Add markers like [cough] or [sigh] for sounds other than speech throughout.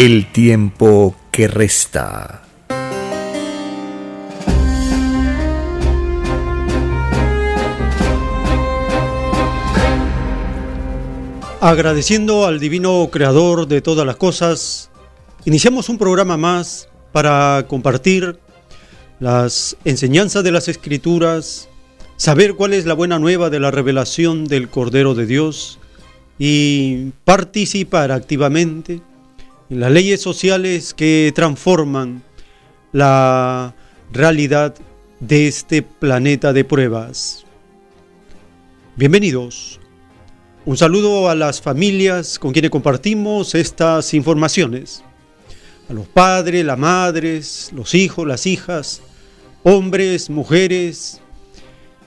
El tiempo que resta. Agradeciendo al divino creador de todas las cosas, iniciamos un programa más para compartir las enseñanzas de las escrituras, saber cuál es la buena nueva de la revelación del Cordero de Dios y participar activamente en las leyes sociales que transforman la realidad de este planeta de pruebas. Bienvenidos un saludo a las familias con quienes compartimos estas informaciones. A los padres, las madres, los hijos, las hijas, hombres, mujeres,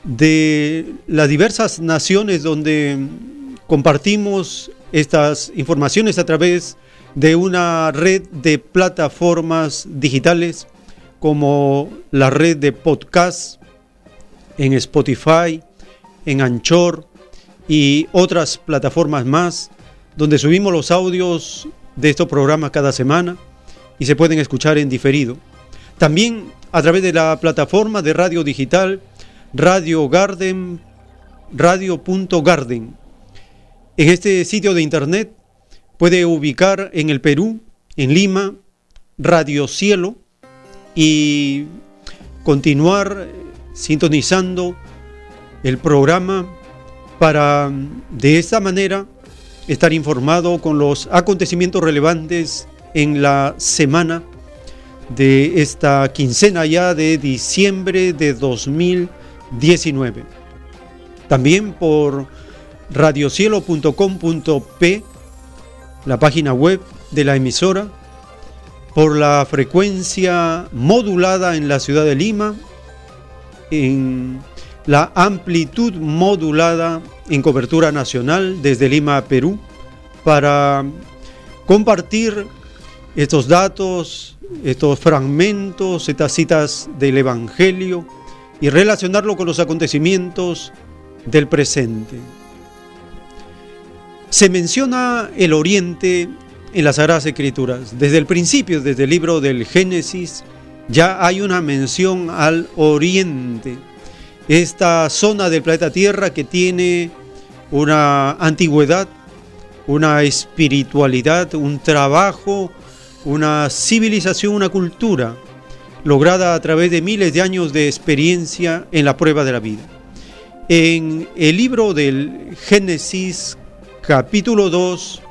de las diversas naciones donde compartimos estas informaciones a través de una red de plataformas digitales como la red de podcast en Spotify, en Anchor, y otras plataformas más donde subimos los audios de estos programas cada semana y se pueden escuchar en diferido. También a través de la plataforma de radio digital Radio Garden, radio.garden. En este sitio de internet puede ubicar en el Perú, en Lima, Radio Cielo y continuar sintonizando el programa para de esta manera estar informado con los acontecimientos relevantes en la semana de esta quincena ya de diciembre de 2019. También por radiocielo.com.p, la página web de la emisora, por la frecuencia modulada en la ciudad de Lima, en la amplitud modulada en cobertura nacional desde Lima a Perú para compartir estos datos, estos fragmentos, estas citas del Evangelio y relacionarlo con los acontecimientos del presente. Se menciona el Oriente en las Sagradas Escrituras. Desde el principio, desde el libro del Génesis, ya hay una mención al Oriente esta zona del planeta Tierra que tiene una antigüedad, una espiritualidad, un trabajo, una civilización, una cultura lograda a través de miles de años de experiencia en la prueba de la vida. En el libro del Génesis capítulo 2,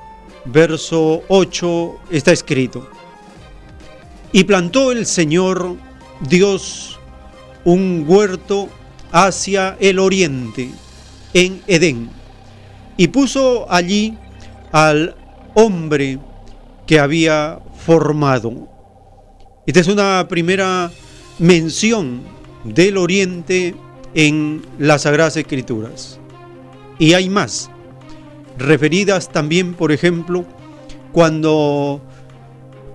verso 8 está escrito, y plantó el Señor Dios un huerto hacia el oriente, en Edén, y puso allí al hombre que había formado. Esta es una primera mención del oriente en las Sagradas Escrituras. Y hay más, referidas también, por ejemplo, cuando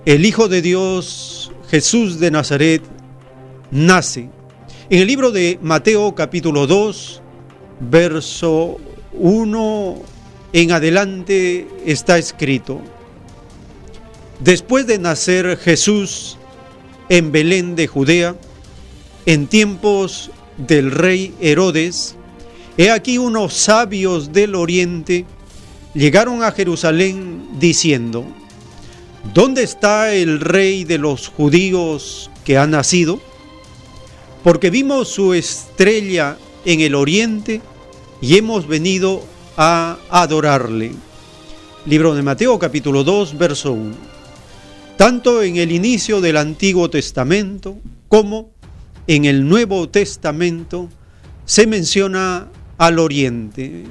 el Hijo de Dios, Jesús de Nazaret, nace. En el libro de Mateo capítulo 2, verso 1 en adelante está escrito, después de nacer Jesús en Belén de Judea, en tiempos del rey Herodes, he aquí unos sabios del oriente llegaron a Jerusalén diciendo, ¿dónde está el rey de los judíos que ha nacido? Porque vimos su estrella en el oriente y hemos venido a adorarle. Libro de Mateo capítulo 2, verso 1. Tanto en el inicio del Antiguo Testamento como en el Nuevo Testamento se menciona al oriente.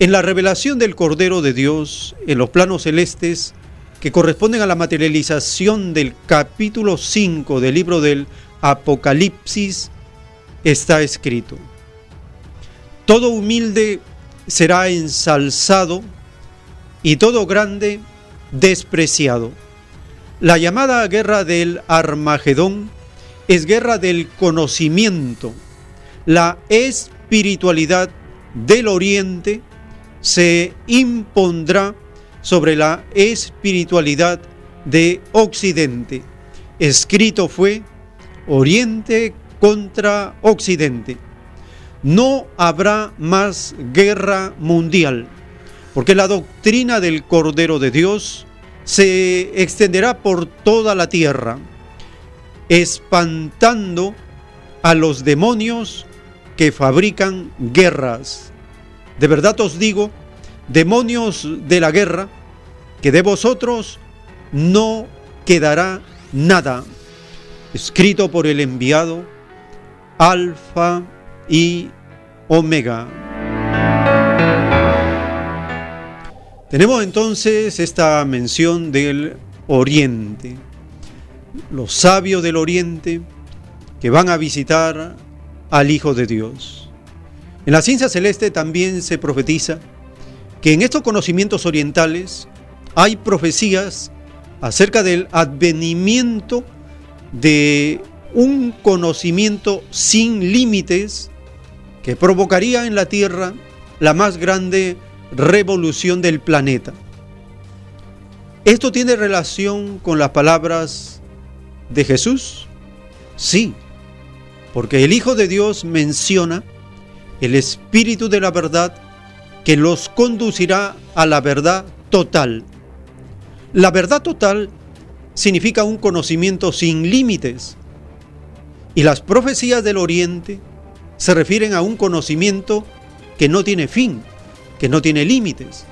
En la revelación del Cordero de Dios en los planos celestes que corresponden a la materialización del capítulo 5 del libro del Apocalipsis, está escrito, todo humilde será ensalzado y todo grande despreciado. La llamada guerra del Armagedón es guerra del conocimiento, la espiritualidad del oriente se impondrá sobre la espiritualidad de Occidente. Escrito fue Oriente contra Occidente. No habrá más guerra mundial, porque la doctrina del Cordero de Dios se extenderá por toda la tierra, espantando a los demonios que fabrican guerras. De verdad os digo, demonios de la guerra, que de vosotros no quedará nada. Escrito por el enviado Alfa y Omega. Tenemos entonces esta mención del Oriente, los sabios del Oriente que van a visitar al Hijo de Dios. En la ciencia celeste también se profetiza que en estos conocimientos orientales hay profecías acerca del advenimiento de un conocimiento sin límites que provocaría en la Tierra la más grande revolución del planeta. ¿Esto tiene relación con las palabras de Jesús? Sí, porque el Hijo de Dios menciona el Espíritu de la verdad que los conducirá a la verdad total. La verdad total significa un conocimiento sin límites. Y las profecías del Oriente se refieren a un conocimiento que no tiene fin, que no tiene límites.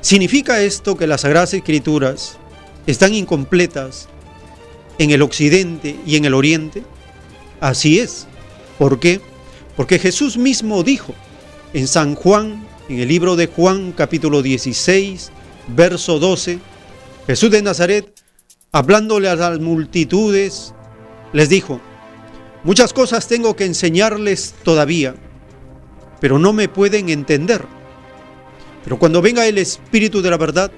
¿Significa esto que las Sagradas Escrituras están incompletas en el Occidente y en el Oriente? Así es. ¿Por qué? Porque Jesús mismo dijo en San Juan, en el libro de Juan capítulo 16, verso 12, Jesús de Nazaret, hablándole a las multitudes, les dijo, muchas cosas tengo que enseñarles todavía, pero no me pueden entender. Pero cuando venga el Espíritu de la verdad,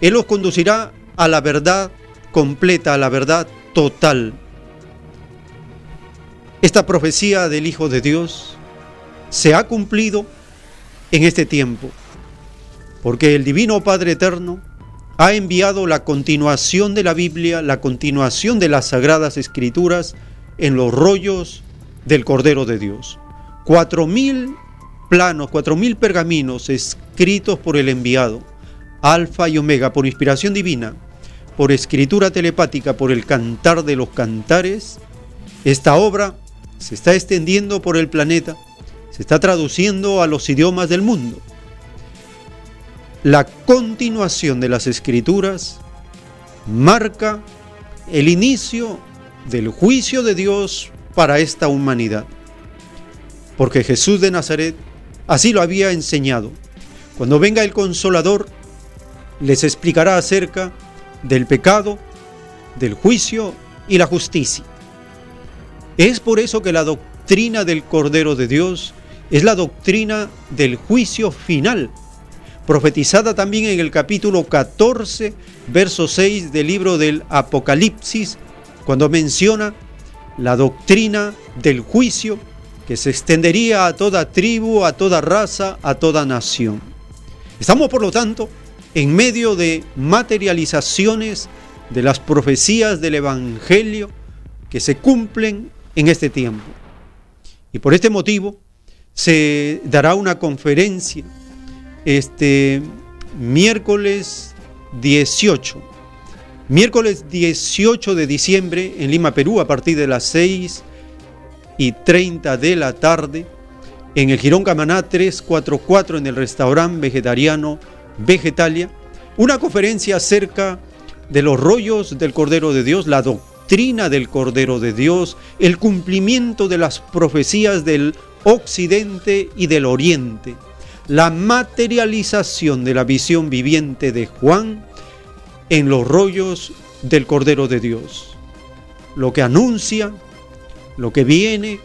Él los conducirá a la verdad completa, a la verdad total. Esta profecía del Hijo de Dios se ha cumplido en este tiempo, porque el Divino Padre Eterno ha enviado la continuación de la Biblia, la continuación de las Sagradas Escrituras en los rollos del Cordero de Dios. Cuatro mil planos, cuatro mil pergaminos escritos por el enviado, Alfa y Omega, por inspiración divina, por escritura telepática, por el cantar de los cantares, esta obra se está extendiendo por el planeta, se está traduciendo a los idiomas del mundo. La continuación de las escrituras marca el inicio del juicio de Dios para esta humanidad. Porque Jesús de Nazaret así lo había enseñado. Cuando venga el consolador, les explicará acerca del pecado, del juicio y la justicia. Es por eso que la doctrina del Cordero de Dios es la doctrina del juicio final, profetizada también en el capítulo 14, verso 6 del libro del Apocalipsis, cuando menciona la doctrina del juicio que se extendería a toda tribu, a toda raza, a toda nación. Estamos, por lo tanto, en medio de materializaciones de las profecías del Evangelio que se cumplen en este tiempo. Y por este motivo se dará una conferencia este miércoles 18. Miércoles 18 de diciembre en Lima, Perú, a partir de las 6 y 30 de la tarde, en el Girón Camaná 344 en el restaurante vegetariano Vegetalia, una conferencia acerca de los rollos del Cordero de Dios, la doctrina del Cordero de Dios, el cumplimiento de las profecías del Occidente y del Oriente, la materialización de la visión viviente de Juan en los rollos del Cordero de Dios. Lo que anuncia, lo que viene,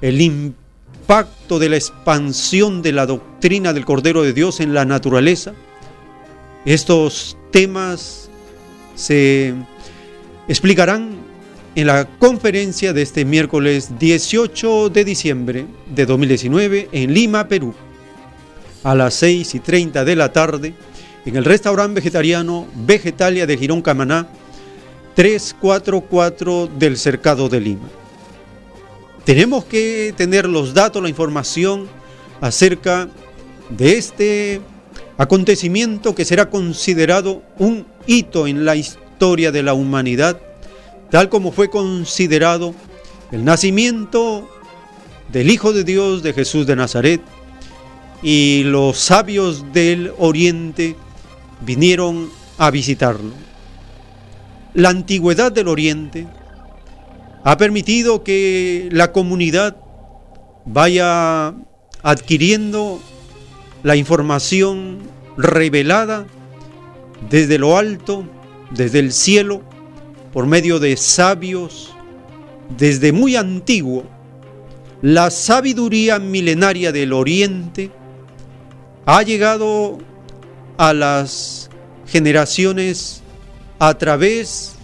el impacto de la expansión de la doctrina del Cordero de Dios en la naturaleza. Estos temas se explicarán en la conferencia de este miércoles 18 de diciembre de 2019 en Lima, Perú, a las 6 y 30 de la tarde, en el restaurante vegetariano Vegetalia de Girón Camaná, 344 del Cercado de Lima. Tenemos que tener los datos, la información acerca de este acontecimiento que será considerado un hito en la historia de la humanidad, tal como fue considerado el nacimiento del Hijo de Dios de Jesús de Nazaret y los sabios del Oriente vinieron a visitarlo. La antigüedad del Oriente ha permitido que la comunidad vaya adquiriendo la información revelada desde lo alto, desde el cielo, por medio de sabios, desde muy antiguo. La sabiduría milenaria del Oriente ha llegado a las generaciones a través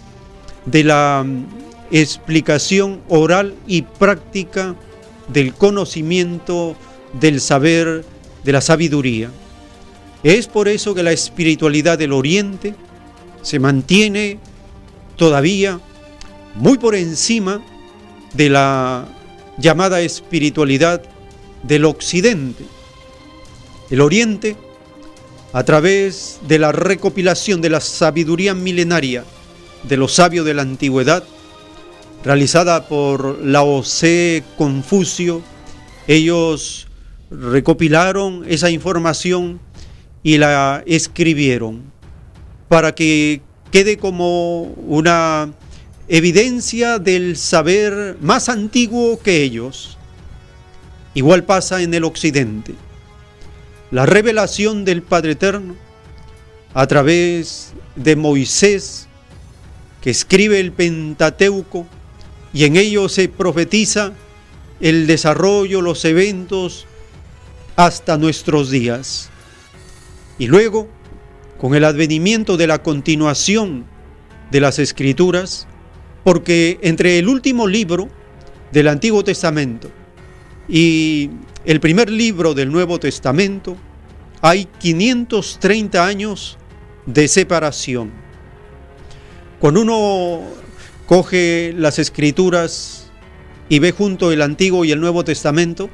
de la explicación oral y práctica del conocimiento, del saber, de la sabiduría. Es por eso que la espiritualidad del Oriente se mantiene todavía muy por encima de la llamada espiritualidad del Occidente. El Oriente, a través de la recopilación de la sabiduría milenaria de los sabios de la antigüedad, realizada por Lao Tse, Confucio. Ellos recopilaron esa información y la escribieron para que quede como una evidencia del saber más antiguo que ellos. Igual pasa en el occidente. La revelación del Padre Eterno a través de Moisés, que escribe el Pentateuco, y en ello se profetiza el desarrollo, los eventos hasta nuestros días. Y luego, con el advenimiento de la continuación de las escrituras, porque entre el último libro del Antiguo Testamento y el primer libro del Nuevo Testamento hay 530 años de separación. Cuando uno coge las escrituras y ve junto el Antiguo y el Nuevo Testamento,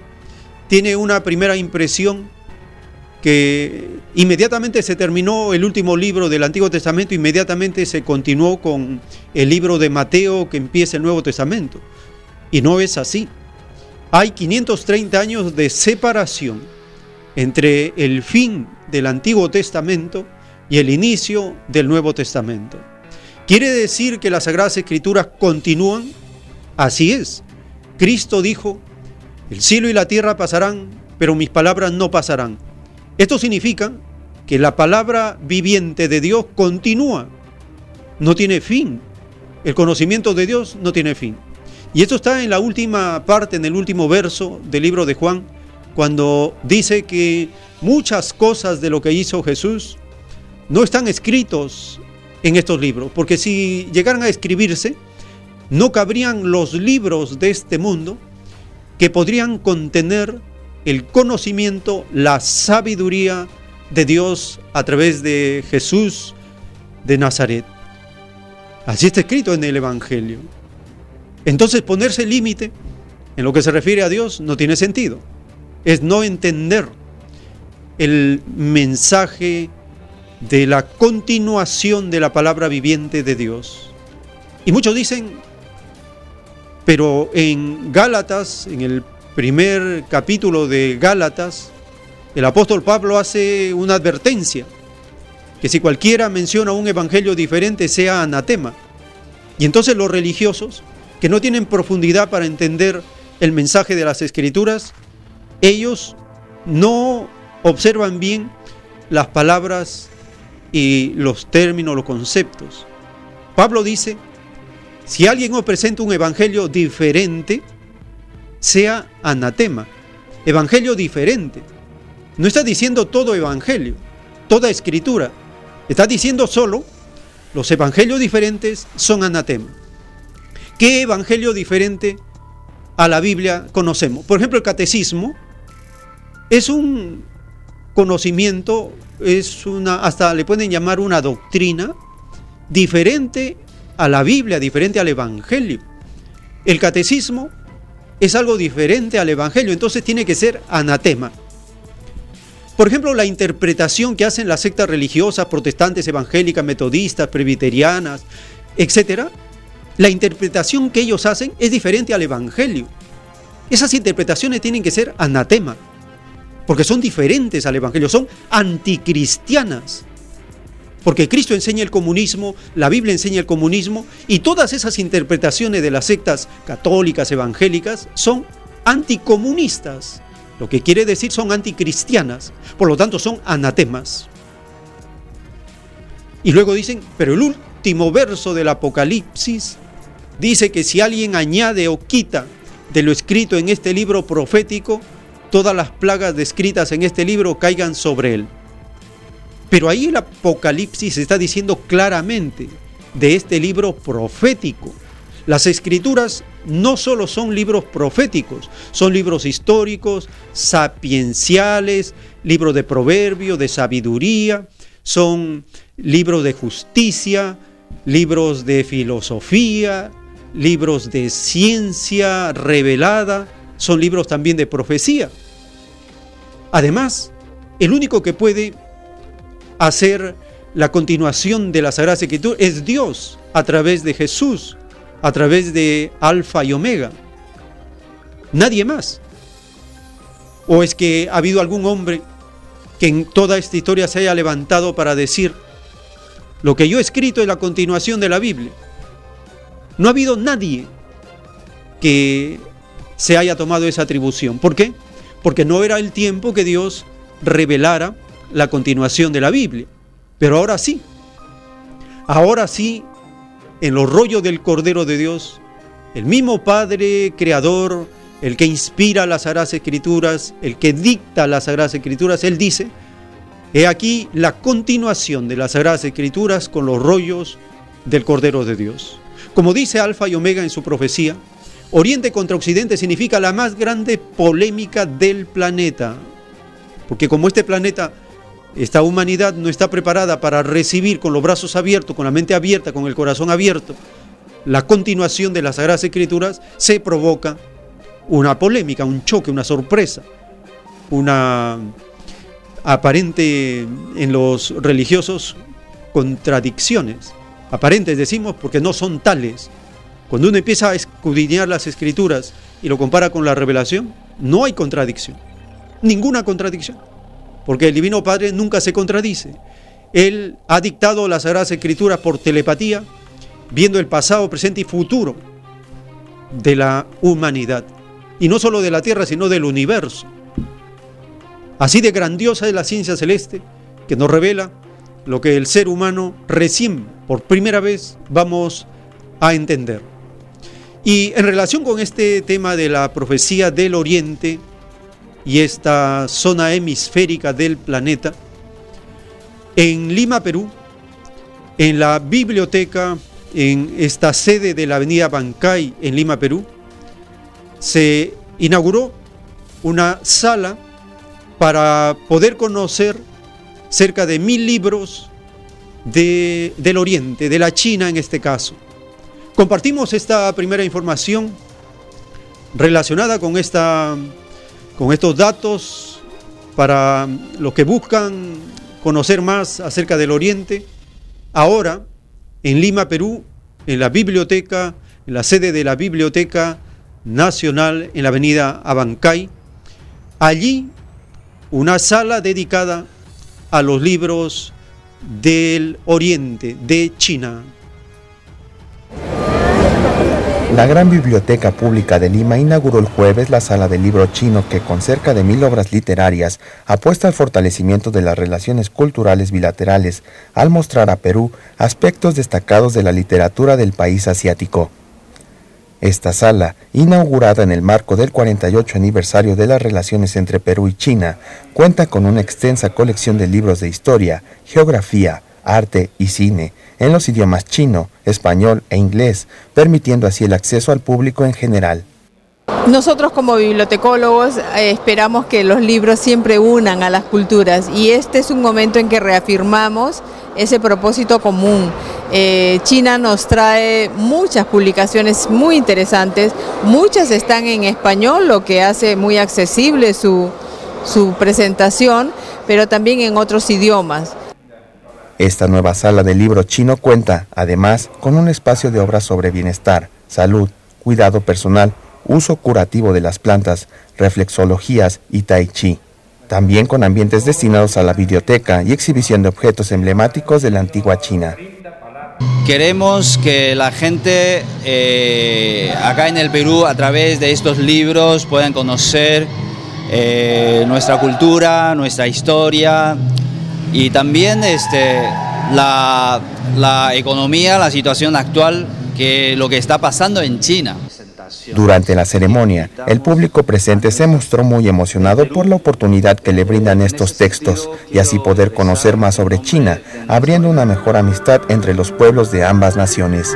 tiene una primera impresión que inmediatamente se terminó el último libro del Antiguo Testamento, inmediatamente se continuó con el libro de Mateo que empieza el Nuevo Testamento. Y no es así. Hay 530 años de separación entre el fin del Antiguo Testamento y el inicio del Nuevo Testamento. ¿Quiere decir que las Sagradas Escrituras continúan? Así es. Cristo dijo, el cielo y la tierra pasarán, pero mis palabras no pasarán. Esto significa que la palabra viviente de Dios continúa, no tiene fin. El conocimiento de Dios no tiene fin. Y esto está en la última parte, en el último verso del libro de Juan, cuando dice que muchas cosas de lo que hizo Jesús no están escritos en estos libros, porque si llegaran a escribirse, no cabrían los libros de este mundo que podrían contener el conocimiento, la sabiduría de Dios a través de Jesús de Nazaret. Así está escrito en el Evangelio. Entonces ponerse límite en lo que se refiere a Dios no tiene sentido. Es no entender el mensaje de la continuación de la palabra viviente de Dios. Y muchos dicen, pero en Gálatas, en el primer capítulo de Gálatas, el apóstol Pablo hace una advertencia, que si cualquiera menciona un evangelio diferente sea anatema. Y entonces los religiosos, que no tienen profundidad para entender el mensaje de las escrituras, ellos no observan bien las palabras y los términos, los conceptos. Pablo dice, si alguien os presenta un evangelio diferente, sea anatema. Evangelio diferente. No está diciendo todo evangelio, toda escritura. Está diciendo solo los evangelios diferentes son anatema. ¿Qué evangelio diferente a la Biblia conocemos? Por ejemplo, el catecismo es un conocimiento, es una, hasta le pueden llamar una doctrina diferente a la Biblia, diferente al Evangelio. El catecismo es algo diferente al Evangelio, entonces tiene que ser anatema. Por ejemplo, la interpretación que hacen las sectas religiosas, protestantes, evangélicas, metodistas, presbiterianas, etc., la interpretación que ellos hacen es diferente al Evangelio. Esas interpretaciones tienen que ser anatema, porque son diferentes al Evangelio, son anticristianas. Porque Cristo enseña el comunismo, la Biblia enseña el comunismo, y todas esas interpretaciones de las sectas católicas, evangélicas, son anticomunistas. Lo que quiere decir son anticristianas, por lo tanto son anatemas. Y luego dicen, pero el último verso del Apocalipsis dice que si alguien añade o quita de lo escrito en este libro profético, todas las plagas descritas en este libro caigan sobre él. Pero ahí el Apocalipsis está diciendo claramente de este libro profético. Las escrituras no solo son libros proféticos, son libros históricos, sapienciales, libros de proverbio, de sabiduría, son libros de justicia, libros de filosofía, libros de ciencia revelada, son libros también de profecía. Además, el único que puede hacer la continuación de la Sagrada Escritura es Dios a través de Jesús, a través de Alfa y Omega. Nadie más. ¿O es que ha habido algún hombre que en toda esta historia se haya levantado para decir, lo que yo he escrito es la continuación de la Biblia? No ha habido nadie que se haya tomado esa atribución. ¿Por qué? Porque no era el tiempo que Dios revelara la continuación de la Biblia. Pero ahora sí, ahora sí, en los rollos del Cordero de Dios, el mismo Padre Creador, el que inspira las Sagradas Escrituras, el que dicta las Sagradas Escrituras, Él dice, he aquí la continuación de las Sagradas Escrituras con los rollos del Cordero de Dios. Como dice Alfa y Omega en su profecía, Oriente contra Occidente significa la más grande polémica del planeta. Porque como este planeta esta humanidad no está preparada para recibir con los brazos abiertos, con la mente abierta, con el corazón abierto, la continuación de las Sagradas Escrituras, se provoca una polémica, un choque, una sorpresa, una aparente en los religiosos contradicciones. Aparentes decimos porque no son tales. Cuando uno empieza a escudriñar las escrituras y lo compara con la revelación, no hay contradicción. Ninguna contradicción porque el Divino Padre nunca se contradice. Él ha dictado las Sagradas Escrituras por telepatía, viendo el pasado, presente y futuro de la humanidad. Y no solo de la Tierra, sino del universo. Así de grandiosa es la ciencia celeste que nos revela lo que el ser humano recién, por primera vez, vamos a entender. Y en relación con este tema de la profecía del Oriente, y esta zona hemisférica del planeta. En Lima, Perú, en la biblioteca, en esta sede de la avenida Bancay en Lima, Perú, se inauguró una sala para poder conocer cerca de mil libros de, del Oriente, de la China en este caso. Compartimos esta primera información relacionada con esta con estos datos para los que buscan conocer más acerca del Oriente. Ahora, en Lima, Perú, en la biblioteca, en la sede de la Biblioteca Nacional, en la avenida Abancay, allí una sala dedicada a los libros del Oriente, de China. La Gran Biblioteca Pública de Lima inauguró el jueves la Sala del Libro Chino que con cerca de mil obras literarias apuesta al fortalecimiento de las relaciones culturales bilaterales al mostrar a Perú aspectos destacados de la literatura del país asiático. Esta sala, inaugurada en el marco del 48 aniversario de las relaciones entre Perú y China, cuenta con una extensa colección de libros de historia, geografía, arte y cine, en los idiomas chino, español e inglés, permitiendo así el acceso al público en general. Nosotros como bibliotecólogos eh, esperamos que los libros siempre unan a las culturas y este es un momento en que reafirmamos ese propósito común. Eh, China nos trae muchas publicaciones muy interesantes, muchas están en español, lo que hace muy accesible su, su presentación, pero también en otros idiomas. Esta nueva sala del libro chino cuenta, además, con un espacio de obras sobre bienestar, salud, cuidado personal, uso curativo de las plantas, reflexologías y tai chi. También con ambientes destinados a la biblioteca y exhibición de objetos emblemáticos de la antigua China. Queremos que la gente eh, acá en el Perú, a través de estos libros, puedan conocer eh, nuestra cultura, nuestra historia, y también este, la, la economía, la situación actual, que lo que está pasando en China. Durante la ceremonia, el público presente se mostró muy emocionado por la oportunidad que le brindan estos textos y así poder conocer más sobre China, abriendo una mejor amistad entre los pueblos de ambas naciones.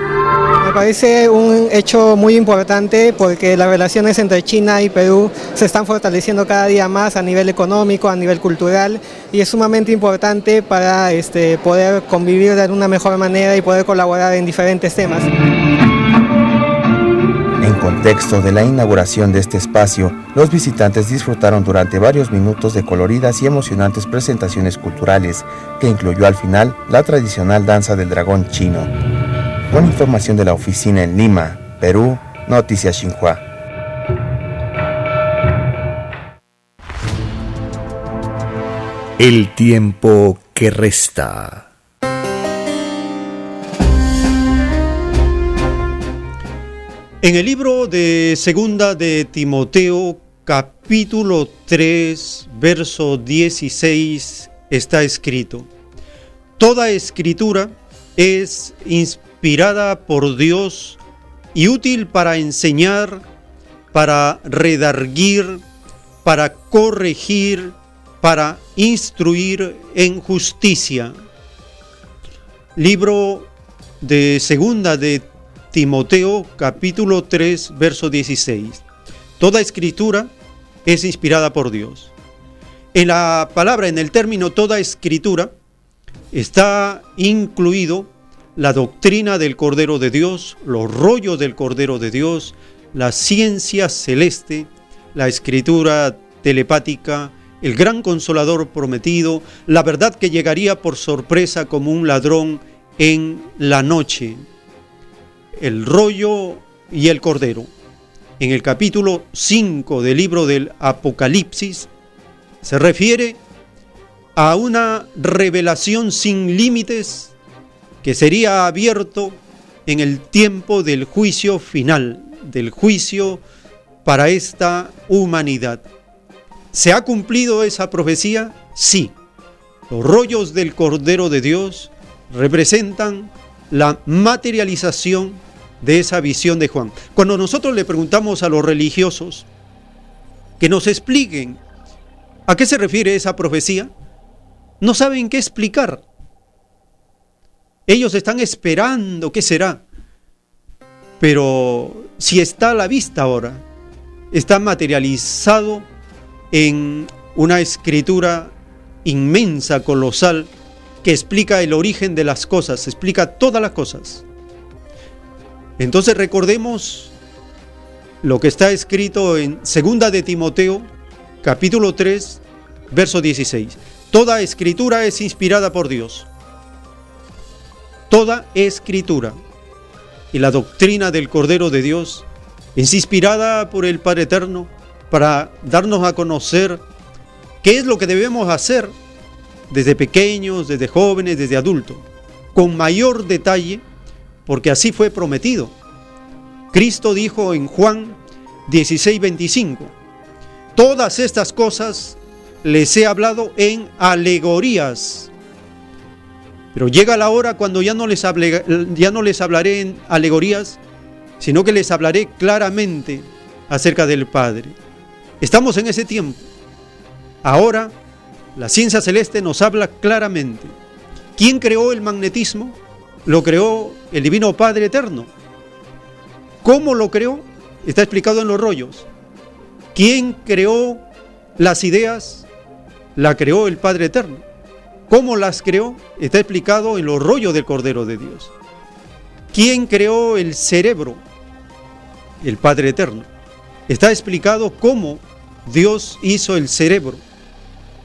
Me parece un hecho muy importante porque las relaciones entre China y Perú se están fortaleciendo cada día más a nivel económico, a nivel cultural y es sumamente importante para este, poder convivir de una mejor manera y poder colaborar en diferentes temas. En contexto de la inauguración de este espacio, los visitantes disfrutaron durante varios minutos de coloridas y emocionantes presentaciones culturales, que incluyó al final la tradicional danza del dragón chino. Con información de la oficina en Lima, Perú, Noticias Xinhua. El tiempo que resta. En el libro de Segunda de Timoteo, capítulo 3, verso 16, está escrito, Toda escritura es inspirada inspirada por Dios y útil para enseñar, para redarguir, para corregir, para instruir en justicia. Libro de segunda de Timoteo capítulo 3 verso 16. Toda escritura es inspirada por Dios. En la palabra, en el término toda escritura, está incluido la doctrina del Cordero de Dios, los rollos del Cordero de Dios, la ciencia celeste, la escritura telepática, el gran consolador prometido, la verdad que llegaría por sorpresa como un ladrón en la noche, el rollo y el cordero. En el capítulo 5 del libro del Apocalipsis se refiere a una revelación sin límites que sería abierto en el tiempo del juicio final, del juicio para esta humanidad. ¿Se ha cumplido esa profecía? Sí. Los rollos del Cordero de Dios representan la materialización de esa visión de Juan. Cuando nosotros le preguntamos a los religiosos que nos expliquen a qué se refiere esa profecía, no saben qué explicar. Ellos están esperando qué será. Pero si está a la vista ahora, está materializado en una escritura inmensa, colosal, que explica el origen de las cosas, explica todas las cosas. Entonces recordemos lo que está escrito en Segunda de Timoteo, capítulo 3, verso 16. Toda escritura es inspirada por Dios. Toda escritura. Y la doctrina del Cordero de Dios es inspirada por el Padre Eterno para darnos a conocer qué es lo que debemos hacer desde pequeños, desde jóvenes, desde adultos, con mayor detalle, porque así fue prometido. Cristo dijo en Juan 16:25, todas estas cosas les he hablado en alegorías. Pero llega la hora cuando ya no les, ya no les hablaré en alegorías, sino que les hablaré claramente acerca del Padre. Estamos en ese tiempo. Ahora la ciencia celeste nos habla claramente. ¿Quién creó el magnetismo? Lo creó el Divino Padre Eterno. ¿Cómo lo creó? Está explicado en los rollos. ¿Quién creó las ideas? La creó el Padre Eterno. ¿Cómo las creó? Está explicado en los rollos del Cordero de Dios. ¿Quién creó el cerebro? El Padre Eterno. Está explicado cómo Dios hizo el cerebro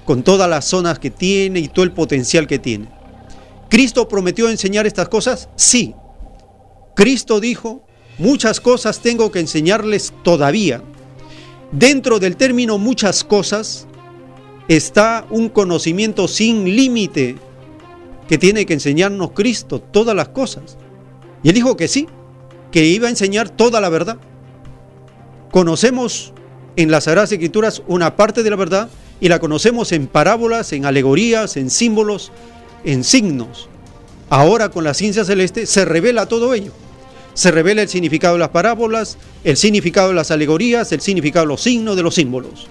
con todas las zonas que tiene y todo el potencial que tiene. ¿Cristo prometió enseñar estas cosas? Sí. Cristo dijo, muchas cosas tengo que enseñarles todavía. Dentro del término muchas cosas está un conocimiento sin límite que tiene que enseñarnos Cristo, todas las cosas. Y él dijo que sí, que iba a enseñar toda la verdad. Conocemos en las Sagradas Escrituras una parte de la verdad y la conocemos en parábolas, en alegorías, en símbolos, en signos. Ahora con la ciencia celeste se revela todo ello. Se revela el significado de las parábolas, el significado de las alegorías, el significado de los signos, de los símbolos.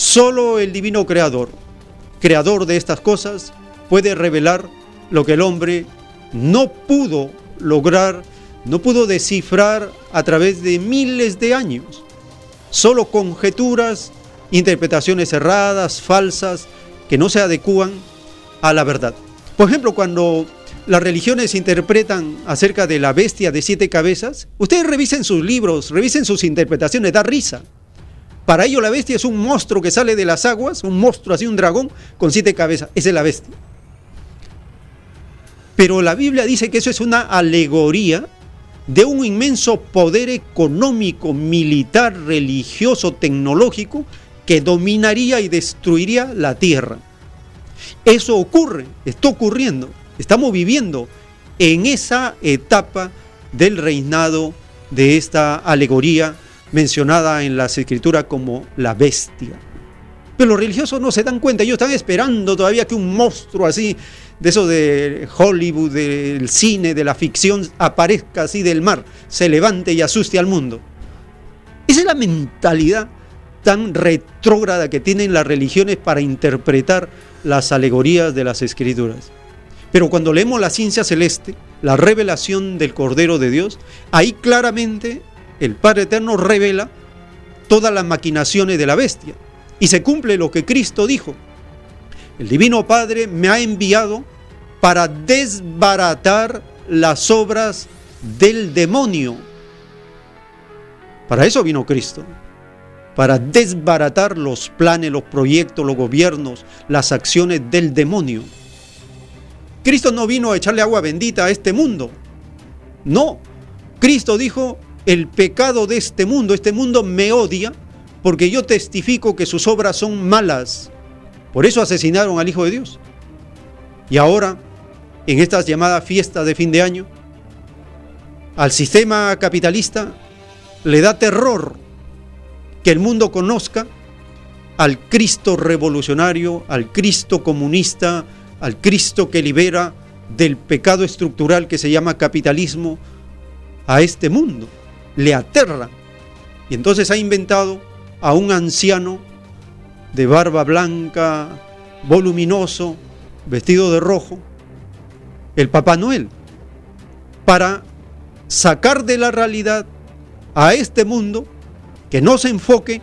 Solo el divino creador, creador de estas cosas, puede revelar lo que el hombre no pudo lograr, no pudo descifrar a través de miles de años. Solo conjeturas interpretaciones erradas, falsas, que no se adecúan a la verdad. Por ejemplo, cuando las religiones interpretan acerca de la bestia de siete cabezas, ustedes revisen sus libros, revisen sus interpretaciones, da risa. Para ello la bestia es un monstruo que sale de las aguas, un monstruo así, un dragón con siete cabezas. Esa es la bestia. Pero la Biblia dice que eso es una alegoría de un inmenso poder económico, militar, religioso, tecnológico que dominaría y destruiría la tierra. Eso ocurre, está ocurriendo, estamos viviendo en esa etapa del reinado de esta alegoría mencionada en las escrituras como la bestia. Pero los religiosos no se dan cuenta, ellos están esperando todavía que un monstruo así, de eso de Hollywood, del cine, de la ficción, aparezca así del mar, se levante y asuste al mundo. Esa es la mentalidad tan retrógrada que tienen las religiones para interpretar las alegorías de las escrituras. Pero cuando leemos la ciencia celeste, la revelación del Cordero de Dios, ahí claramente el Padre Eterno revela todas las maquinaciones de la bestia. Y se cumple lo que Cristo dijo. El Divino Padre me ha enviado para desbaratar las obras del demonio. Para eso vino Cristo para desbaratar los planes, los proyectos, los gobiernos, las acciones del demonio. Cristo no vino a echarle agua bendita a este mundo. No. Cristo dijo, el pecado de este mundo, este mundo me odia porque yo testifico que sus obras son malas. Por eso asesinaron al Hijo de Dios. Y ahora, en estas llamadas fiestas de fin de año, al sistema capitalista le da terror que el mundo conozca al Cristo revolucionario, al Cristo comunista, al Cristo que libera del pecado estructural que se llama capitalismo a este mundo. Le aterra. Y entonces ha inventado a un anciano de barba blanca, voluminoso, vestido de rojo, el Papá Noel, para sacar de la realidad a este mundo que no se enfoque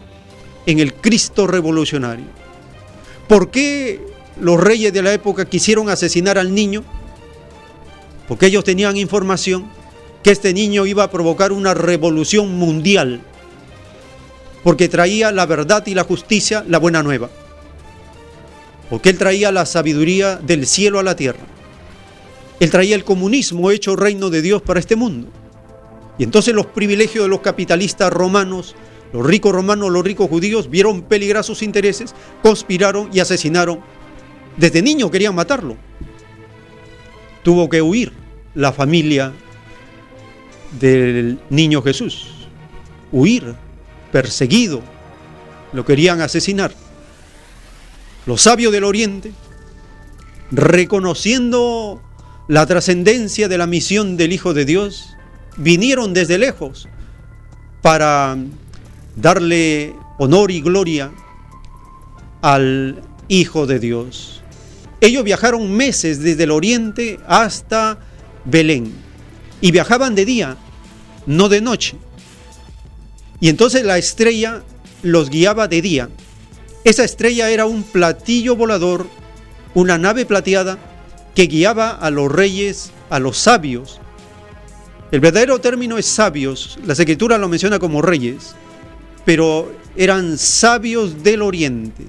en el Cristo revolucionario. ¿Por qué los reyes de la época quisieron asesinar al niño? Porque ellos tenían información que este niño iba a provocar una revolución mundial, porque traía la verdad y la justicia, la buena nueva. porque él traía la sabiduría del cielo a la tierra. Él traía el comunismo hecho reino de Dios para este mundo. Y entonces los privilegios de los capitalistas romanos, los ricos romanos, los ricos judíos, vieron peligrar sus intereses, conspiraron y asesinaron. Desde niño querían matarlo. Tuvo que huir la familia del niño Jesús. Huir, perseguido. Lo querían asesinar. Los sabios del Oriente, reconociendo la trascendencia de la misión del Hijo de Dios, vinieron desde lejos para darle honor y gloria al Hijo de Dios. Ellos viajaron meses desde el oriente hasta Belén y viajaban de día, no de noche. Y entonces la estrella los guiaba de día. Esa estrella era un platillo volador, una nave plateada que guiaba a los reyes, a los sabios. El verdadero término es sabios, la escritura lo menciona como reyes, pero eran sabios del oriente.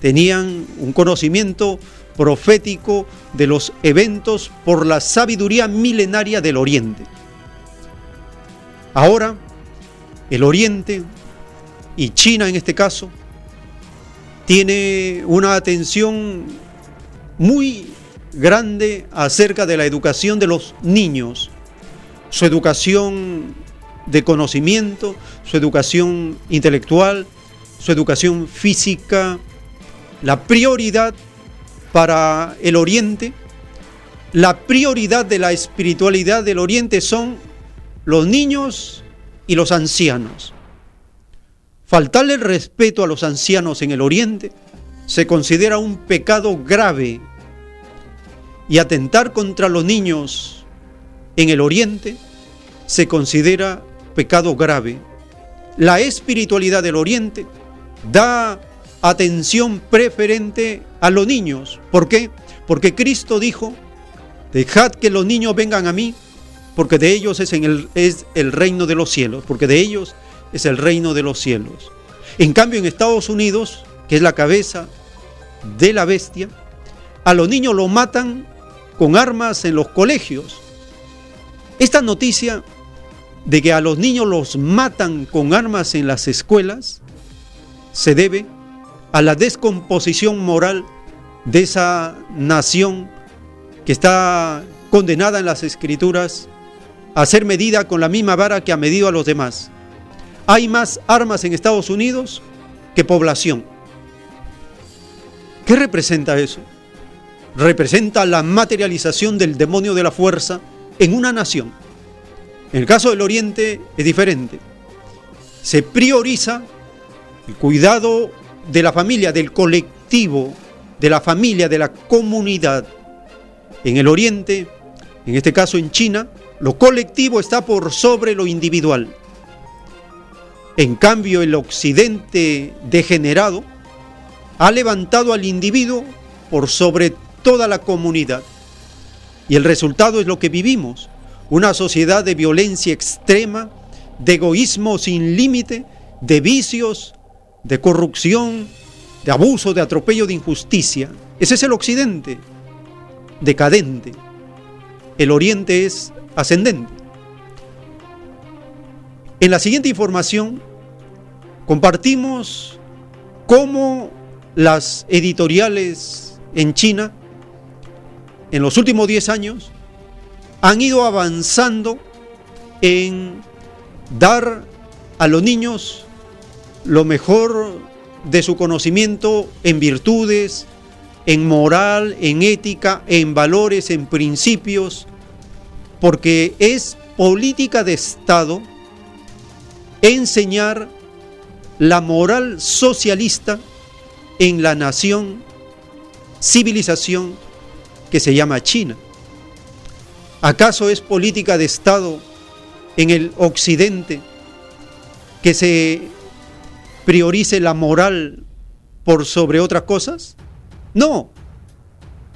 Tenían un conocimiento profético de los eventos por la sabiduría milenaria del oriente. Ahora, el oriente y China en este caso, tiene una atención muy grande acerca de la educación de los niños, su educación de conocimiento, su educación intelectual, su educación física, la prioridad para el Oriente, la prioridad de la espiritualidad del Oriente son los niños y los ancianos. Faltarle el respeto a los ancianos en el Oriente se considera un pecado grave y atentar contra los niños en el Oriente se considera pecado grave. La espiritualidad del Oriente da atención preferente a los niños. ¿Por qué? Porque Cristo dijo, dejad que los niños vengan a mí, porque de ellos es, el, es el reino de los cielos, porque de ellos es el reino de los cielos. En cambio, en Estados Unidos, que es la cabeza de la bestia, a los niños los matan con armas en los colegios. Esta noticia de que a los niños los matan con armas en las escuelas se debe a la descomposición moral de esa nación que está condenada en las escrituras a ser medida con la misma vara que ha medido a los demás. Hay más armas en Estados Unidos que población. ¿Qué representa eso? representa la materialización del demonio de la fuerza en una nación. En el caso del Oriente es diferente. Se prioriza el cuidado de la familia, del colectivo, de la familia, de la comunidad. En el Oriente, en este caso en China, lo colectivo está por sobre lo individual. En cambio, el Occidente degenerado ha levantado al individuo por sobre toda la comunidad. Y el resultado es lo que vivimos, una sociedad de violencia extrema, de egoísmo sin límite, de vicios, de corrupción, de abuso, de atropello, de injusticia. Ese es el occidente, decadente. El oriente es ascendente. En la siguiente información compartimos cómo las editoriales en China en los últimos 10 años han ido avanzando en dar a los niños lo mejor de su conocimiento en virtudes, en moral, en ética, en valores, en principios, porque es política de Estado enseñar la moral socialista en la nación, civilización que se llama China. ¿Acaso es política de Estado en el Occidente que se priorice la moral por sobre otras cosas? No.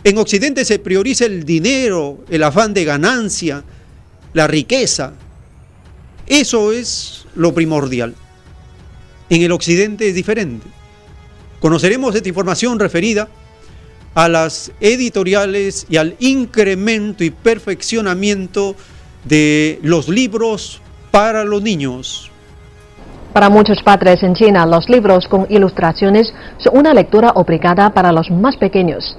En Occidente se prioriza el dinero, el afán de ganancia, la riqueza. Eso es lo primordial. En el Occidente es diferente. Conoceremos esta información referida a las editoriales y al incremento y perfeccionamiento de los libros para los niños. Para muchos padres en China, los libros con ilustraciones son una lectura obligada para los más pequeños.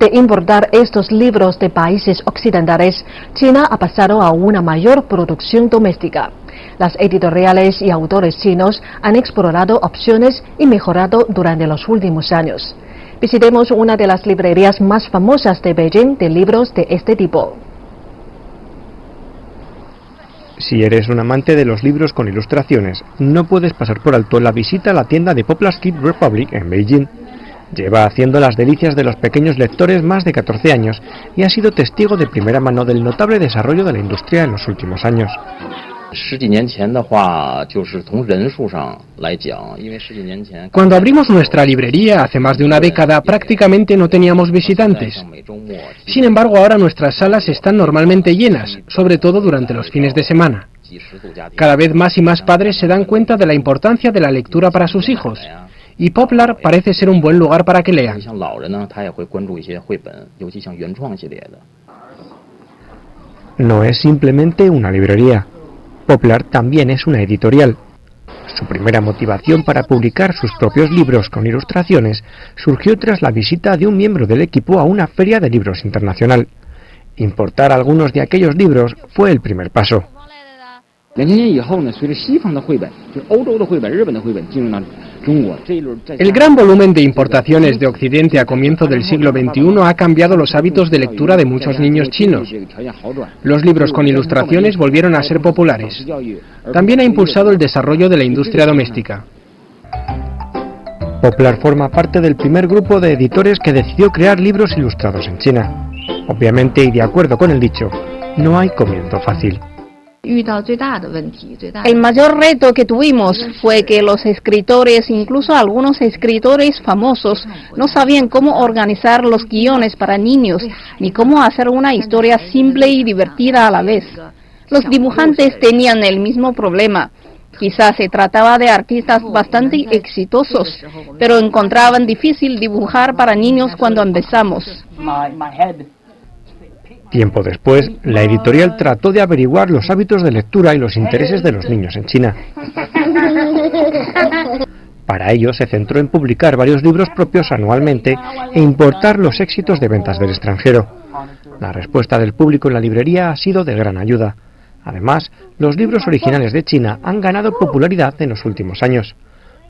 De importar estos libros de países occidentales, China ha pasado a una mayor producción doméstica. Las editoriales y autores chinos han explorado opciones y mejorado durante los últimos años. Visitemos una de las librerías más famosas de Beijing de libros de este tipo. Si eres un amante de los libros con ilustraciones, no puedes pasar por alto la visita a la tienda de Poplar Kid Republic en Beijing. Lleva haciendo las delicias de los pequeños lectores más de 14 años y ha sido testigo de primera mano del notable desarrollo de la industria en los últimos años. Cuando abrimos nuestra librería hace más de una década prácticamente no teníamos visitantes. Sin embargo, ahora nuestras salas están normalmente llenas, sobre todo durante los fines de semana. Cada vez más y más padres se dan cuenta de la importancia de la lectura para sus hijos. Y Poplar parece ser un buen lugar para que lean. No es simplemente una librería. Poplar también es una editorial. Su primera motivación para publicar sus propios libros con ilustraciones surgió tras la visita de un miembro del equipo a una feria de libros internacional. Importar algunos de aquellos libros fue el primer paso. El gran volumen de importaciones de Occidente a comienzo del siglo XXI ha cambiado los hábitos de lectura de muchos niños chinos. Los libros con ilustraciones volvieron a ser populares. También ha impulsado el desarrollo de la industria doméstica. Poplar forma parte del primer grupo de editores que decidió crear libros ilustrados en China. Obviamente y de acuerdo con el dicho, no hay comienzo fácil. El mayor reto que tuvimos fue que los escritores, incluso algunos escritores famosos, no sabían cómo organizar los guiones para niños, ni cómo hacer una historia simple y divertida a la vez. Los dibujantes tenían el mismo problema. Quizás se trataba de artistas bastante exitosos, pero encontraban difícil dibujar para niños cuando empezamos. Tiempo después, la editorial trató de averiguar los hábitos de lectura y los intereses de los niños en China. Para ello se centró en publicar varios libros propios anualmente e importar los éxitos de ventas del extranjero. La respuesta del público en la librería ha sido de gran ayuda. Además, los libros originales de China han ganado popularidad en los últimos años.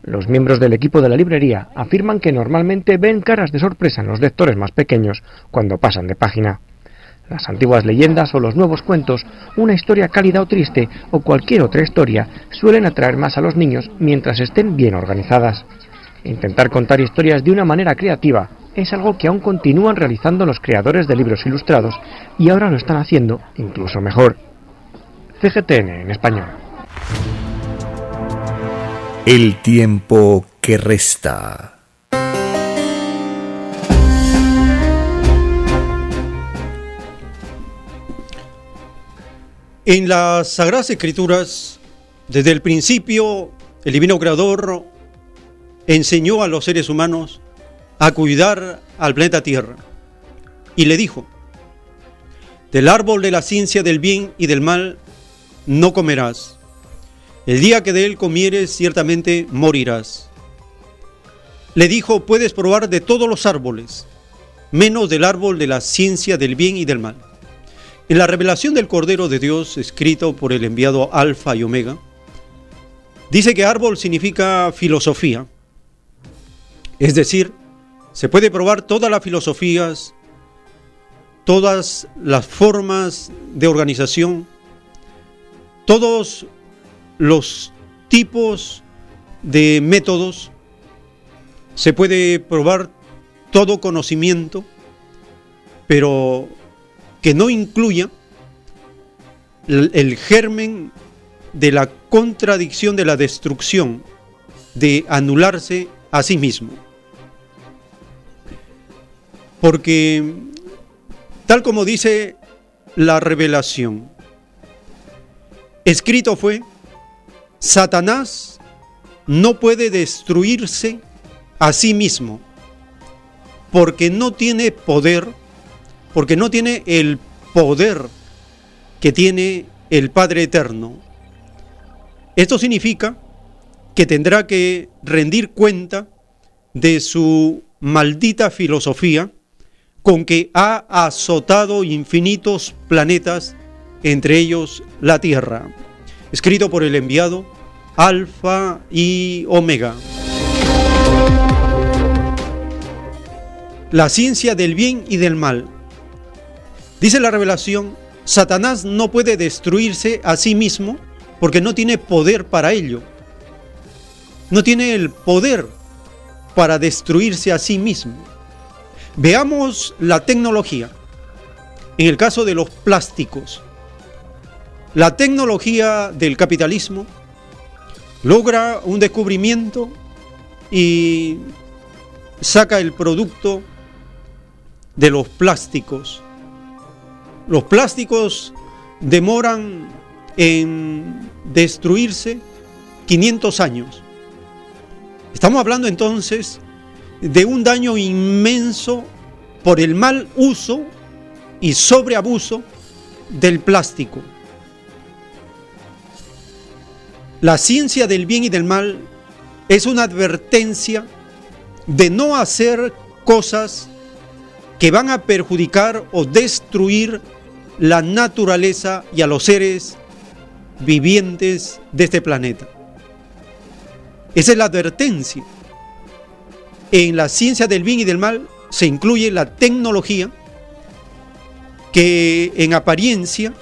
Los miembros del equipo de la librería afirman que normalmente ven caras de sorpresa en los lectores más pequeños cuando pasan de página las antiguas leyendas o los nuevos cuentos, una historia cálida o triste o cualquier otra historia suelen atraer más a los niños mientras estén bien organizadas. Intentar contar historias de una manera creativa es algo que aún continúan realizando los creadores de libros ilustrados y ahora lo están haciendo incluso mejor. CGTN en español. El tiempo que resta. En las Sagradas Escrituras, desde el principio, el Divino Creador enseñó a los seres humanos a cuidar al planeta Tierra y le dijo, del árbol de la ciencia del bien y del mal no comerás. El día que de él comieres ciertamente morirás. Le dijo, puedes probar de todos los árboles, menos del árbol de la ciencia del bien y del mal. En la revelación del Cordero de Dios, escrito por el enviado Alfa y Omega, dice que árbol significa filosofía. Es decir, se puede probar todas las filosofías, todas las formas de organización, todos los tipos de métodos, se puede probar todo conocimiento, pero que no incluya el, germen de la contradicción de la destrucción, de anularse a sí mismo. Porque, tal como dice la revelación, escrito fue, Satanás no puede destruirse a sí mismo. porque no tiene poder, porque no tiene el poder que tiene el Padre Eterno. Esto significa que tendrá que rendir cuenta de su maldita filosofía con que ha azotado infinitos planetas, entre ellos la Tierra. Escrito por el enviado Alfa y Omega. La ciencia del bien y del mal. Dice la revelación, Satanás no puede destruirse a sí mismo porque no tiene poder para ello. No tiene el poder para destruirse a sí mismo. Veamos la tecnología. En el caso de los plásticos, la tecnología del capitalismo logra un descubrimiento y saca el producto de los plásticos. Los plásticos demoran en destruirse 500 años. Estamos hablando entonces de un daño inmenso por el mal uso y sobreabuso del plástico. La ciencia del bien y del mal es una advertencia de no hacer cosas que van a perjudicar o destruir la naturaleza y a los seres vivientes de este planeta. Esa es la advertencia. En la ciencia del bien y del mal se incluye la tecnología que en apariencia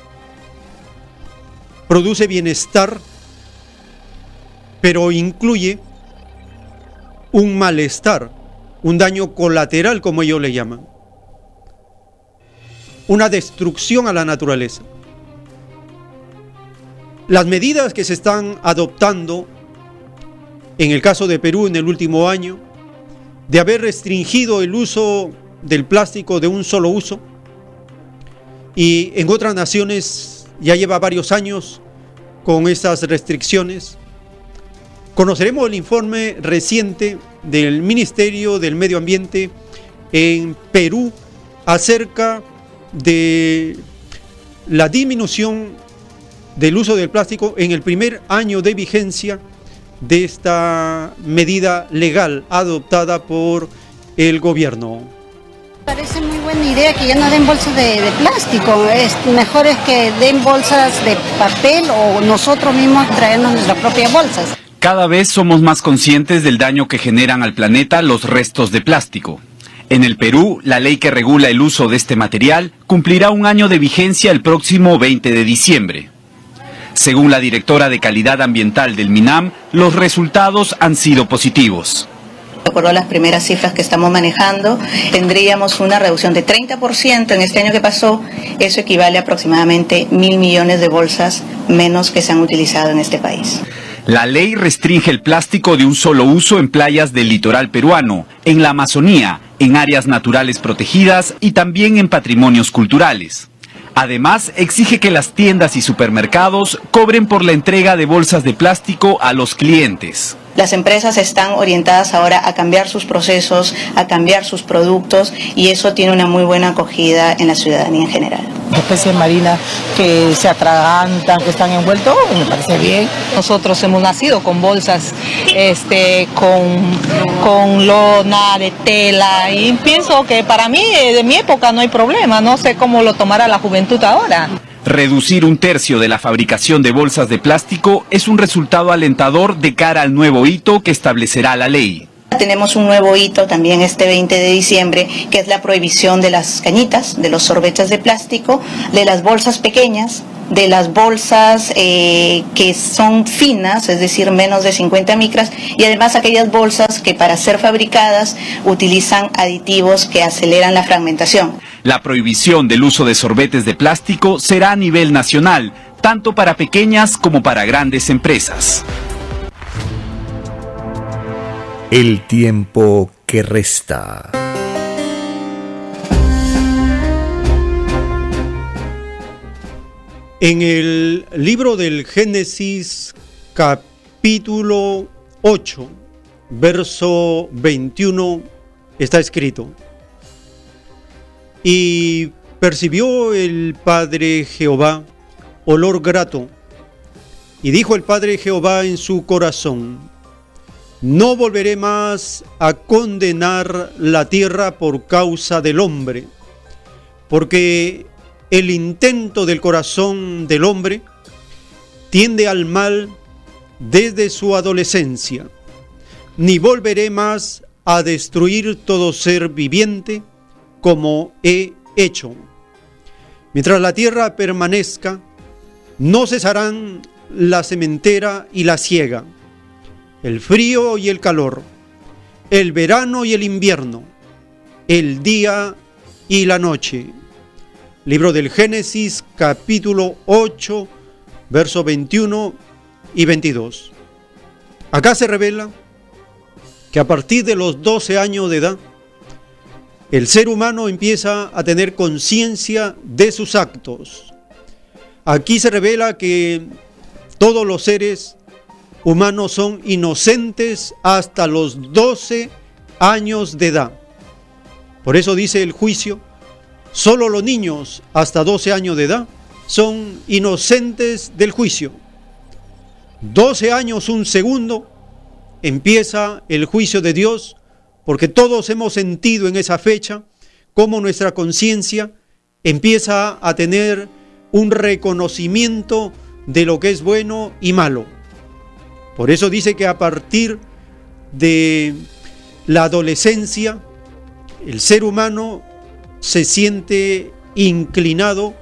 produce bienestar, pero incluye un malestar, un daño colateral como ellos le llaman, una destrucción a la naturaleza. Las medidas que se están adoptando en el caso de Perú en el último año, de haber restringido el uso del plástico de un solo uso, y en otras naciones ya lleva varios años con esas restricciones. Conoceremos el informe reciente del Ministerio del Medio Ambiente en Perú acerca de la disminución del uso del plástico en el primer año de vigencia de esta medida legal adoptada por el gobierno. Parece muy buena idea que ya no den bolsas de, plástico. Es mejor es que den bolsas de papel o nosotros mismos traernos nuestras propias bolsas. Cada vez somos más conscientes del daño que generan al planeta los restos de plástico. En el Perú, la ley que regula el uso de este material cumplirá un año de vigencia el próximo 20 de diciembre. Según la directora de calidad ambiental del MINAM, los resultados han sido positivos. De acuerdo a las primeras cifras que estamos manejando, tendríamos una reducción de 30% en este año que pasó. Eso equivale a aproximadamente mil millones de bolsas menos que se han utilizado en este país. La ley restringe el plástico de un solo uso en playas del litoral peruano, en la Amazonía, en áreas naturales protegidas y también en patrimonios culturales. Además, exige que las tiendas y supermercados cobren por la entrega de bolsas de plástico a los clientes. Las empresas están orientadas ahora a cambiar sus procesos, a cambiar sus productos y eso tiene una muy buena acogida en la ciudadanía en general. Especies marinas que se atragantan, que están envueltos, me parece bien. Nosotros hemos nacido con bolsas este, con, con lona de tela y pienso que para mí eh, de mi época no hay problema, no sé cómo lo tomará la juventud ahora. Reducir un tercio de la fabricación de bolsas de plástico es un resultado alentador de cara al nuevo hito que establecerá la ley. Tenemos un nuevo hito también este 20 de diciembre, que es la prohibición de las cañitas, de los sorbetes de plástico, de las bolsas pequeñas, de las bolsas eh, que son finas, es decir, menos de 50 micras, y además aquellas bolsas que para ser fabricadas utilizan aditivos que aceleran la fragmentación. La prohibición del uso de sorbetes de plástico será a nivel nacional, tanto para pequeñas como para grandes empresas. El tiempo que resta. En el libro del Génesis capítulo 8, verso 21, está escrito, Y percibió el Padre Jehová olor grato. Y dijo el Padre Jehová en su corazón, no volveré más a condenar la tierra por causa del hombre, porque el intento del corazón del hombre tiende al mal desde su adolescencia, ni volveré más a destruir todo ser viviente como he hecho. Mientras la tierra permanezca, no cesarán la sementera y la siega, el frío y el calor, el verano y el invierno, el día y la noche. Libro del Génesis capítulo 8, verso 21 y 22. Acá se revela que a partir de los 12 años de edad, el ser humano empieza a tener conciencia de sus actos. Aquí se revela que todos los seres humanos son inocentes hasta los 12 años de edad. Por eso dice el juicio, solo los niños hasta 12 años de edad son inocentes del juicio. 12 años, un segundo, empieza el juicio de Dios porque todos hemos sentido en esa fecha cómo nuestra conciencia empieza a tener un reconocimiento de lo que es bueno y malo. Por eso dice que a partir de la adolescencia, el ser humano se siente inclinado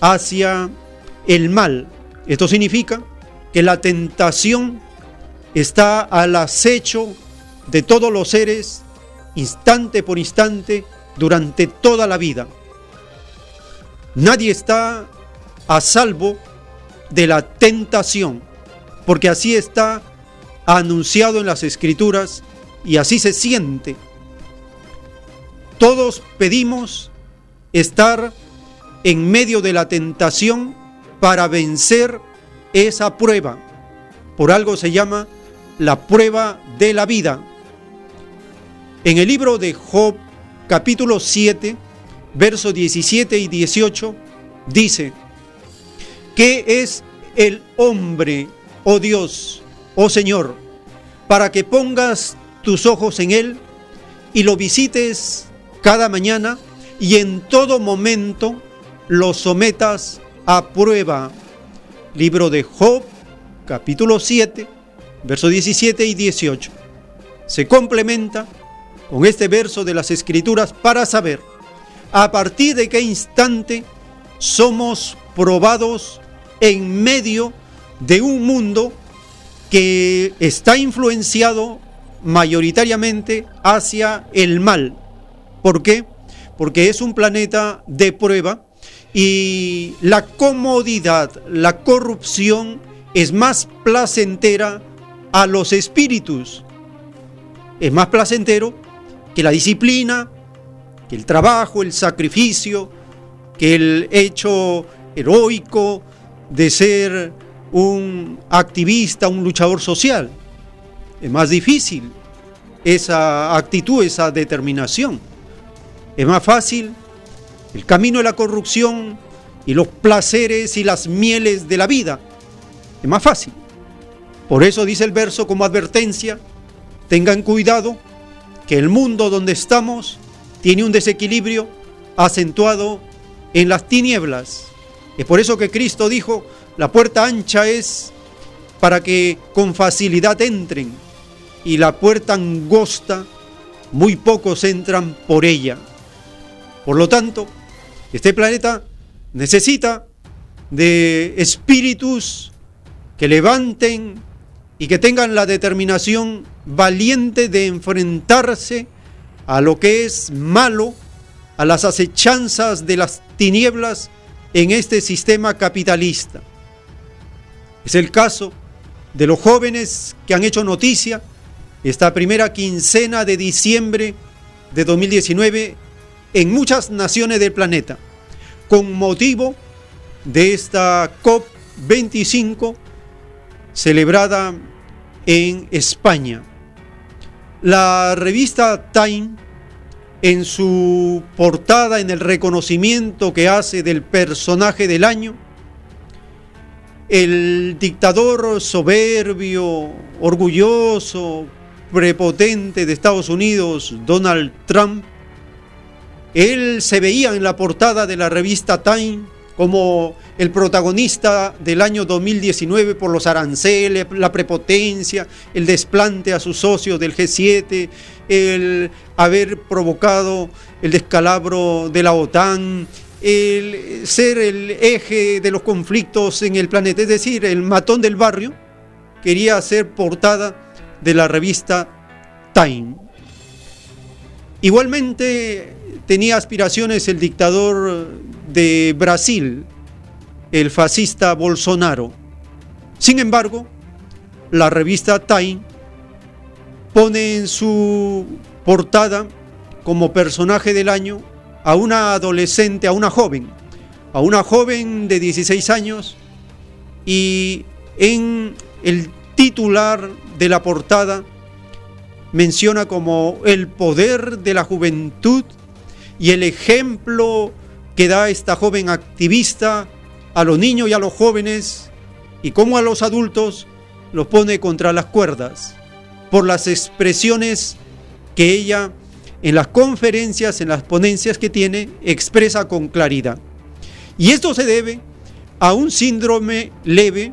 hacia el mal. Esto significa que la tentación está al acecho de todos los seres instante por instante durante toda la vida. Nadie está a salvo de la tentación, porque así está anunciado en las escrituras y así se siente. Todos pedimos estar en medio de la tentación para vencer esa prueba. Por algo se llama la prueba de la vida. En el libro de Job, capítulo 7, versos 17 y 18, dice, ¿qué es el hombre, oh Dios, oh Señor, para que pongas tus ojos en él y lo visites cada mañana y en todo momento lo sometas a prueba? Libro de Job, capítulo 7, versos 17 y 18. Se complementa con este verso de las Escrituras para saber a partir de qué instante somos probados en medio de un mundo que está influenciado mayoritariamente hacia el mal. ¿Por qué? Porque es un planeta de prueba y la comodidad, la corrupción es más placentera a los espíritus. Es más placentero que la disciplina, que el trabajo, el sacrificio, que el hecho heroico de ser un activista, un luchador social. Es más difícil esa actitud, esa determinación. Es más fácil el camino de la corrupción y los placeres y las mieles de la vida. Es más fácil. Por eso dice el verso como advertencia, tengan cuidado que el mundo donde estamos tiene un desequilibrio acentuado en las tinieblas. Es por eso que Cristo dijo, la puerta ancha es para que con facilidad entren y la puerta angosta, muy pocos entran por ella. Por lo tanto, este planeta necesita de espíritus que levanten y que tengan la determinación valiente de enfrentarse a lo que es malo, a las acechanzas de las tinieblas en este sistema capitalista. Es el caso de los jóvenes que han hecho noticia esta primera quincena de diciembre de 2019 en muchas naciones del planeta, con motivo de esta COP25 celebrada en España. La revista Time en su portada, en el reconocimiento que hace del personaje del año, el dictador soberbio, orgulloso, prepotente de Estados Unidos, Donald Trump, él se veía en la portada de la revista Time como el protagonista del año 2019 por los aranceles, la prepotencia, el desplante a sus socios del G7, el haber provocado el descalabro de la OTAN, el ser el eje de los conflictos en el planeta, es decir, el matón del barrio, quería ser portada de la revista Time. Igualmente tenía aspiraciones el dictador de Brasil, el fascista Bolsonaro. Sin embargo, la revista Time pone en su portada como personaje del año a una adolescente, a una joven, a una joven de 16 años y en el titular de la portada menciona como el poder de la juventud y el ejemplo que da esta joven activista a los niños y a los jóvenes y como a los adultos los pone contra las cuerdas por las expresiones que ella en las conferencias, en las ponencias que tiene, expresa con claridad. Y esto se debe a un síndrome leve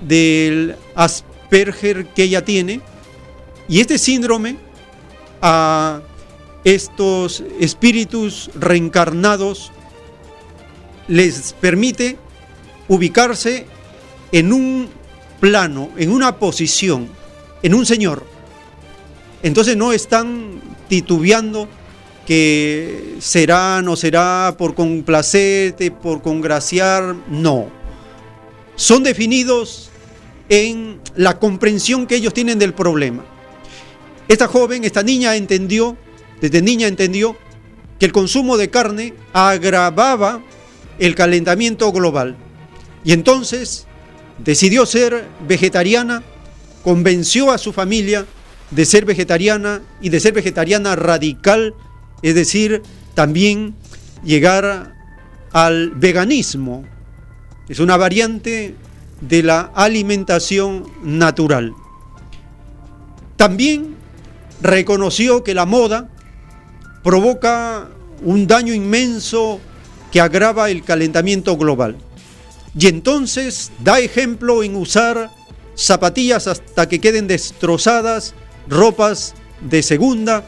del Asperger que ella tiene, y este síndrome a estos espíritus reencarnados les permite ubicarse en un plano, en una posición, en un Señor. Entonces no están titubeando que será, no será, por complacerte, por congraciar, no. Son definidos en la comprensión que ellos tienen del problema. Esta joven, esta niña entendió, desde niña entendió, que el consumo de carne agravaba el calentamiento global. Y entonces decidió ser vegetariana, convenció a su familia de ser vegetariana y de ser vegetariana radical, es decir, también llegar al veganismo. Es una variante de la alimentación natural. También reconoció que la moda provoca un daño inmenso que agrava el calentamiento global. Y entonces da ejemplo en usar zapatillas hasta que queden destrozadas ropas de segunda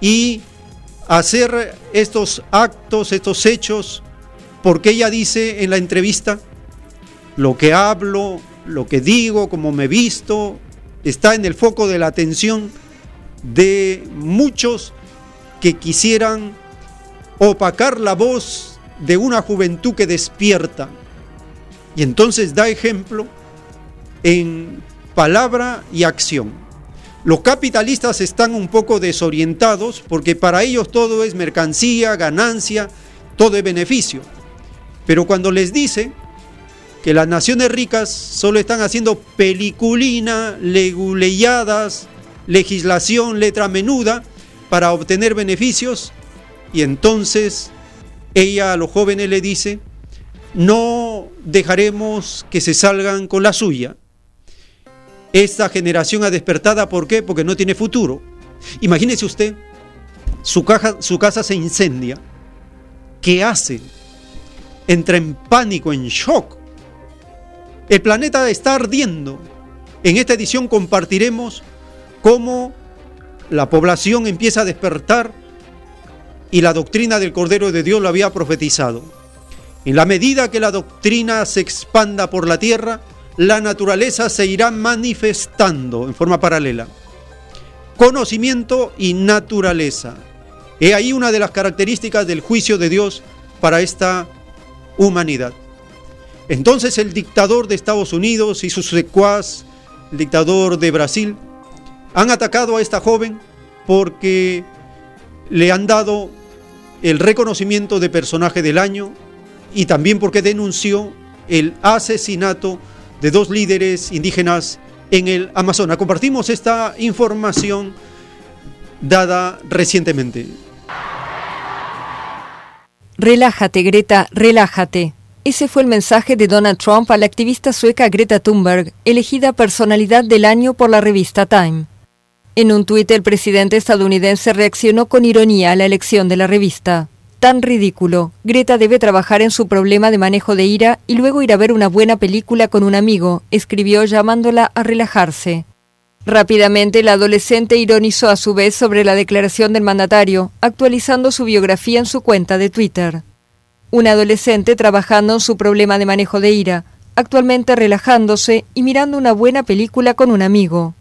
y hacer estos actos, estos hechos, porque ella dice en la entrevista, lo que hablo, lo que digo, cómo me visto, está en el foco de la atención de muchos que quisieran opacar la voz de una juventud que despierta. Y entonces da ejemplo en palabra y acción. Los capitalistas están un poco desorientados porque para ellos todo es mercancía, ganancia, todo es beneficio. Pero cuando les dice que las naciones ricas solo están haciendo peliculina, leguleyadas, legislación, letra menuda para obtener beneficios, y entonces ella a los jóvenes le dice, no dejaremos que se salgan con la suya. Esta generación ha despertada, ¿por qué? Porque no tiene futuro. Imagínese usted, su, caja, su casa se incendia. ¿Qué hace? Entra en pánico, en shock. El planeta está ardiendo. En esta edición compartiremos cómo la población empieza a despertar y la doctrina del Cordero de Dios lo había profetizado. En la medida que la doctrina se expanda por la tierra, la naturaleza se irá manifestando en forma paralela. Conocimiento y naturaleza. He ahí una de las características del juicio de Dios para esta humanidad. Entonces el dictador de Estados Unidos y sus secuaz, el dictador de Brasil, han atacado a esta joven porque le han dado el reconocimiento de personaje del año y también porque denunció el asesinato de dos líderes indígenas en el Amazonas. Compartimos esta información dada recientemente. Relájate, Greta, relájate. Ese fue el mensaje de Donald Trump a la activista sueca Greta Thunberg, elegida personalidad del año por la revista Time. En un tuit el presidente estadounidense reaccionó con ironía a la elección de la revista. Tan ridículo. Greta debe trabajar en su problema de manejo de ira y luego ir a ver una buena película con un amigo, escribió llamándola a relajarse. Rápidamente la adolescente ironizó a su vez sobre la declaración del mandatario, actualizando su biografía en su cuenta de Twitter. Un adolescente trabajando en su problema de manejo de ira, actualmente relajándose y mirando una buena película con un amigo.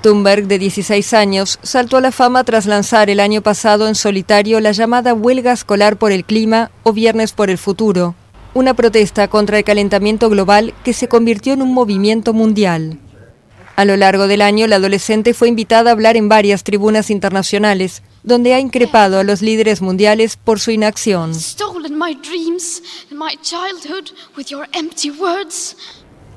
Thunberg, de 16 años, saltó a la fama tras lanzar el año pasado en solitario la llamada Huelga Escolar por el Clima o Viernes por el Futuro, una protesta contra el calentamiento global que se convirtió en un movimiento mundial. A lo largo del año, la adolescente fue invitada a hablar en varias tribunas internacionales, donde ha increpado a los líderes mundiales por su inacción.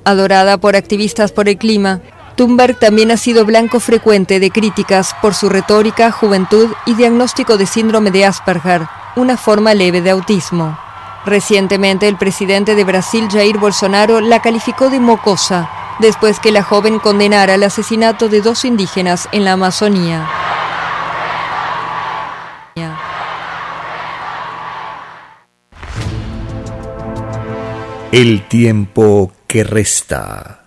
Adorada por activistas por el clima, Thunberg también ha sido blanco frecuente de críticas por su retórica, juventud y diagnóstico de síndrome de Asperger, una forma leve de autismo. Recientemente el presidente de Brasil, Jair Bolsonaro, la calificó de mocosa, después que la joven condenara el asesinato de dos indígenas en la Amazonía. El tiempo que resta.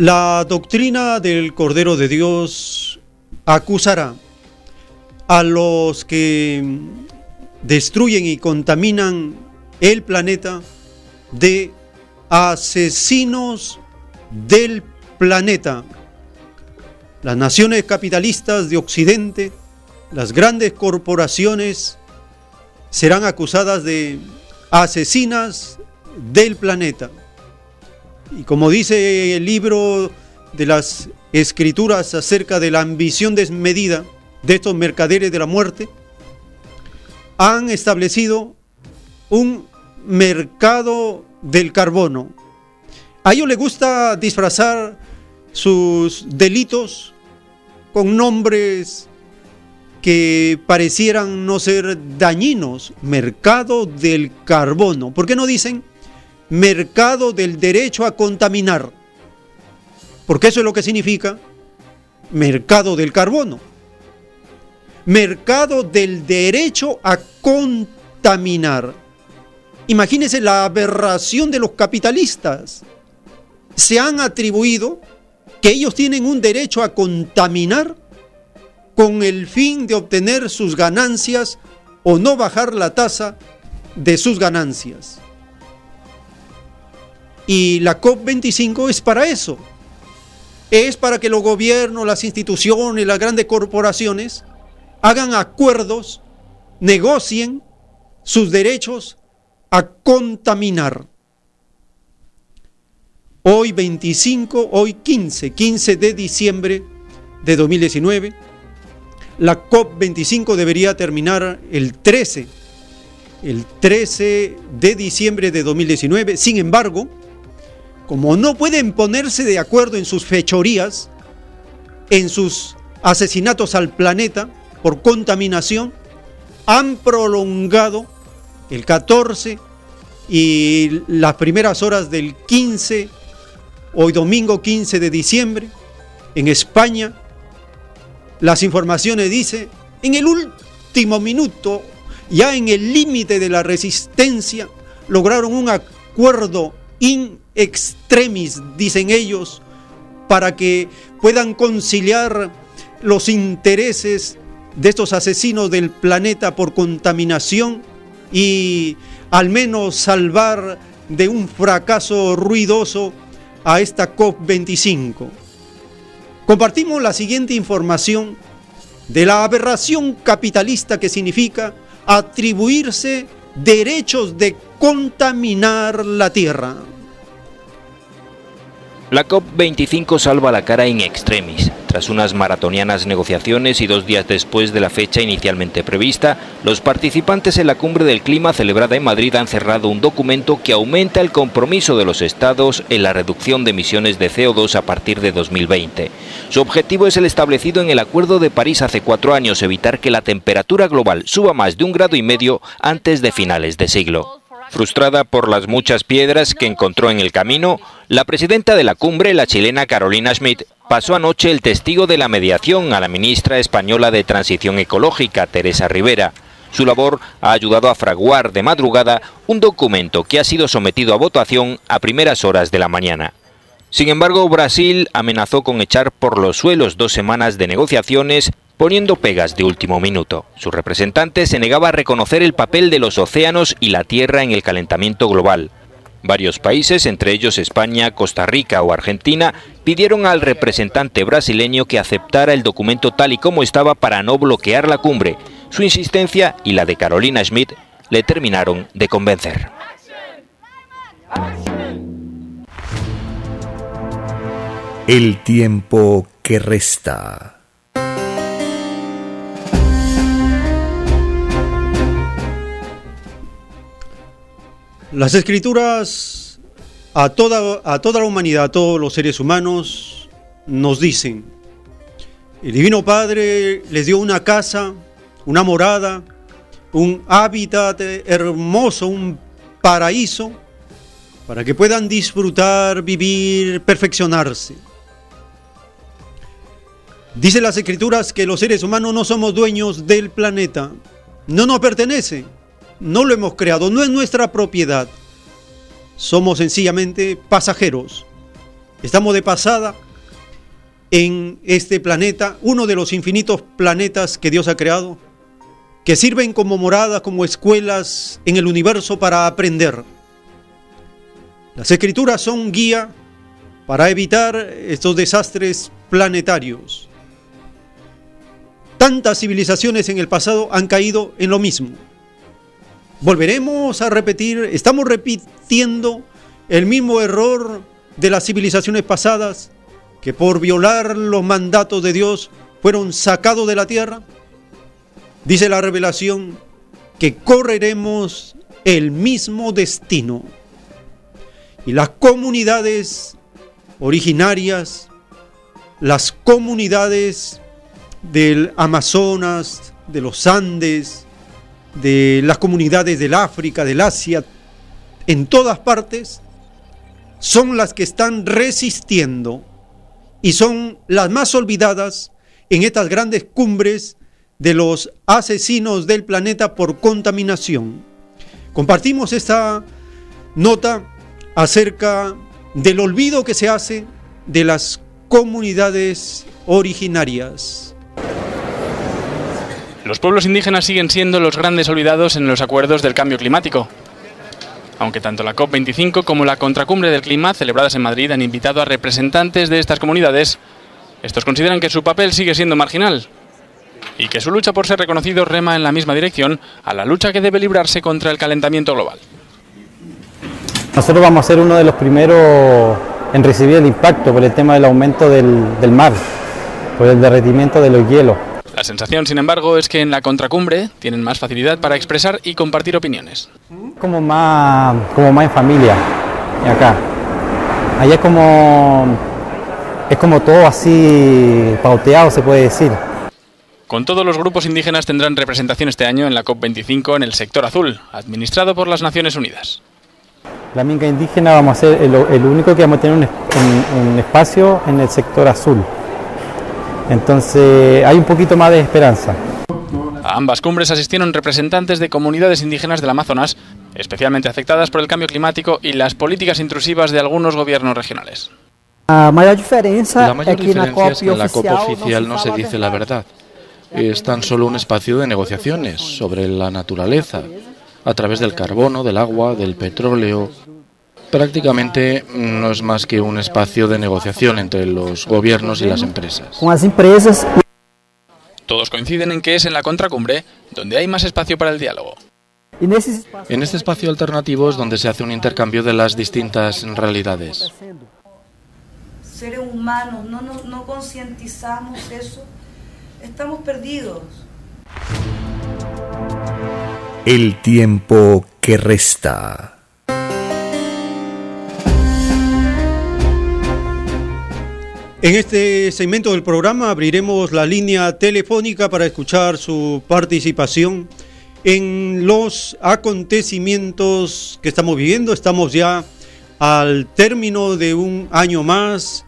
La doctrina del Cordero de Dios acusará a los que destruyen y contaminan el planeta de asesinos del planeta. Las naciones capitalistas de Occidente, las grandes corporaciones, serán acusadas de asesinas del planeta. Y como dice el libro de las escrituras acerca de la ambición desmedida de estos mercaderes de la muerte, han establecido un mercado del carbono. A ellos les gusta disfrazar sus delitos con nombres que parecieran no ser dañinos. Mercado del carbono. ¿Por qué no dicen mercado del derecho a contaminar, porque eso es lo que significa mercado del carbono, mercado del derecho a contaminar. Imagínense la aberración de los capitalistas. Se han atribuido que ellos tienen un derecho a contaminar con el fin de obtener sus ganancias o no bajar la tasa de sus ganancias. Y la COP25 es para eso. Es para que los gobiernos, las instituciones, las grandes corporaciones hagan acuerdos, negocien sus derechos a contaminar. Hoy 25, hoy 15, 15 de diciembre de 2019. La COP25 debería terminar el 13, el 13 de diciembre de 2019. Sin embargo, como no pueden ponerse de acuerdo en sus fechorías, en sus asesinatos al planeta por contaminación, han prolongado el 14 y las primeras horas del 15, hoy domingo 15 de diciembre, en España, las informaciones dicen, en el último minuto, ya en el límite de la resistencia, lograron un acuerdo in extremis, dicen ellos, para que puedan conciliar los intereses de estos asesinos del planeta por contaminación y al menos salvar de un fracaso ruidoso a esta COP25. Compartimos la siguiente información de la aberración capitalista que significa atribuirse derechos de contaminar la tierra. La COP25 salva la cara en extremis. Tras unas maratonianas negociaciones y dos días después de la fecha inicialmente prevista, los participantes en la cumbre del clima celebrada en Madrid han cerrado un documento que aumenta el compromiso de los estados en la reducción de emisiones de CO2 a partir de 2020. Su objetivo es el establecido en el Acuerdo de París hace cuatro años, evitar que la temperatura global suba más de un grado y medio antes de finales de siglo. Frustrada por las muchas piedras que encontró en el camino, la presidenta de la cumbre, la chilena Carolina Schmidt, pasó anoche el testigo de la mediación a la ministra española de Transición Ecológica, Teresa Rivera. Su labor ha ayudado a fraguar de madrugada un documento que ha sido sometido a votación a primeras horas de la mañana. Sin embargo, Brasil amenazó con echar por los suelos dos semanas de negociaciones poniendo pegas de último minuto. Su representante se negaba a reconocer el papel de los océanos y la tierra en el calentamiento global. Varios países, entre ellos España, Costa Rica o Argentina, pidieron al representante brasileño que aceptara el documento tal y como estaba para no bloquear la cumbre. Su insistencia y la de Carolina Schmidt le terminaron de convencer. El tiempo que resta. Las escrituras a toda, a toda la humanidad, a todos los seres humanos, nos dicen, el Divino Padre les dio una casa, una morada, un hábitat hermoso, un paraíso, para que puedan disfrutar, vivir, perfeccionarse. Dice las escrituras que los seres humanos no somos dueños del planeta, no nos pertenece no lo hemos creado, no es nuestra propiedad. Somos sencillamente pasajeros. Estamos de pasada en este planeta, uno de los infinitos planetas que Dios ha creado, que sirven como moradas, como escuelas en el universo para aprender. Las escrituras son guía para evitar estos desastres planetarios. Tantas civilizaciones en el pasado han caído en lo mismo volveremos a repetir, estamos repitiendo el mismo error de las civilizaciones pasadas que por violar los mandatos de Dios fueron sacados de la tierra. Dice la revelación que correremos el mismo destino. Y las comunidades originarias, las comunidades del Amazonas, de los Andes, de las comunidades del África, del Asia, en todas partes, son las que están resistiendo y son las más olvidadas en estas grandes cumbres de los asesinos del planeta por contaminación. Compartimos esta nota acerca del olvido que se hace de las comunidades originarias. Los pueblos indígenas siguen siendo los grandes olvidados en los acuerdos del cambio climático. Aunque tanto la COP25 como la Contracumbre del Clima, celebradas en Madrid, han invitado a representantes de estas comunidades, estos consideran que su papel sigue siendo marginal y que su lucha por ser reconocidos rema en la misma dirección a la lucha que debe librarse contra el calentamiento global. Nosotros vamos a ser uno de los primeros en recibir el impacto por el tema del aumento del, del mar, por el derretimiento de los hielos. La sensación, sin embargo, es que en la contracumbre tienen más facilidad para expresar y compartir opiniones. Como más, como más en familia, acá. Allá es como, es como todo así pauteado, se puede decir. Con todos los grupos indígenas tendrán representación este año en la COP25 en el sector azul, administrado por las Naciones Unidas. La minga indígena vamos a ser el, único que vamos a tener un espacio en el sector azul. Entonces hay un poquito más de esperanza. A ambas cumbres asistieron representantes de comunidades indígenas del Amazonas, especialmente afectadas por el cambio climático y las políticas intrusivas de algunos gobiernos regionales. La mayor diferencia, es que en la COP oficial no se dice la verdad. Es tan solo un espacio de negociaciones sobre la naturaleza, a través del carbono, del agua, del petróleo, prácticamente no es más que un espacio de negociación entre los gobiernos y las empresas. Con las empresas. Todos coinciden en que es en la contracumbre donde hay más espacio para el diálogo. En este espacio alternativo es donde se hace un intercambio de las distintas realidades. seres humanos no, no, no concientizamos eso, estamos perdidos. El tiempo que resta. En este segmento del programa abriremos la línea telefónica para escuchar su participación en los acontecimientos que estamos viviendo. Estamos ya al término de un año más,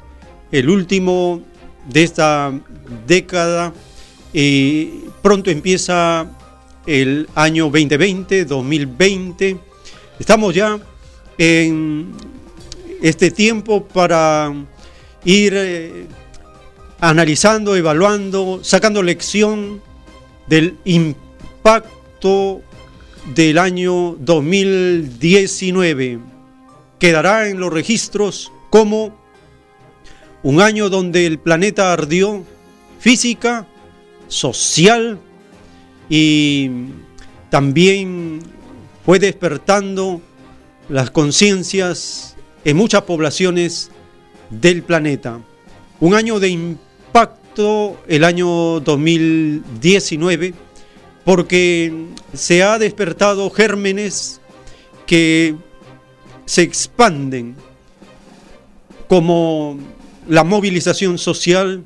el último de esta década. y pronto empieza el año 2020, 2020. Estamos ya en este tiempo para ir eh, analizando, evaluando, sacando lección del impacto del año 2019. Quedará en los registros como un año donde el planeta ardió física, social y también fue despertando las conciencias en muchas poblaciones del planeta. Un año de impacto, el año 2019, porque se ha despertado gérmenes que se expanden como la movilización social,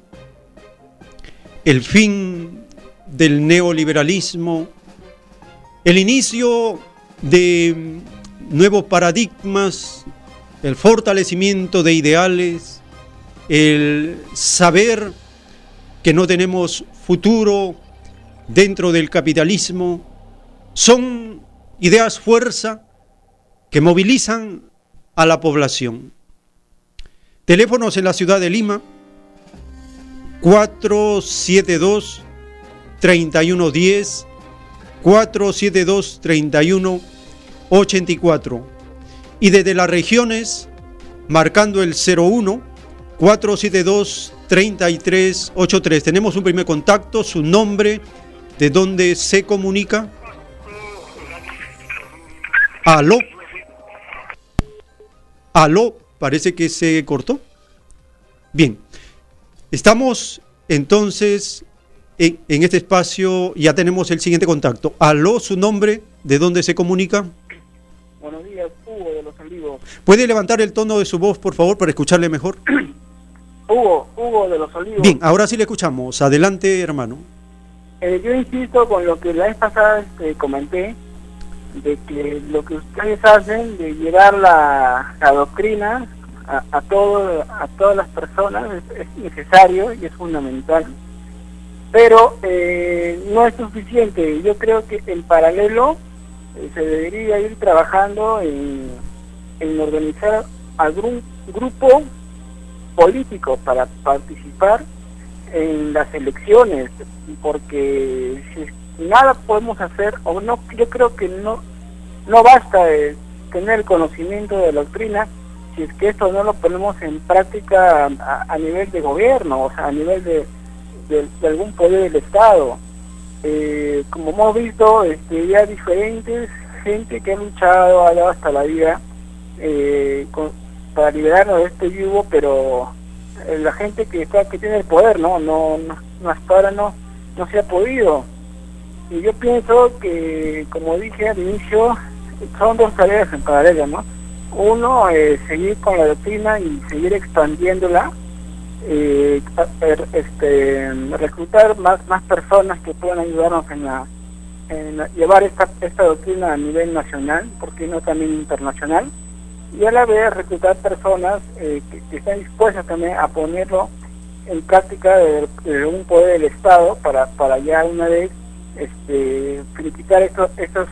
el fin del neoliberalismo, el inicio de nuevos paradigmas el fortalecimiento de ideales, el saber que no tenemos futuro dentro del capitalismo, son ideas fuerza que movilizan a la población. Teléfonos en la ciudad de Lima 472 3110 472 3184 y desde las regiones marcando el 01 472 3383. Tenemos un primer contacto, su nombre, de dónde se comunica. Aló. Aló, parece que se cortó. Bien, estamos entonces en, este espacio, ya tenemos el siguiente contacto. Aló, su nombre, de dónde se comunica. Buenos días, ¿Puede levantar el tono de su voz, por favor, para escucharle mejor? [clears throat] Hugo, Hugo de los Olivos. Bien, ahora sí le escuchamos. Adelante, hermano. Eh, yo insisto con lo que la vez pasada este, comenté, de que lo que ustedes hacen de llevar la, la doctrina a, a, todo, a todas las personas es, es necesario y es fundamental. Pero eh, no es suficiente. Yo creo que en paralelo se debería ir trabajando en, en organizar algún grupo político para participar en las elecciones, porque si nada podemos hacer, o no, yo creo que no, no basta de tener conocimiento de la doctrina, si es que esto no lo ponemos en práctica a, a nivel de gobierno, o sea, a nivel de, de, de algún poder del Estado. Eh, como hemos visto, este, ya diferentes gente que ha luchado, ha dado hasta la vida eh, con, para liberarnos de este yugo, pero eh, la gente que está que tiene el poder, no, no, no hasta ahora no, no se ha podido. Y yo pienso que, como dije al inicio, son dos tareas en paralelo, ¿no? Uno, eh, seguir con la doctrina y seguir expandiéndola, eh, este, reclutar más, más personas que puedan ayudarnos en, la, en llevar esta, esta doctrina a nivel nacional, porque no también internacional, y a la vez reclutar personas eh, que, que, estén dispuestas también a ponerlo en práctica de, un poder del Estado para, para ya una vez este, criticar estos, estos,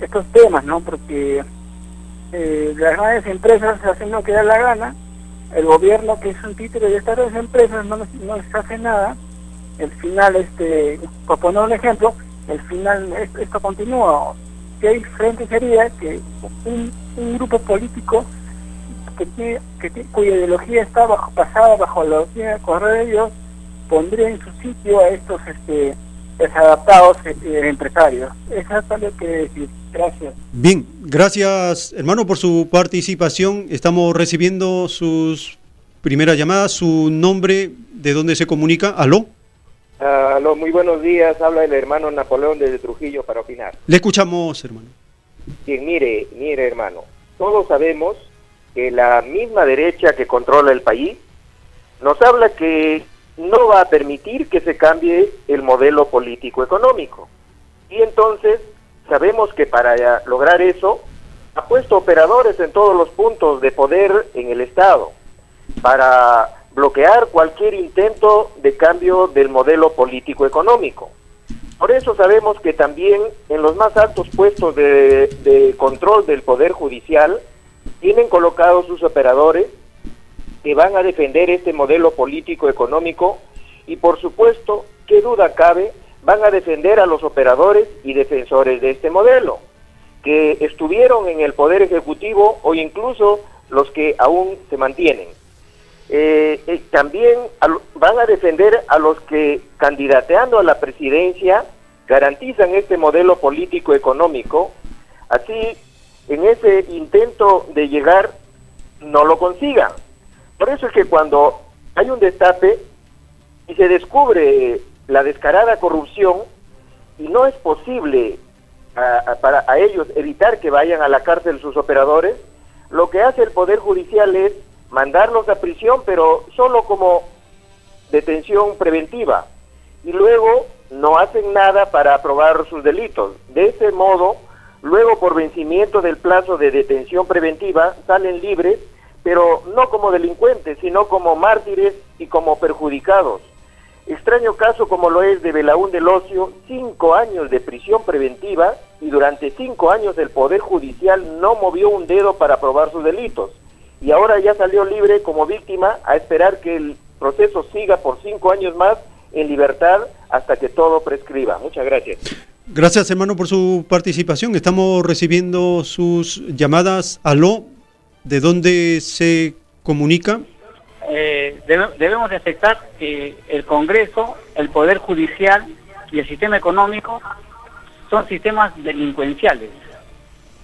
estos temas, ¿no? Porque eh, las grandes empresas hacen lo que da la gana, el gobierno que es un título de estas grandes empresas no, no les hace nada, el final, este, por poner un ejemplo, el final esto continúa. ¿Qué diferente sería que un, grupo político que tiene, que tiene, cuya ideología está bajo, basada bajo la doctrina correo de Dios pondría en su sitio a estos este, desadaptados eh, empresarios. Eso es lo que decir. Gracias. Bien, gracias hermano por su participación. Estamos recibiendo sus primera llamada, su nombre, de dónde se comunica, aló. Aló, muy buenos días, habla el hermano Napoleón desde Trujillo para opinar. Le escuchamos, hermano. Bien, mire, mire, hermano, todos sabemos que la misma derecha que controla el país nos habla que no va a permitir que se cambie el modelo político económico. Y entonces sabemos que para lograr eso ha puesto operadores en todos los puntos de poder en el Estado para bloquear cualquier intento de cambio del modelo político económico. Por eso sabemos que también en los más altos puestos de, control del Poder Judicial tienen colocados sus operadores que van a defender este modelo político económico y por supuesto, qué duda cabe, van a defender a los operadores y defensores de este modelo, que estuvieron en el Poder Ejecutivo o incluso los que aún se mantienen. Eh, eh, también van a defender a los que candidateando a la presidencia garantizan este modelo político económico, así en ese intento de llegar no lo consigan. Por eso es que cuando hay un destape y se descubre la descarada corrupción y no es posible para a ellos evitar que vayan a la cárcel sus operadores, lo que hace el Poder Judicial es mandarlos a prisión, pero solo como detención preventiva. Y luego no hacen nada para aprobar sus delitos. De ese modo, luego por vencimiento del plazo de detención preventiva, salen libres, pero no como delincuentes, sino como mártires y como perjudicados. Extraño caso como lo es de Belaún del Ocio, cinco años de prisión preventiva y durante cinco años el Poder Judicial no movió un dedo para probar sus delitos. Y ahora ya salió libre como víctima a esperar que el proceso siga por cinco años más en libertad hasta que todo prescriba. Muchas gracias. Gracias hermano por su participación. Estamos recibiendo sus llamadas. Aló, ¿de dónde se comunica? Eh, debemos aceptar que el Congreso, el Poder Judicial y el sistema económico son sistemas delincuenciales,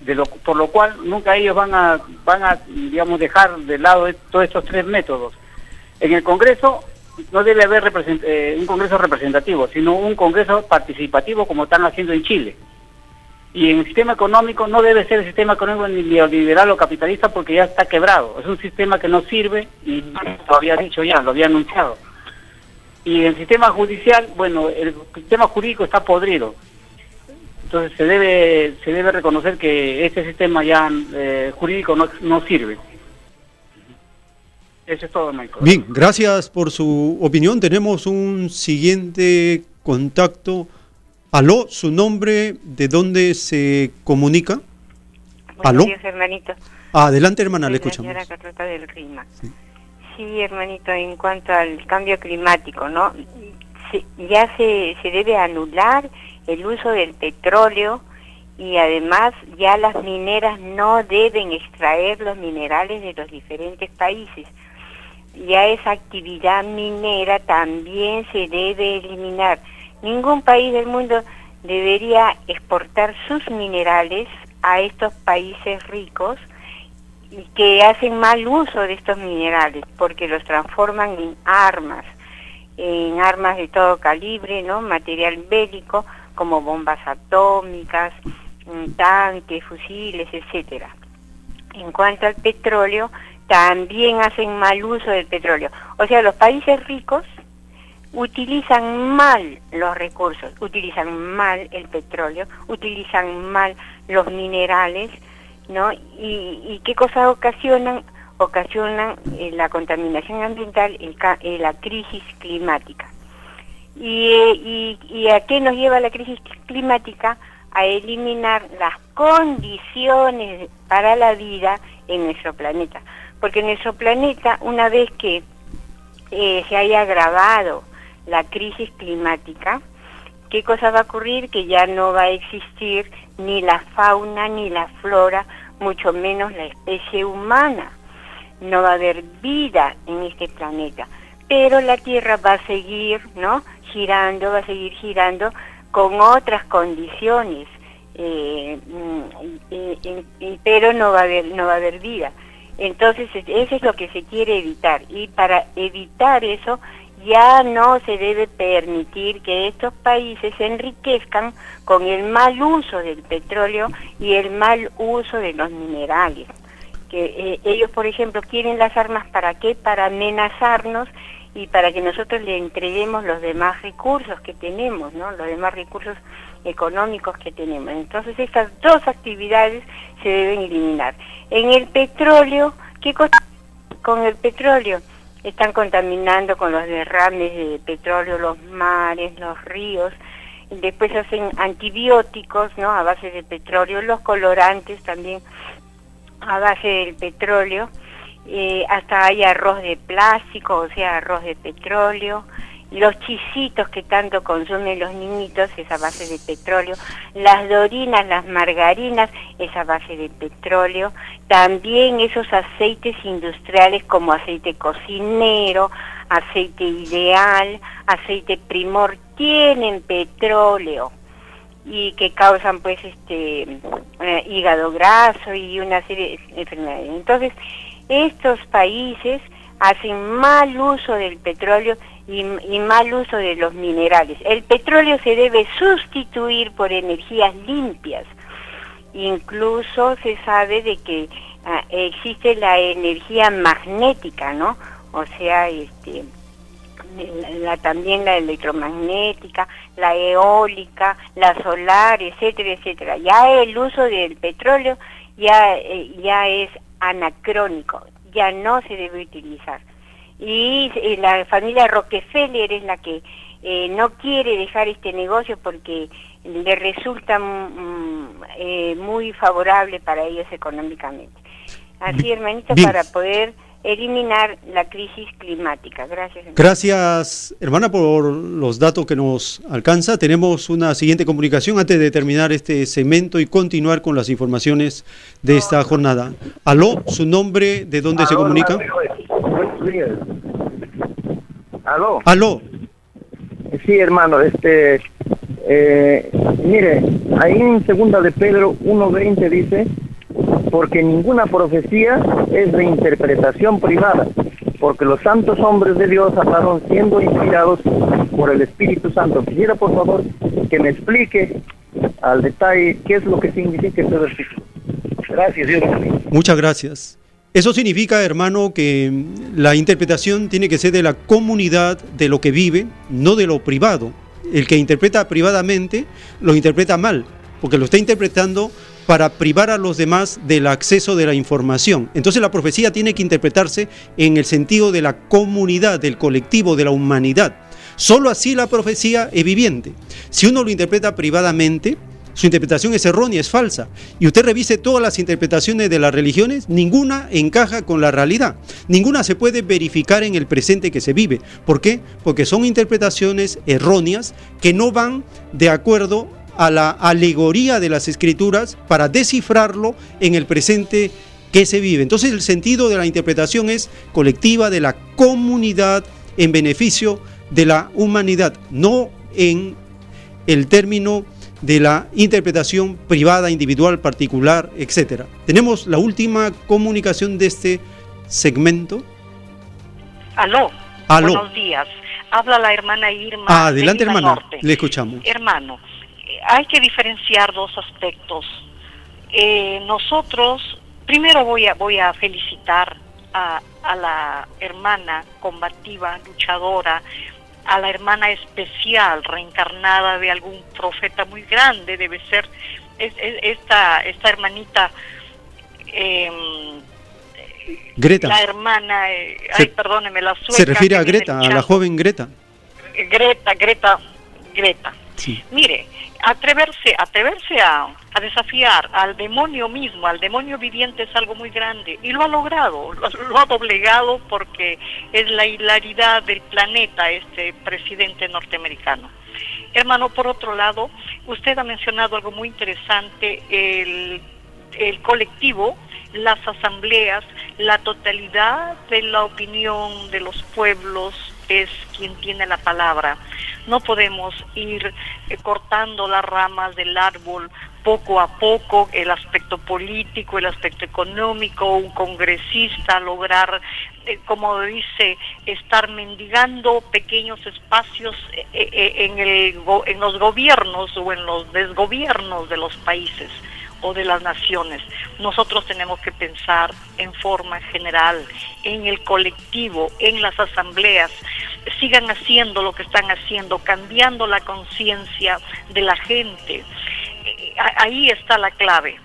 de lo, por lo cual nunca ellos van a, van a, digamos, dejar de lado todos estos tres métodos. En el Congreso no debe haber eh, un Congreso representativo, sino un Congreso participativo como están haciendo en Chile. Y en el sistema económico no debe ser el sistema económico ni neoliberal o capitalista porque ya está quebrado. Es un sistema que no sirve y lo había dicho ya, lo había anunciado. Y el sistema judicial, bueno, el sistema jurídico está podrido. Entonces se debe se debe reconocer que este sistema ya eh, jurídico no, no sirve. Eso es todo, Michael. Bien, gracias por su opinión. Tenemos un siguiente contacto. Aló, su nombre, ¿de dónde se comunica? Buenos días, hermanito. Adelante, hermana, le escuchamos. Señora Carlota del Clima. Sí. hermanito, en cuanto al cambio climático, ¿no? ya se, se debe anular el uso del petróleo y además ya las mineras no deben extraer los minerales de los diferentes países. Ya esa actividad minera también se debe eliminar Ningún país del mundo debería exportar sus minerales a estos países ricos que hacen mal uso de estos minerales porque los transforman en armas, en armas de todo calibre, ¿no? Material bélico como bombas atómicas, mm, tanques, fusiles, etcétera. En cuanto al petróleo, también hacen mal uso del petróleo. O sea, los países ricos utilizan mal los recursos, utilizan mal el petróleo, utilizan mal los minerales, ¿no? ¿Y, qué cosas ocasionan? Ocasionan eh, la contaminación ambiental y eh, la crisis climática. Y, ¿Y a qué nos lleva la crisis climática? A eliminar las condiciones para la vida en nuestro planeta. Porque en nuestro planeta, una vez que eh, se haya agravado la crisis climática, ¿qué cosa va a ocurrir? Que ya no va a existir ni la fauna ni la flora, mucho menos la especie humana. No va a haber vida en este planeta, pero la Tierra va a seguir, ¿no? Girando, va a seguir girando con otras condiciones, eh, mm, pero no va a haber, no va a haber vida. Entonces, eso es lo que se quiere evitar. Y para evitar eso, ya no se debe permitir que estos países se enriquezcan con el mal uso del petróleo y el mal uso de los minerales. Que eh, ellos, por ejemplo, quieren las armas para qué? Para amenazarnos y para que nosotros le entreguemos los demás recursos que tenemos, ¿no? Los demás recursos económicos que tenemos. Entonces, estas dos actividades se deben eliminar. En el petróleo, ¿qué con el petróleo? Están contaminando con los derrames de petróleo los mares, los ríos. Después hacen antibióticos, ¿no? A base de petróleo, los colorantes también a base del petróleo. Eh, hasta hay arroz de plástico, o sea, arroz de petróleo. Los chisitos que tanto consumen los niñitos, esa base de petróleo, las dorinas, las margarinas, esa base de petróleo, también esos aceites industriales como aceite cocinero, aceite ideal, aceite primor, tienen petróleo y que causan pues este eh, hígado graso y una serie de enfermedades. Entonces, estos países hacen mal uso del petróleo y, mal uso de los minerales. El petróleo se debe sustituir por energías limpias. Incluso se sabe de que ah, existe la energía magnética, ¿no? O sea, este, la, también la electromagnética, la eólica, la solar, etcétera, etcétera. Ya el uso del petróleo ya, eh, ya es anacrónico, ya no se debe utilizar. Y eh, la familia Rockefeller es la que eh, no quiere dejar este negocio porque le resulta mm, eh, muy favorable para ellos económicamente. Así, hermanito, para poder eliminar la crisis climática. Gracias. Gracias, hermana, por los datos que nos alcanza. Tenemos una siguiente comunicación antes de terminar este segmento y continuar con las informaciones de esta jornada. Aló, su nombre, de dónde se comunica. ¿Aló? ¿Aló? Sí, hermano, este, eh, mire, ahí en segunda de Pedro 1.20 dice, porque ninguna profecía es de interpretación privada, porque los santos hombres de Dios hablaron siendo inspirados por el Espíritu Santo. Quisiera, por favor, que me explique al detalle qué es lo que significa este versículo. Gracias, Dios. Muchas gracias. Eso significa, hermano, que la interpretación tiene que ser de la comunidad, de lo que vive, no de lo privado. El que interpreta privadamente lo interpreta mal, porque lo está interpretando para privar a los demás del acceso de la información. Entonces la profecía tiene que interpretarse en el sentido de la comunidad, del colectivo, de la humanidad. Solo así la profecía es viviente. Si uno lo interpreta privadamente, su interpretación es errónea, es falsa. Y usted revise todas las interpretaciones de las religiones, ninguna encaja con la realidad. Ninguna se puede verificar en el presente que se vive. ¿Por qué? Porque son interpretaciones erróneas que no van de acuerdo a la alegoría de las escrituras para descifrarlo en el presente que se vive. Entonces el sentido de la interpretación es colectiva de la comunidad en beneficio de la humanidad, no en el término de la interpretación privada, individual, particular, etcétera. Tenemos la última comunicación de este segmento. Aló. Aló. Buenos días. Habla la hermana Irma. Ah, adelante, hermana. Le escuchamos. Hermano, hay que diferenciar dos aspectos. Eh, nosotros, primero voy a, voy a felicitar a, a la hermana combativa, luchadora, a la hermana especial, reencarnada de algún profeta muy grande, debe ser esta, esta hermanita. Em, Greta. La hermana, eh, ay, perdóneme, la sueca. Se refiere a Greta, a la joven Greta. Greta, Greta, Greta. Mire, atreverse, atreverse a, desafiar al demonio mismo, al demonio viviente es algo muy grande y lo ha logrado, lo, ha doblegado porque es la hilaridad del planeta este presidente norteamericano. Hermano, por otro lado, usted ha mencionado algo muy interesante, el, el colectivo, las asambleas, la totalidad de la opinión de los pueblos es quien tiene la palabra. No podemos ir eh, cortando las ramas del árbol poco a poco el aspecto político, el aspecto económico, un congresista lograr, eh, como dice, estar mendigando pequeños espacios eh, en, el, en los gobiernos o en los desgobiernos de los países o de las naciones. Nosotros tenemos que pensar en forma general, en el colectivo, en las asambleas. Sigan haciendo lo que están haciendo, cambiando la conciencia de la gente. Eh, ahí está la clave.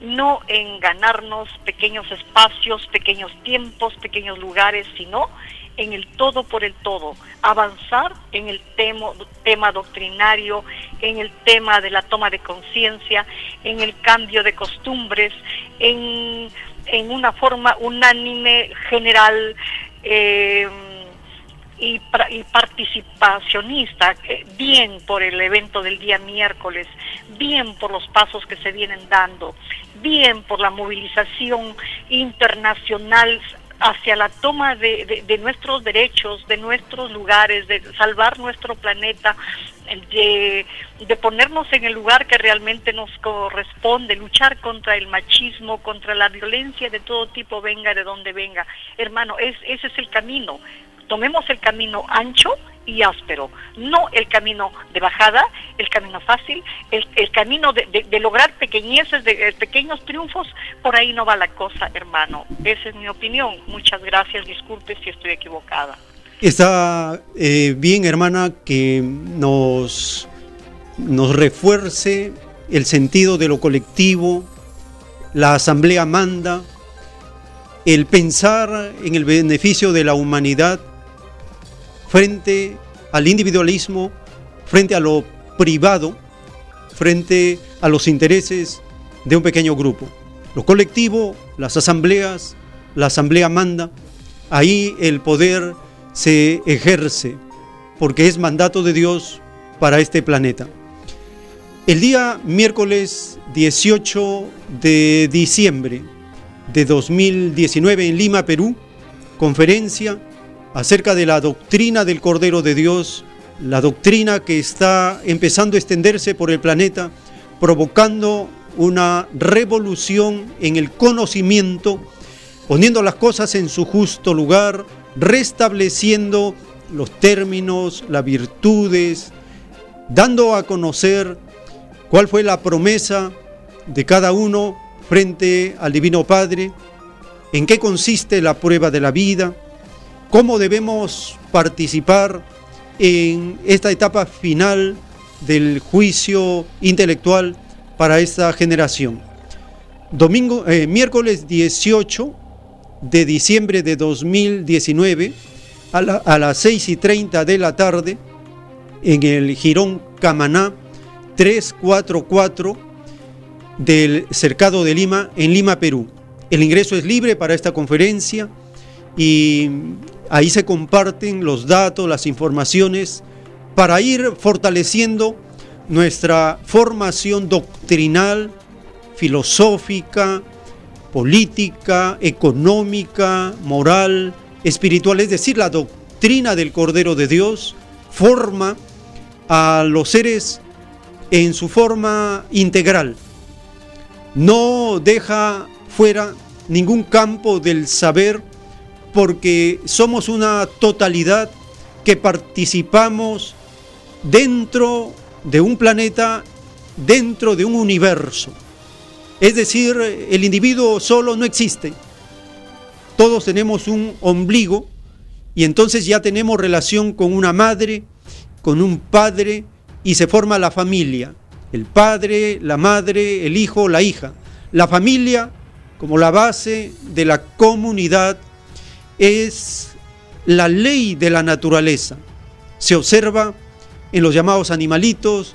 No en ganarnos pequeños espacios, pequeños tiempos, pequeños lugares, sino en el todo por el todo, avanzar en el tema, tema doctrinario, en el tema de la toma de conciencia, en el cambio de costumbres, en, una forma unánime, general eh, y, participacionista, eh, bien por el evento del día miércoles, bien por los pasos que se vienen dando, bien por la movilización internacional hacia la toma de, nuestros derechos, de nuestros lugares, de salvar nuestro planeta, de, ponernos en el lugar que realmente nos corresponde, luchar contra el machismo, contra la violencia de todo tipo, venga de donde venga. Hermano, es, ese es el camino. Tomemos el camino ancho y áspero, no el camino de bajada, el camino fácil, el, camino de, lograr pequeñeces, de, eh, pequeños triunfos, por ahí no va la cosa, hermano. Esa es mi opinión. Muchas gracias, disculpe si estoy equivocada. Está eh, bien, hermana, que nos, nos refuerce el sentido de lo colectivo, la asamblea manda, el pensar en el beneficio de la humanidad frente al individualismo, frente a lo privado, frente a los intereses de un pequeño grupo. Lo colectivo, las asambleas, la asamblea manda, ahí el poder se ejerce, porque es mandato de Dios para este planeta. El día miércoles 18 de diciembre de 2019 en Lima, Perú, conferencia acerca de la doctrina del Cordero de Dios, la doctrina que está empezando a extenderse por el planeta, provocando una revolución en el conocimiento, poniendo las cosas en su justo lugar, restableciendo los términos, las virtudes, dando a conocer cuál fue la promesa de cada uno frente al Divino Padre, en qué consiste la prueba de la vida, cómo debemos participar en esta etapa final del juicio intelectual para esta generación. Domingo, eh, miércoles 18 de diciembre de 2019 a, a las 6 y 30 de la tarde en el Girón Camaná 344 del Cercado de Lima en Lima, Perú. El ingreso es libre para esta conferencia y Ahí se comparten los datos, las informaciones para ir fortaleciendo nuestra formación doctrinal, filosófica, política, económica, moral, espiritual, es decir, la doctrina del Cordero de Dios forma a los seres en su forma integral. No deja fuera ningún campo del saber porque somos una totalidad que participamos dentro de un planeta, dentro de un universo. Es decir, el individuo solo no existe. Todos tenemos un ombligo y entonces ya tenemos relación con una madre, con un padre y se forma la familia. El padre, la madre, el hijo, la hija. La familia como la base de la comunidad es la ley de la naturaleza. Se observa en los llamados animalitos,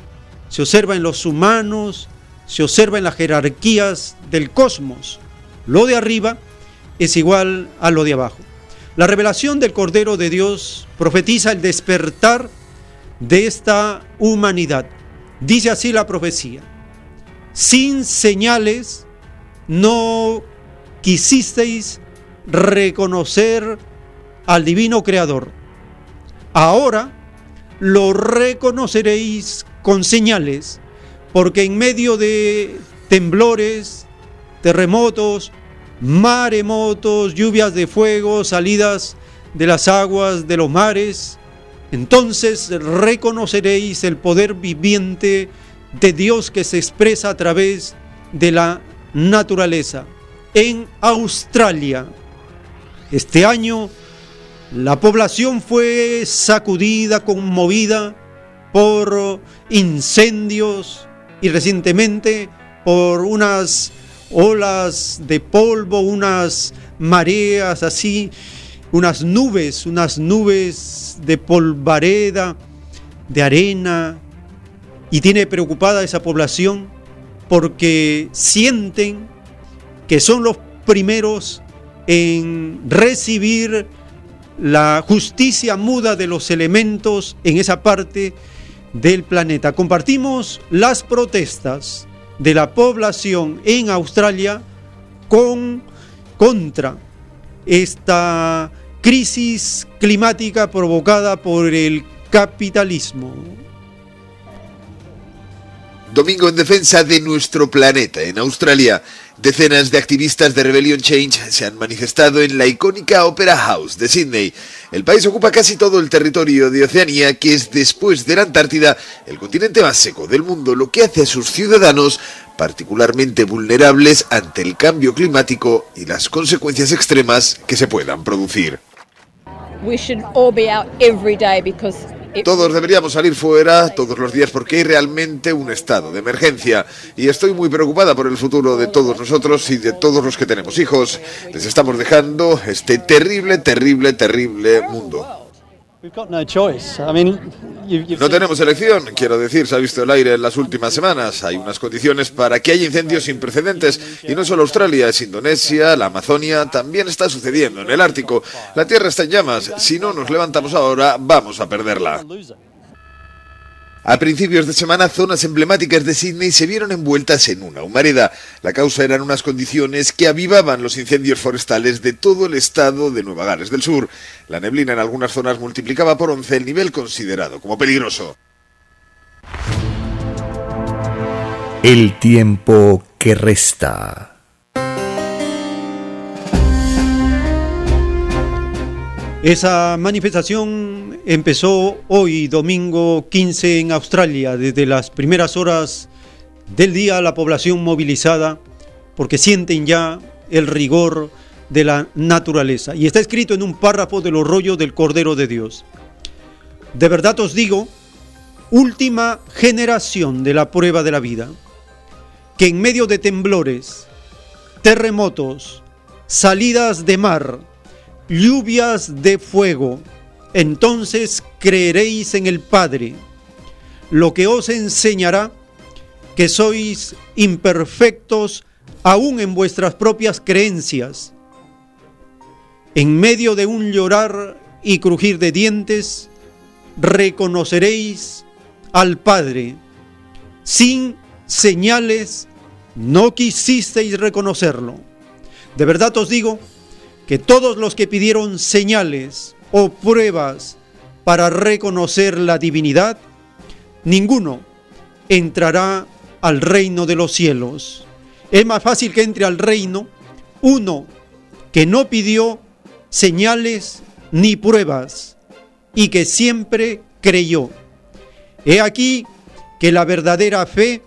se observa en los humanos, se observa en las jerarquías del cosmos. Lo de arriba es igual a lo de abajo. La revelación del Cordero de Dios profetiza el despertar de esta humanidad. Dice así la profecía. Sin señales no quisisteis reconocer al divino creador. Ahora lo reconoceréis con señales, porque en medio de temblores, terremotos, maremotos, lluvias de fuego, salidas de las aguas de los mares, entonces reconoceréis el poder viviente de Dios que se expresa a través de la naturaleza. En Australia, este año, la población fue sacudida, conmovida por incendios y recientemente por unas olas de polvo, unas mareas así, unas nubes, unas nubes de polvareda, de arena, y tiene preocupada esa población porque sienten que son los primeros en recibir la justicia muda de los elementos en esa parte del planeta. Compartimos las protestas de la población en Australia con contra esta crisis climática provocada por el capitalismo. Domingo en defensa de nuestro planeta. En Australia, decenas de activistas de Rebellion Change se han manifestado en la icónica Opera House de Sydney. El país ocupa casi todo el territorio de Oceanía, que es después de la Antártida el continente más seco del mundo, lo que hace a sus ciudadanos particularmente vulnerables ante el cambio climático y las consecuencias extremas que se puedan producir. Todos deberíamos salir fuera todos los días porque hay realmente un estado de emergencia y estoy muy preocupada por el futuro de todos nosotros y de todos los que tenemos hijos. Les estamos dejando este terrible, terrible, terrible mundo. No tenemos elección, quiero decir, se ha visto el aire en las últimas semanas. Hay unas condiciones para que haya incendios sin precedentes. Y no solo Australia, es Indonesia, la Amazonia, también está sucediendo en el Ártico. La Tierra está en llamas. Si no nos levantamos ahora, vamos a perderla. A principios de semana, zonas emblemáticas de Sydney se vieron envueltas en una humareda. La causa eran unas condiciones que avivaban los incendios forestales de todo el estado de Nueva Gales del Sur. La neblina en algunas zonas multiplicaba por 11 el nivel considerado como peligroso. El tiempo que resta. Esa manifestación empezó hoy, domingo 15, en Australia. Desde las primeras horas del día, la población movilizada porque sienten ya el rigor de la naturaleza. Y está escrito en un párrafo de los rollos del Cordero de Dios. De verdad os digo, última generación de la prueba de la vida, que en medio de temblores, terremotos, salidas de mar, lluvias de fuego, entonces creeréis en el Padre, lo que os enseñará que sois imperfectos aún en vuestras propias creencias. En medio de un llorar y crujir de dientes, reconoceréis al Padre. Sin señales no quisisteis reconocerlo. De verdad os digo que todos los que pidieron señales o pruebas para reconocer la divinidad, ninguno entrará al reino de los cielos. Es más fácil que entre al reino uno que no pidió señales ni pruebas y que siempre creyó. He aquí que la verdadera fe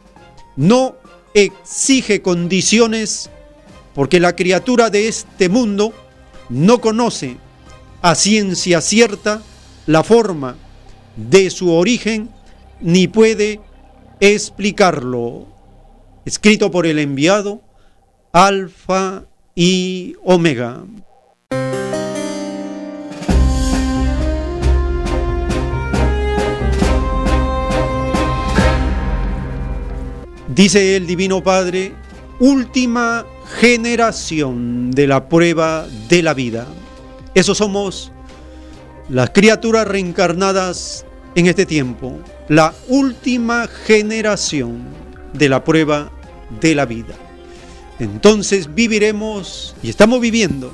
no exige condiciones porque la criatura de este mundo no conoce a ciencia cierta la forma de su origen ni puede explicarlo. Escrito por el enviado Alfa y Omega. Dice el Divino Padre, última generación de la prueba de la vida. Eso somos las criaturas reencarnadas en este tiempo, la última generación de la prueba de la vida. Entonces viviremos y estamos viviendo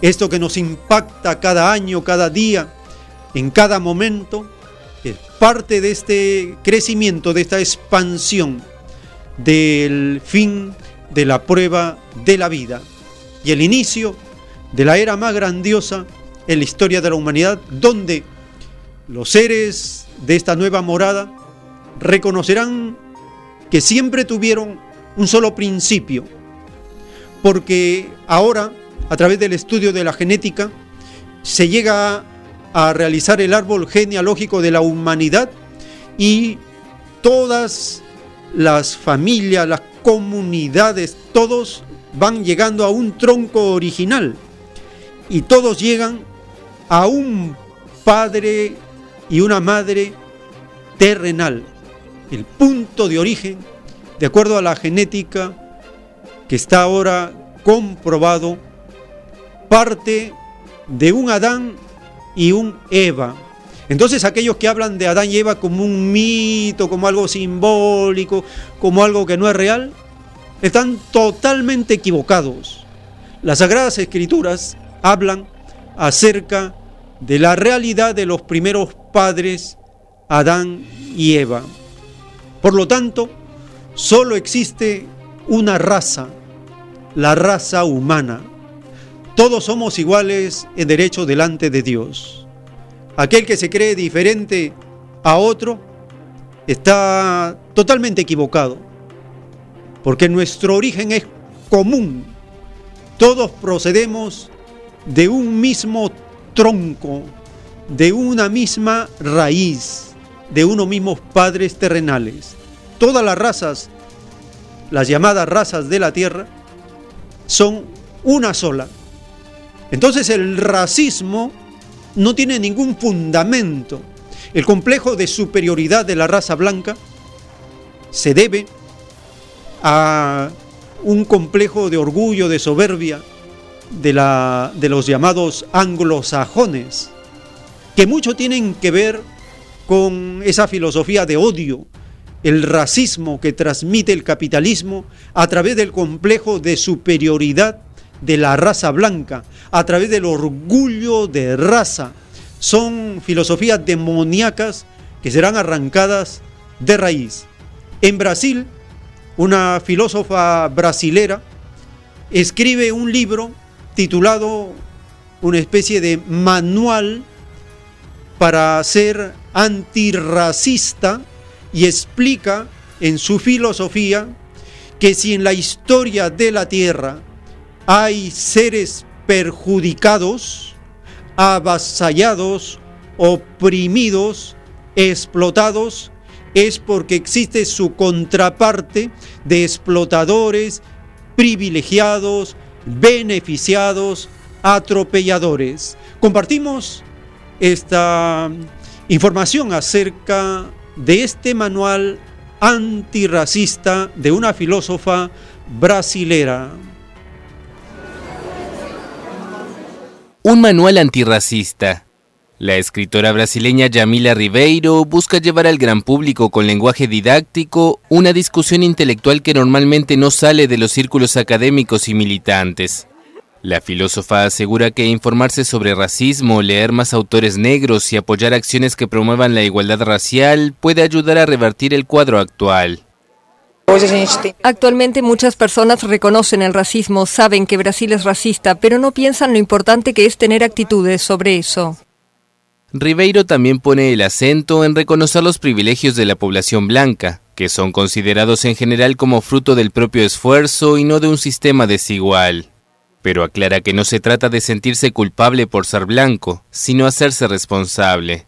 esto que nos impacta cada año, cada día, en cada momento, es parte de este crecimiento, de esta expansión del fin de la prueba de la vida y el inicio de la era más grandiosa en la historia de la humanidad, donde los seres de esta nueva morada reconocerán que siempre tuvieron un solo principio, porque ahora, a través del estudio de la genética, se llega a realizar el árbol genealógico de la humanidad y todas las familias, las comunidades, todos van llegando a un tronco original y todos llegan a un padre y una madre terrenal. El punto de origen, de acuerdo a la genética que está ahora comprobado, parte de un Adán y un Eva. Entonces aquellos que hablan de Adán y Eva como un mito, como algo simbólico, como algo que no es real, están totalmente equivocados. Las Sagradas Escrituras hablan acerca de la realidad de los primeros padres, Adán y Eva. Por lo tanto, solo existe una raza, la raza humana. Todos somos iguales en derecho delante de Dios. Aquel que se cree diferente a otro está totalmente equivocado, porque nuestro origen es común. Todos procedemos de un mismo tronco, de una misma raíz, de unos mismos padres terrenales. Todas las razas, las llamadas razas de la tierra, son una sola. Entonces el racismo no tiene ningún fundamento. El complejo de superioridad de la raza blanca se debe a un complejo de orgullo, de soberbia, de, la, de los llamados anglosajones, que mucho tienen que ver con esa filosofía de odio, el racismo que transmite el capitalismo a través del complejo de superioridad de la raza blanca, a través del orgullo de raza. Son filosofías demoníacas que serán arrancadas de raíz. En Brasil, una filósofa brasilera escribe un libro titulado una especie de manual para ser antirracista y explica en su filosofía que si en la historia de la Tierra hay seres perjudicados, avasallados, oprimidos, explotados, es porque existe su contraparte de explotadores, privilegiados, beneficiados, atropelladores. Compartimos esta información acerca de este manual antirracista de una filósofa brasilera. Un manual antirracista. La escritora brasileña Yamila Ribeiro busca llevar al gran público con lenguaje didáctico una discusión intelectual que normalmente no sale de los círculos académicos y militantes. La filósofa asegura que informarse sobre racismo, leer más autores negros y apoyar acciones que promuevan la igualdad racial puede ayudar a revertir el cuadro actual. Actualmente muchas personas reconocen el racismo, saben que Brasil es racista, pero no piensan lo importante que es tener actitudes sobre eso. Ribeiro también pone el acento en reconocer los privilegios de la población blanca, que son considerados en general como fruto del propio esfuerzo y no de un sistema desigual. Pero aclara que no se trata de sentirse culpable por ser blanco, sino hacerse responsable.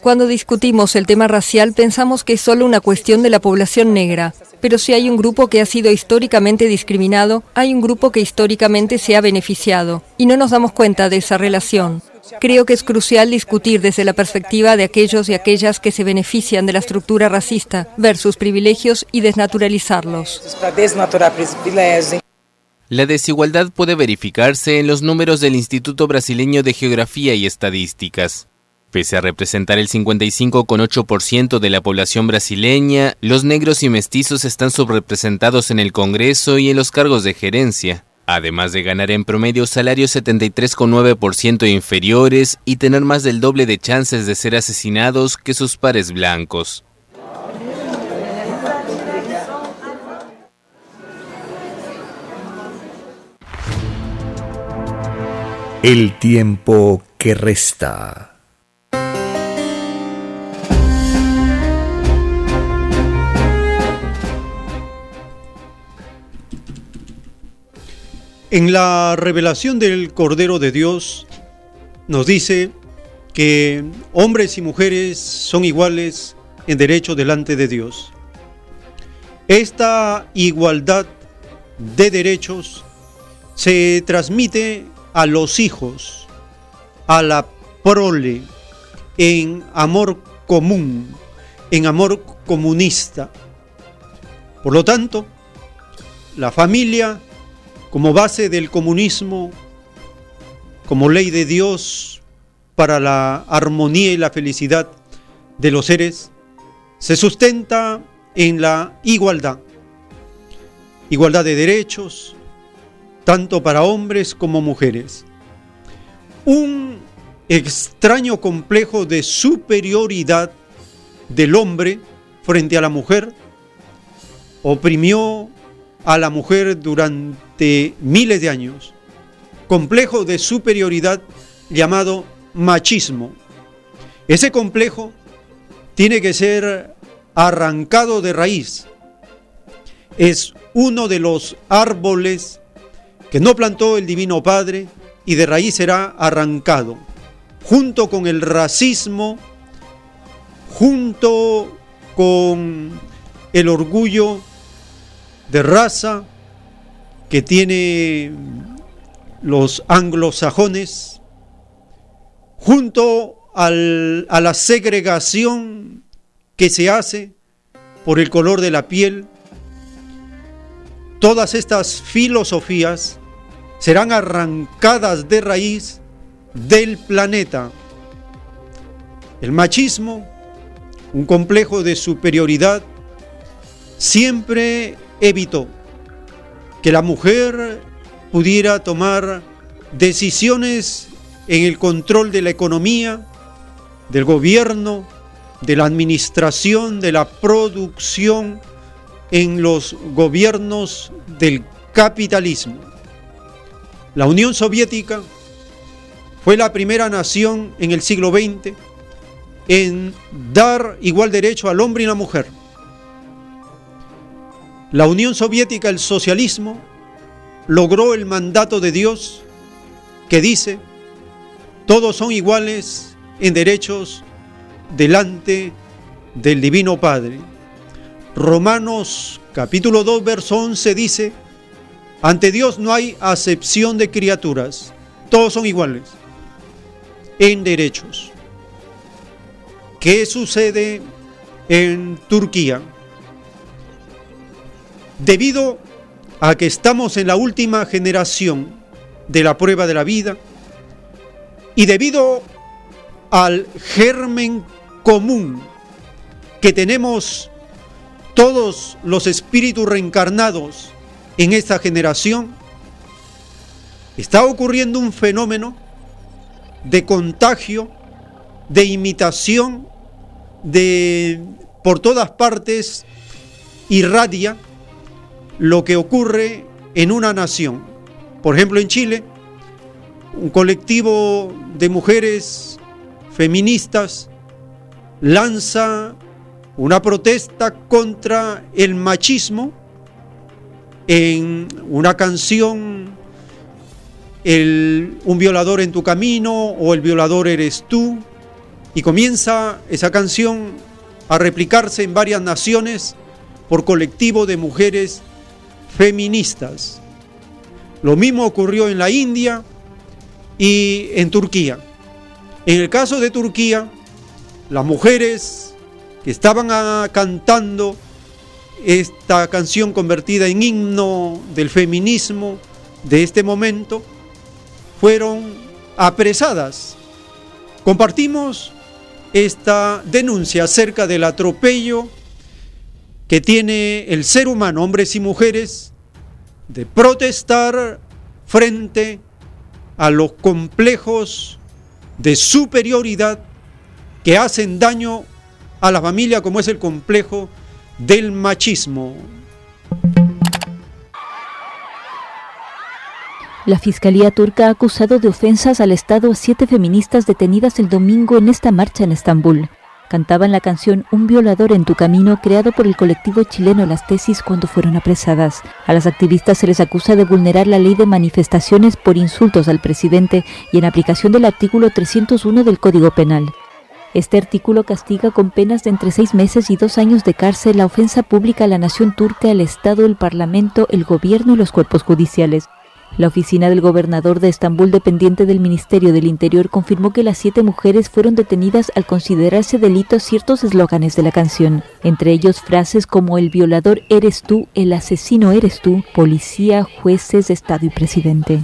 Cuando discutimos el tema racial pensamos que es solo una cuestión de la población negra, pero si hay un grupo que ha sido históricamente discriminado, hay un grupo que históricamente se ha beneficiado, y no nos damos cuenta de esa relación. Creo que es crucial discutir desde la perspectiva de aquellos y aquellas que se benefician de la estructura racista, ver sus privilegios y desnaturalizarlos. La desigualdad puede verificarse en los números del Instituto Brasileño de Geografía y Estadísticas. Pese a representar el 55,8% de la población brasileña, los negros y mestizos están subrepresentados en el Congreso y en los cargos de gerencia además de ganar en promedio salarios 73,9% inferiores y tener más del doble de chances de ser asesinados que sus pares blancos. El tiempo que resta. En la revelación del Cordero de Dios nos dice que hombres y mujeres son iguales en derecho delante de Dios. Esta igualdad de derechos se transmite a los hijos, a la prole, en amor común, en amor comunista. Por lo tanto, la familia como base del comunismo, como ley de Dios para la armonía y la felicidad de los seres, se sustenta en la igualdad. Igualdad de derechos, tanto para hombres como mujeres. Un extraño complejo de superioridad del hombre frente a la mujer oprimió a la mujer durante miles de años. Complejo de superioridad llamado machismo. Ese complejo tiene que ser arrancado de raíz. Es uno de los árboles que no plantó el Divino Padre y de raíz será arrancado, junto con el racismo, junto con el orgullo de raza que tiene los anglosajones, junto a la segregación que se hace por el color de la piel, todas estas filosofías serán arrancadas de raíz del planeta. El machismo, un complejo de superioridad, siempre evitó que la mujer pudiera tomar decisiones en el control de la economía, del gobierno, de la administración, de la producción en los gobiernos del capitalismo. La Unión Soviética fue la primera nación en el siglo XX en dar igual derecho al hombre y la mujer. La Unión Soviética, el socialismo, logró el mandato de Dios que dice, todos son iguales en derechos delante del Divino Padre. Romanos capítulo 2, verso 11 dice, ante Dios no hay acepción de criaturas, todos son iguales en derechos. ¿Qué sucede en Turquía? Debido a que estamos en la última generación de la prueba de la vida y debido al germen común que tenemos todos los espíritus reencarnados en esta generación, está ocurriendo un fenómeno de contagio, de imitación, de por todas partes irradia lo que ocurre en una nación. Por ejemplo, en Chile, un colectivo de mujeres feministas lanza una protesta contra el machismo en una canción, Un violador en tu camino o El violador eres tú, y comienza esa canción a replicarse en varias naciones por colectivo de mujeres feministas. Lo mismo ocurrió en la India y en Turquía. En el caso de Turquía, las mujeres que estaban cantando esta canción convertida en himno del feminismo de este momento, fueron apresadas. Compartimos esta denuncia acerca del atropello que tiene el ser humano, hombres y mujeres, de protestar frente a los complejos de superioridad que hacen daño a la familia, como es el complejo del machismo. La Fiscalía turca ha acusado de ofensas al Estado a siete feministas detenidas el domingo en esta marcha en Estambul. Cantaban la canción Un violador en tu camino, creado por el colectivo chileno Las Tesis cuando fueron apresadas. A las activistas se les acusa de vulnerar la ley de manifestaciones por insultos al presidente y en aplicación del artículo 301 del Código Penal. Este artículo castiga con penas de entre seis meses y dos años de cárcel la ofensa pública a la nación turca, el Estado, el Parlamento, el Gobierno y los cuerpos judiciales. La oficina del gobernador de Estambul, dependiente del Ministerio del Interior, confirmó que las siete mujeres fueron detenidas al considerarse delitos ciertos eslóganes de la canción, entre ellos frases como el violador eres tú, el asesino eres tú, policía, jueces, Estado y presidente.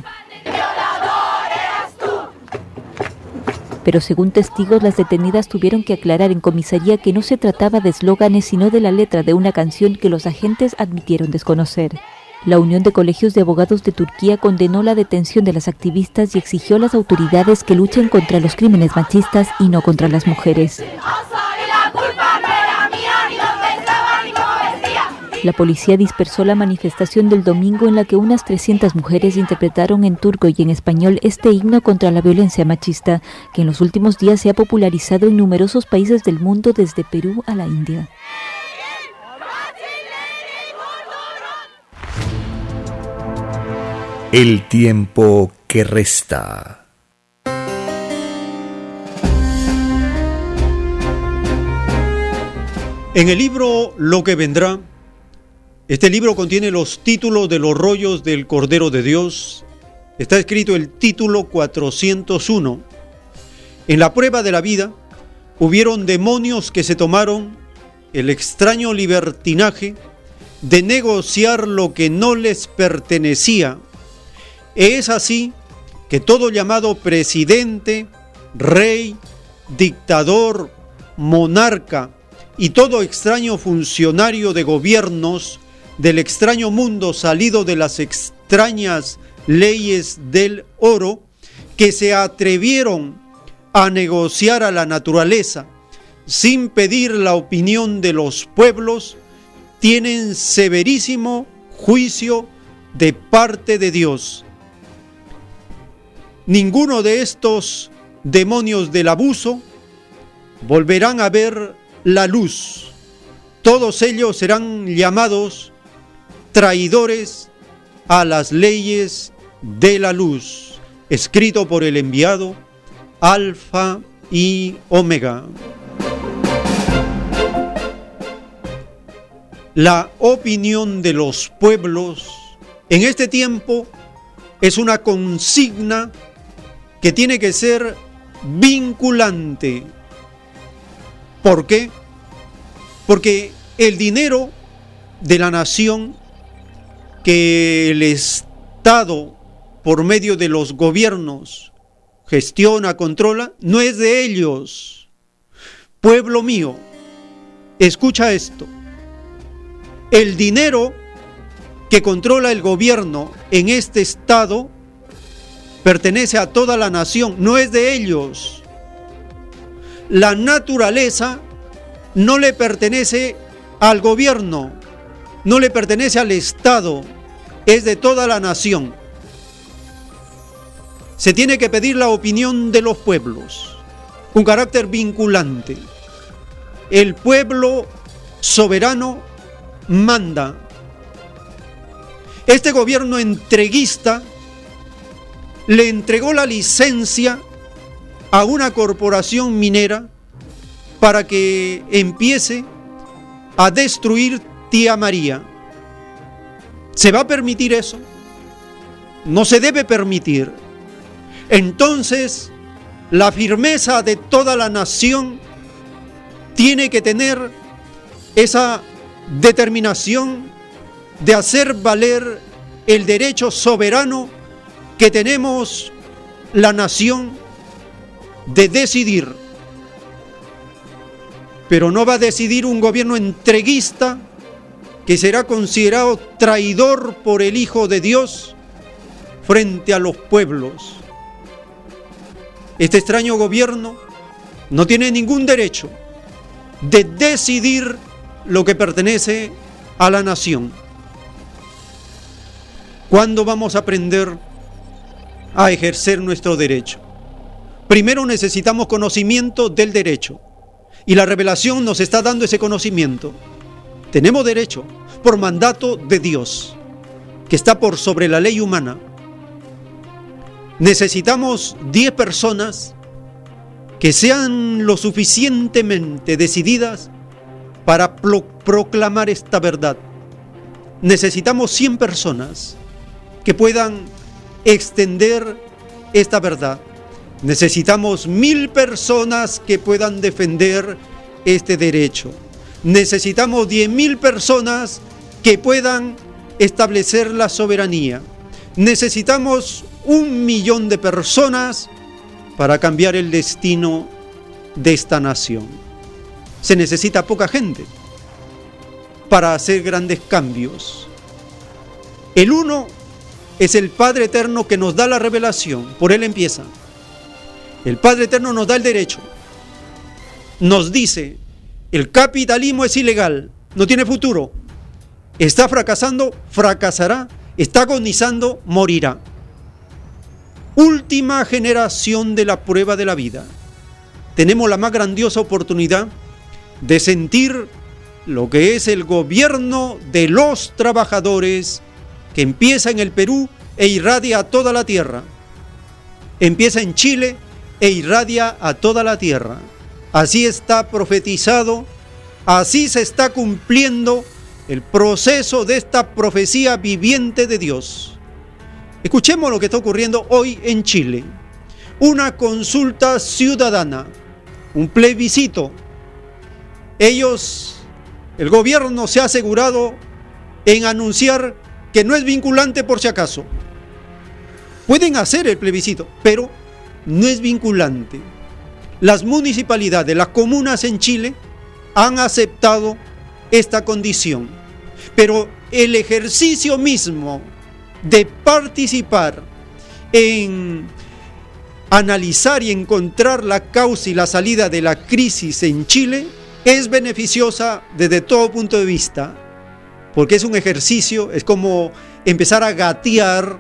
pero según testigos las detenidas tuvieron que aclarar en comisaría que no se trataba de eslóganes sino de la letra de una canción que los agentes admitieron desconocer. La Unión de Colegios de Abogados de Turquía condenó la detención de las activistas y exigió a las autoridades que luchen contra los crímenes machistas y no contra las mujeres. La policía dispersó la manifestación del domingo en la que unas 300 mujeres interpretaron en turco y en español este himno contra la violencia machista, que en los últimos días se ha popularizado en numerosos países del mundo desde Perú a la India. El tiempo que resta. En el libro Lo que vendrá, este libro contiene los títulos de los rollos del Cordero de Dios. Está escrito el título 401. En la prueba de la vida hubieron demonios que se tomaron el extraño libertinaje de negociar lo que no les pertenecía es así que todo llamado presidente, rey, dictador, monarca y todo extraño funcionario de gobiernos del extraño mundo salido de las extrañas leyes del oro que se atrevieron a negociar a la naturaleza sin pedir la opinión de los pueblos, tienen severísimo juicio de parte de Dios ninguno de estos demonios del abuso volverán a ver la luz. Todos ellos serán llamados traidores a las leyes de la luz, escrito por el enviado Alfa y Omega. La opinión de los pueblos en este tiempo es una consigna que tiene que ser vinculante. ¿Por qué? Porque el dinero de la nación que el Estado, por medio de los gobiernos, gestiona, controla, no es de ellos. Pueblo mío, escucha esto. El dinero que controla el gobierno en este Estado pertenece a toda la nación, no es de ellos. La naturaleza no le pertenece al gobierno, no le pertenece al Estado, es de toda la nación. Se tiene que pedir la opinión de los pueblos, un carácter vinculante. El pueblo soberano manda. Este gobierno entreguista le entregó la licencia a una corporación minera para que empiece a destruir tía María. ¿Se va a permitir eso? No se debe permitir. Entonces, la firmeza de toda la nación tiene que tener esa determinación de hacer valer el derecho soberano que tenemos la nación de decidir, pero no va a decidir un gobierno entreguista que será considerado traidor por el Hijo de Dios frente a los pueblos. Este extraño gobierno no tiene ningún derecho de decidir lo que pertenece a la nación. ¿Cuándo vamos a aprender a ejercer nuestro derecho. Primero necesitamos conocimiento del derecho y la revelación nos está dando ese conocimiento. Tenemos derecho por mandato de Dios, que está por sobre la ley humana. Necesitamos 10 personas que sean lo suficientemente decididas para proclamar esta verdad. Necesitamos 100 personas que puedan extender esta verdad. Necesitamos mil personas que puedan defender este derecho. Necesitamos diez mil personas que puedan establecer la soberanía. Necesitamos un millón de personas para cambiar el destino de esta nación. Se necesita poca gente para hacer grandes cambios. El uno es el Padre Eterno que nos da la revelación, por Él empieza. El Padre Eterno nos da el derecho. Nos dice, el capitalismo es ilegal, no tiene futuro. Está fracasando, fracasará. Está agonizando, morirá. Última generación de la prueba de la vida. Tenemos la más grandiosa oportunidad de sentir lo que es el gobierno de los trabajadores que empieza en el Perú e irradia a toda la tierra. Empieza en Chile e irradia a toda la tierra. Así está profetizado, así se está cumpliendo el proceso de esta profecía viviente de Dios. Escuchemos lo que está ocurriendo hoy en Chile. Una consulta ciudadana, un plebiscito. Ellos, el gobierno se ha asegurado en anunciar que no es vinculante por si acaso. Pueden hacer el plebiscito, pero no es vinculante. Las municipalidades, las comunas en Chile han aceptado esta condición. Pero el ejercicio mismo de participar en analizar y encontrar la causa y la salida de la crisis en Chile es beneficiosa desde todo punto de vista porque es un ejercicio, es como empezar a gatear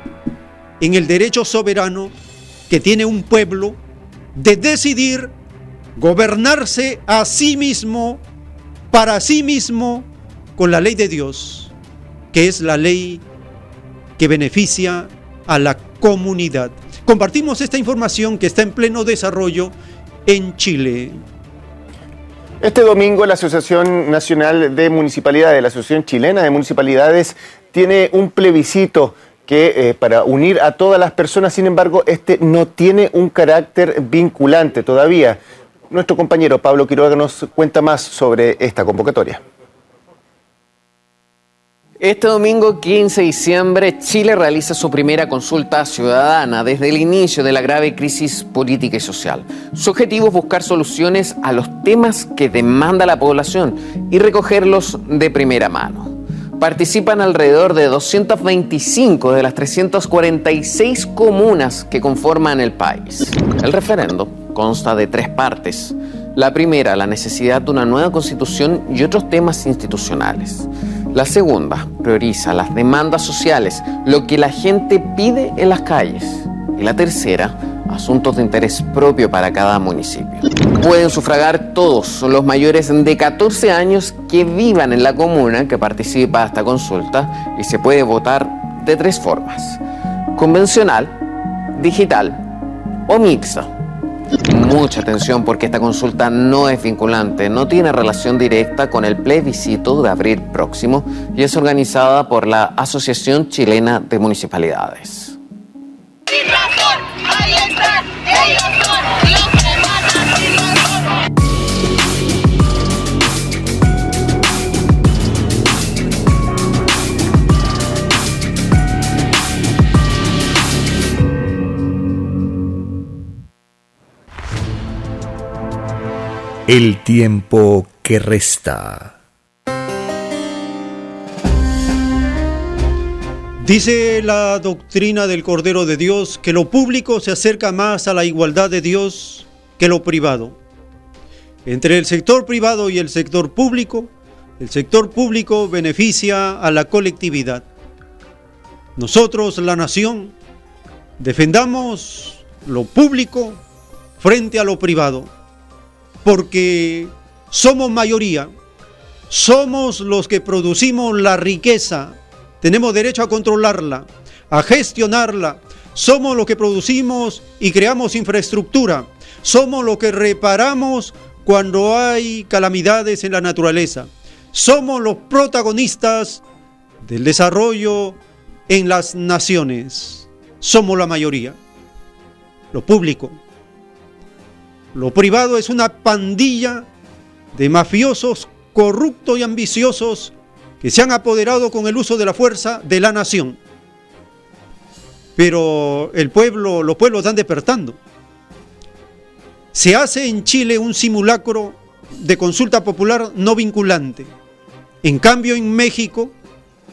en el derecho soberano que tiene un pueblo de decidir gobernarse a sí mismo, para sí mismo, con la ley de Dios, que es la ley que beneficia a la comunidad. Compartimos esta información que está en pleno desarrollo en Chile. Este domingo la Asociación Nacional de Municipalidades, la Asociación Chilena de Municipalidades, tiene un plebiscito que eh, para unir a todas las personas, sin embargo, este no tiene un carácter vinculante todavía. Nuestro compañero Pablo Quiroga nos cuenta más sobre esta convocatoria. Este domingo 15 de diciembre, Chile realiza su primera consulta ciudadana desde el inicio de la grave crisis política y social. Su objetivo es buscar soluciones a los temas que demanda la población y recogerlos de primera mano. Participan alrededor de 225 de las 346 comunas que conforman el país. El referendo consta de tres partes. La primera, la necesidad de una nueva constitución y otros temas institucionales. La segunda prioriza las demandas sociales, lo que la gente pide en las calles. Y la tercera, asuntos de interés propio para cada municipio. Pueden sufragar todos los mayores de 14 años que vivan en la comuna que participa de esta consulta y se puede votar de tres formas. Convencional, digital o mixta. Mucha atención porque esta consulta no es vinculante, no tiene relación directa con el plebiscito de abril próximo y es organizada por la Asociación Chilena de Municipalidades. El tiempo que resta. Dice la doctrina del Cordero de Dios que lo público se acerca más a la igualdad de Dios que lo privado. Entre el sector privado y el sector público, el sector público beneficia a la colectividad. Nosotros, la nación, defendamos lo público frente a lo privado, porque somos mayoría, somos los que producimos la riqueza, tenemos derecho a controlarla, a gestionarla, somos los que producimos y creamos infraestructura, somos los que reparamos cuando hay calamidades en la naturaleza, somos los protagonistas del desarrollo en las naciones, somos la mayoría, lo público, lo privado es una pandilla de mafiosos corruptos y ambiciosos que se han apoderado con el uso de la fuerza de la nación. Pero el pueblo, los pueblos están despertando. Se hace en Chile un simulacro de consulta popular no vinculante. En cambio, en México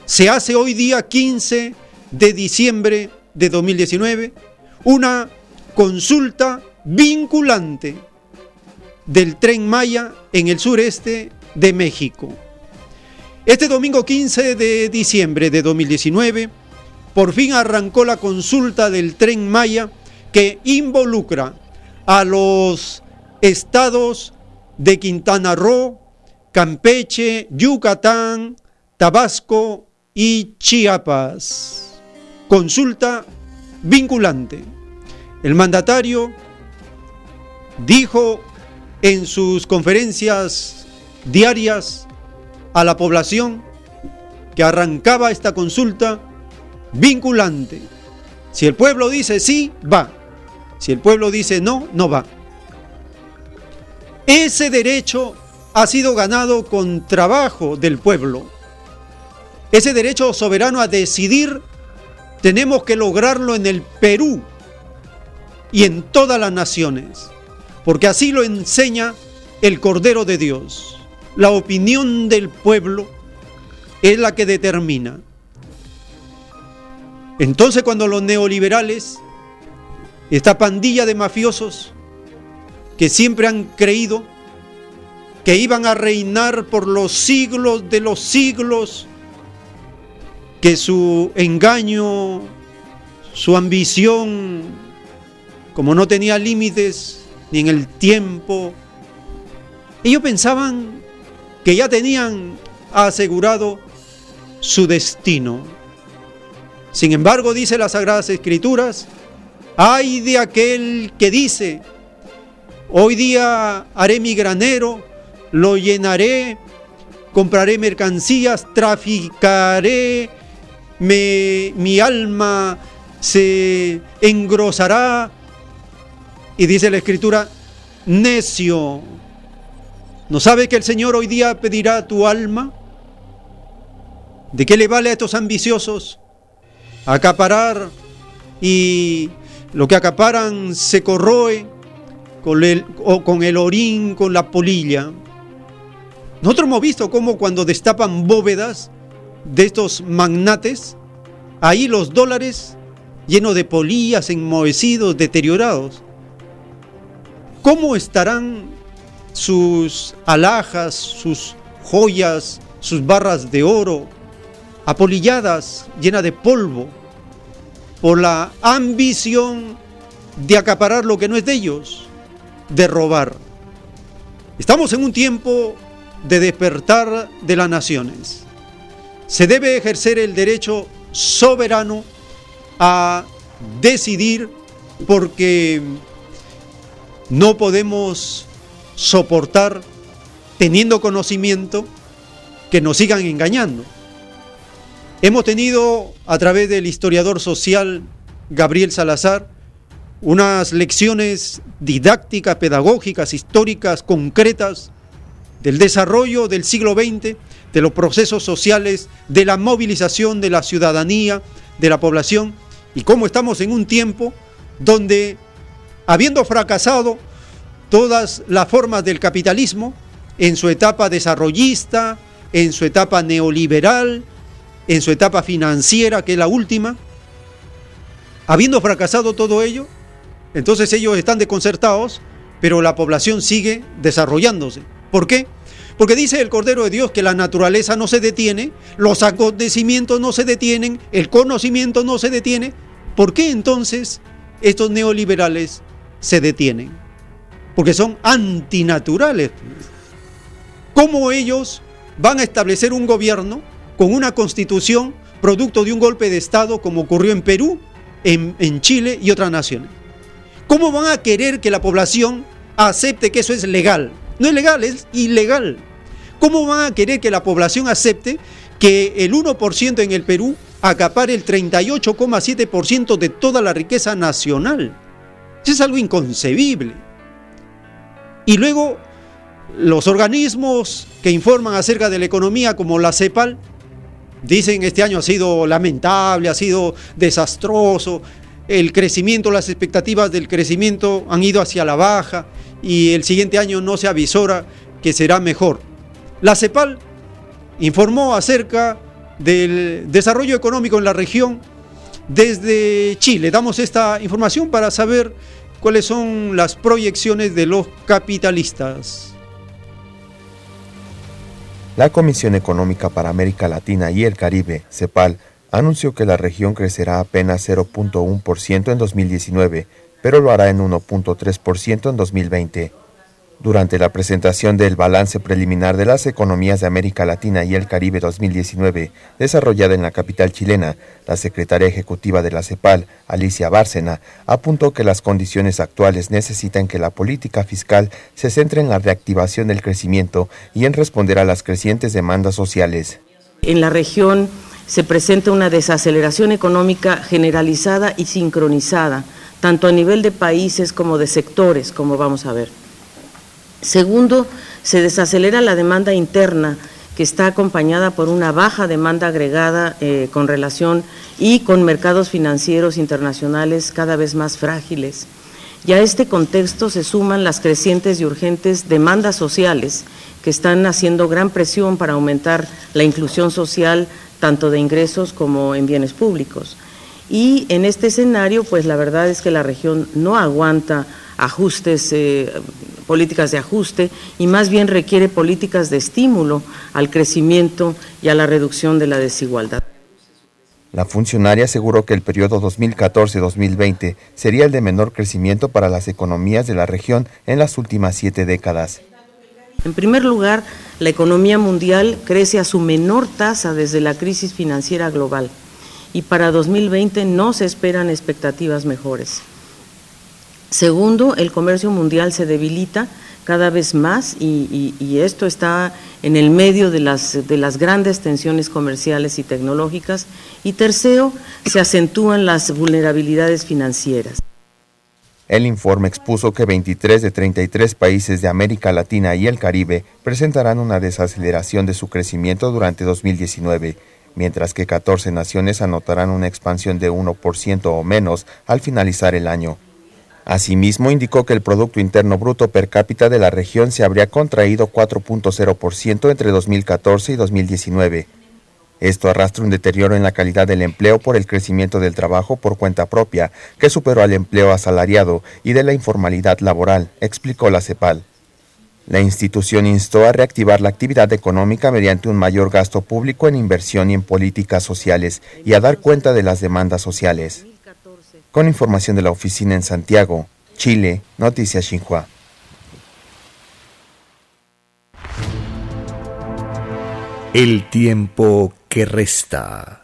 se hace hoy día 15 de diciembre de 2019 una consulta vinculante del tren Maya en el sureste de México. Este domingo 15 de diciembre de 2019, por fin arrancó la consulta del tren Maya que involucra a los estados de Quintana Roo, Campeche, Yucatán, Tabasco y Chiapas. Consulta vinculante. El mandatario dijo en sus conferencias diarias a la población que arrancaba esta consulta vinculante. Si el pueblo dice sí, va. Si el pueblo dice no, no va. Ese derecho ha sido ganado con trabajo del pueblo. Ese derecho soberano a decidir tenemos que lograrlo en el Perú y en todas las naciones porque así lo enseña el Cordero de Dios. La opinión del pueblo es la que determina. Entonces cuando los neoliberales, esta pandilla de mafiosos que siempre han creído que iban a reinar por los siglos de los siglos, que su engaño, su ambición, como no tenía límites, ni en el tiempo. Ellos pensaban que ya tenían asegurado su destino. Sin embargo, dice las Sagradas Escrituras, hay de aquel que dice, hoy día haré mi granero, lo llenaré, compraré mercancías, traficaré, mi alma se engrosará y dice la escritura, necio, ¿no sabe que el Señor hoy día pedirá tu alma? ¿De qué le vale a estos ambiciosos acaparar y lo que acaparan se corroe con el, orín, con la polilla? Nosotros hemos visto cómo cuando destapan bóvedas de estos magnates, ahí los dólares llenos de polillas, enmohecidos, deteriorados. ¿Cómo estarán sus alhajas, sus joyas, sus barras de oro, apolilladas, llenas de polvo, por la ambición de acaparar lo que no es de ellos, de robar? Estamos en un tiempo de despertar de las naciones. Se debe ejercer el derecho soberano a decidir porque no podemos soportar, teniendo conocimiento, que nos sigan engañando. Hemos tenido, a través del historiador social Gabriel Salazar, unas lecciones didácticas, pedagógicas, históricas, concretas del desarrollo del siglo XX, de los procesos sociales, de la movilización de la ciudadanía, de la población, y cómo estamos en un tiempo donde habiendo fracasado todas las formas del capitalismo en su etapa desarrollista, en su etapa neoliberal, en su etapa financiera, que es la última, habiendo fracasado todo ello, entonces ellos están desconcertados, pero la población sigue desarrollándose. ¿Por qué? Porque dice el Cordero de Dios que la naturaleza no se detiene, los acontecimientos no se detienen, el conocimiento no se detiene, ¿Por qué entonces estos neoliberales se detienen? Porque son antinaturales. ¿Cómo ellos van a establecer un gobierno con una constitución producto de un golpe de Estado como ocurrió en Perú, en, Chile y otras naciones? ¿Cómo van a querer que la población acepte que eso es legal? No es legal, es ilegal. ¿Cómo van a querer que la población acepte que el 1% en el Perú acapare el 38,7% de toda la riqueza nacional? Eso es algo inconcebible. Y luego los organismos que informan acerca de la economía como la CEPAL dicen este año ha sido lamentable, ha sido desastroso, el crecimiento, las expectativas del crecimiento han ido hacia la baja y el siguiente año no se avisora que será mejor. La CEPAL informó acerca del desarrollo económico en la región desde Chile. Damos esta información para saber cuáles son las proyecciones de los capitalistas. La Comisión Económica para América Latina y el Caribe, CEPAL, anunció que la región crecerá apenas 0.1% en 2019, pero lo hará en 1.3% en 2020. Durante la presentación del balance preliminar de las economías de América Latina y el Caribe 2019, desarrollada en la capital chilena, la secretaria ejecutiva de la CEPAL, Alicia Bárcena, apuntó que las condiciones actuales necesitan que la política fiscal se centre en la reactivación del crecimiento y en responder a las crecientes demandas sociales. En la región se presenta una desaceleración económica generalizada y sincronizada, tanto a nivel de países como de sectores, como vamos a ver. Segundo, se desacelera la demanda interna que está acompañada por una baja demanda agregada eh, con relación y con mercados financieros internacionales cada vez más frágiles. Y a este contexto se suman las crecientes y urgentes demandas sociales que están haciendo gran presión para aumentar la inclusión social tanto de ingresos como en bienes públicos. Y en este escenario, pues la verdad es que la región no aguanta ajustes, eh, políticas de ajuste y más bien requiere políticas de estímulo al crecimiento y a la reducción de la desigualdad. La funcionaria aseguró que el periodo 2014-2020 sería el de menor crecimiento para las economías de la región en las últimas siete décadas. En primer lugar, la economía mundial crece a su menor tasa desde la crisis financiera global y para 2020 no se esperan expectativas mejores. Segundo, el comercio mundial se debilita cada vez más y, esto está en el medio de las, de las grandes tensiones comerciales y tecnológicas. Y tercero, se acentúan las vulnerabilidades financieras. El informe expuso que 23 de 33 países de América Latina y el Caribe presentarán una desaceleración de su crecimiento durante 2019, mientras que 14 naciones anotarán una expansión de 1% o menos al finalizar el año. Asimismo, indicó que el Producto Interno Bruto per cápita de la región se habría contraído 4.0% entre 2014 y 2019. Esto arrastra un deterioro en la calidad del empleo por el crecimiento del trabajo por cuenta propia, que superó al empleo asalariado y de la informalidad laboral, explicó la CEPAL. La institución instó a reactivar la actividad económica mediante un mayor gasto público en inversión y en políticas sociales y a dar cuenta de las demandas sociales. Con información de la oficina en Santiago, Chile, Noticias Xinhua. El tiempo que resta.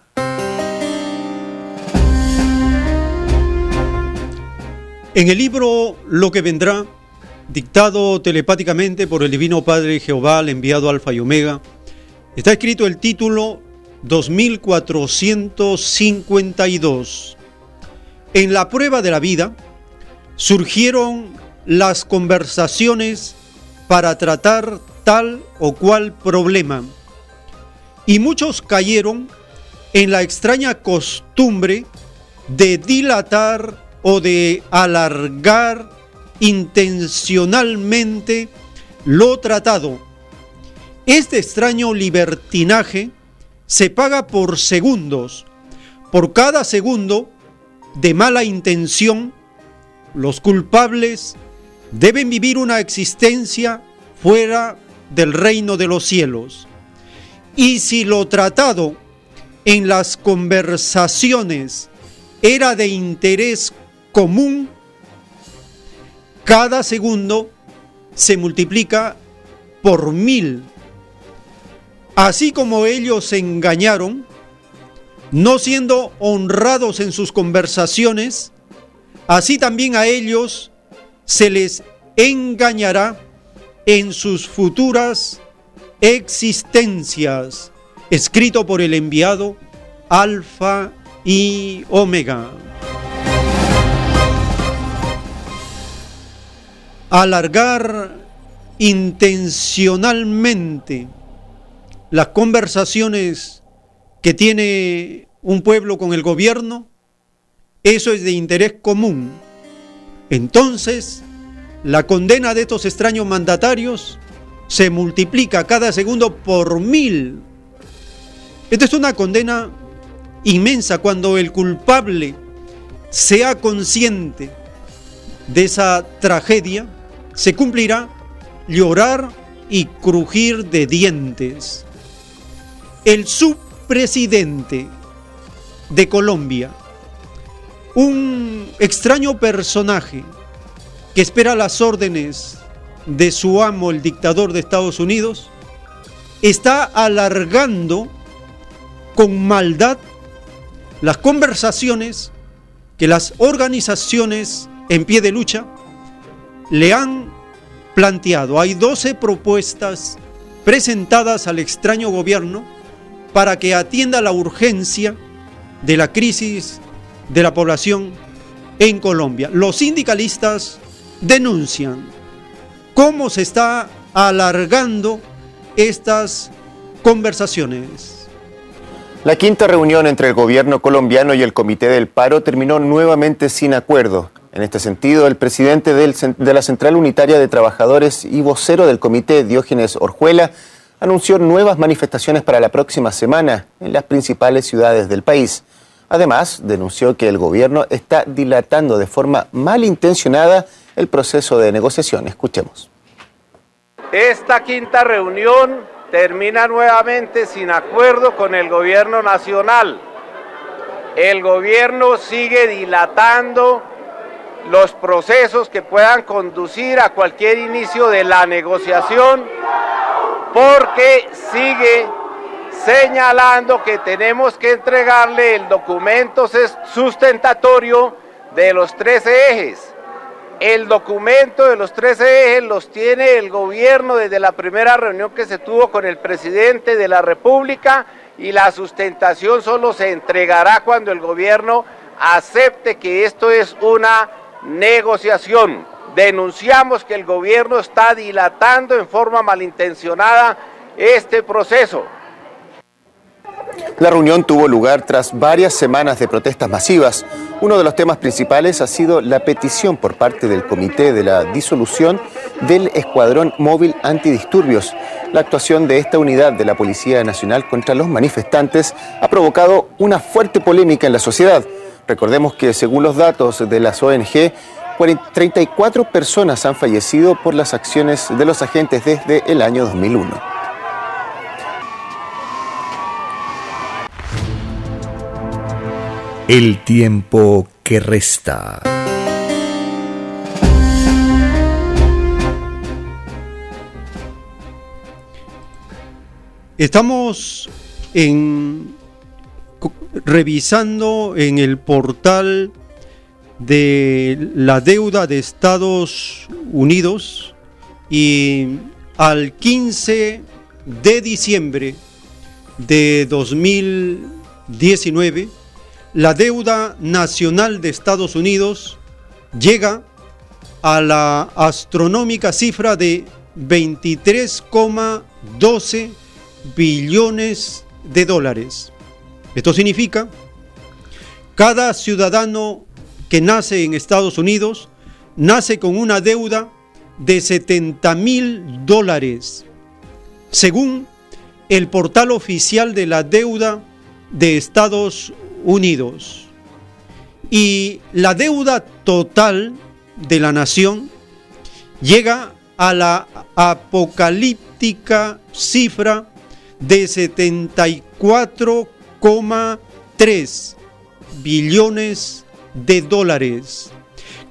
En el libro Lo que vendrá, dictado telepáticamente por el Divino Padre Jehová, el enviado Alfa y Omega, está escrito el título 2452 en la prueba de la vida surgieron las conversaciones para tratar tal o cual problema y muchos cayeron en la extraña costumbre de dilatar o de alargar intencionalmente lo tratado. Este extraño libertinaje se paga por segundos. Por cada segundo de mala intención, los culpables deben vivir una existencia fuera del reino de los cielos. Y si lo tratado en las conversaciones era de interés común, cada segundo se multiplica por mil. Así como ellos engañaron, no siendo honrados en sus conversaciones, así también a ellos se les engañará en sus futuras existencias. Escrito por el enviado Alfa y Omega. Alargar intencionalmente las conversaciones que tiene un pueblo con el gobierno, eso es de interés común. Entonces, la condena de estos extraños mandatarios se multiplica cada segundo por mil. Esta es una condena inmensa cuando el culpable sea consciente de esa tragedia, se cumplirá llorar y crujir de dientes. El subpresidente de Colombia, un extraño personaje que espera las órdenes de su amo, el dictador de Estados Unidos, está alargando con maldad las conversaciones que las organizaciones en pie de lucha le han planteado. Hay 12 propuestas presentadas al extraño gobierno para que atienda la urgencia de la crisis de la población en Colombia. Los sindicalistas denuncian cómo se está alargando estas conversaciones. La quinta reunión entre el gobierno colombiano y el Comité del Paro terminó nuevamente sin acuerdo. En este sentido, el presidente de la Central Unitaria de Trabajadores y vocero del comité, Diógenes Orjuela, anunció nuevas manifestaciones para la próxima semana en las principales ciudades del país. Además, denunció que el gobierno está dilatando de forma malintencionada el proceso de negociación. Escuchemos. Esta quinta reunión termina nuevamente sin acuerdo con el gobierno nacional. El gobierno sigue dilatando los procesos que puedan conducir a cualquier inicio de la negociación porque sigue señalando que tenemos que entregarle el documento sustentatorio de los 13 ejes. El documento de los 13 ejes los tiene el gobierno desde la primera reunión que se tuvo con el presidente de la República y la sustentación solo se entregará cuando el gobierno acepte que esto es una negociación. Denunciamos que el gobierno está dilatando en forma malintencionada este proceso. La reunión tuvo lugar tras varias semanas de protestas masivas. Uno de los temas principales ha sido la petición por parte del Comité de la disolución del Escuadrón Móvil Antidisturbios. La actuación de esta unidad de la Policía Nacional contra los manifestantes ha provocado una fuerte polémica en la sociedad. Recordemos que según los datos de las ONG, 34 personas han fallecido por las acciones de los agentes desde el año 2001. El tiempo que resta. Estamos en revisando en el portal de la deuda de Estados Unidos y al 15 de diciembre de 2019 la deuda nacional de Estados Unidos llega a la astronómica cifra de 23,12 billones de dólares. Esto significa, cada ciudadano que nace en Estados Unidos nace con una deuda de 70 mil dólares, según el portal oficial de la deuda de Estados Unidos. Y la deuda total de la nación llega a la apocalíptica cifra de 74 3 billones de dólares.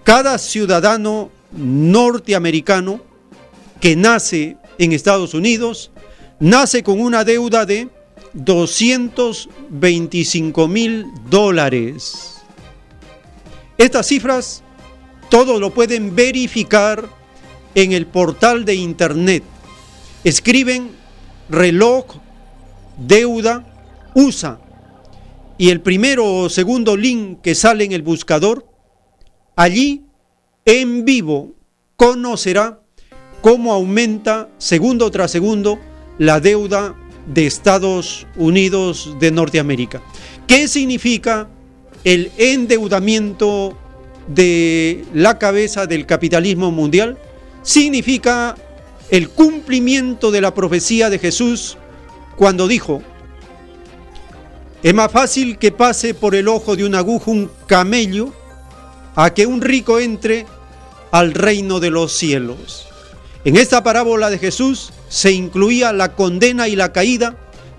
Cada ciudadano norteamericano que nace en Estados Unidos nace con una deuda de 225 mil dólares. Estas cifras todos lo pueden verificar en el portal de internet. Escriben reloj, deuda, USA. Y el primero o segundo link que sale en el buscador, allí en vivo conocerá cómo aumenta segundo tras segundo la deuda de Estados Unidos de Norteamérica. ¿Qué significa el endeudamiento de la cabeza del capitalismo mundial? Significa el cumplimiento de la profecía de Jesús cuando dijo, es más fácil que pase por el ojo de un aguja un camello a que un rico entre al reino de los cielos. En esta parábola de Jesús se incluía la condena y la caída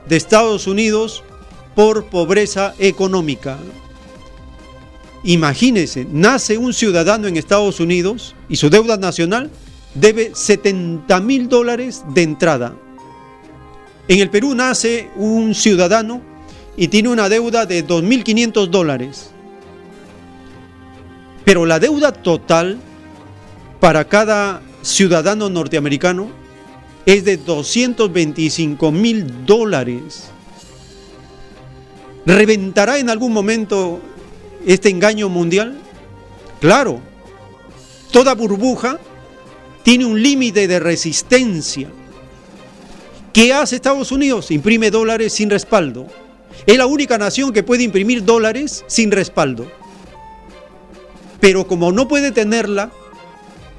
de Estados Unidos por pobreza económica. Imagínese, nace un ciudadano en Estados Unidos y su deuda nacional debe 70 mil dólares de entrada. En el Perú nace un ciudadano y tiene una deuda de 2.500 dólares. Pero la deuda total para cada ciudadano norteamericano es de 225 mil dólares. ¿Reventará en algún momento este engaño mundial? Claro, toda burbuja tiene un límite de resistencia. ¿Qué hace Estados Unidos? Imprime dólares sin respaldo. Es la única nación que puede imprimir dólares sin respaldo. Pero como no puede tenerla,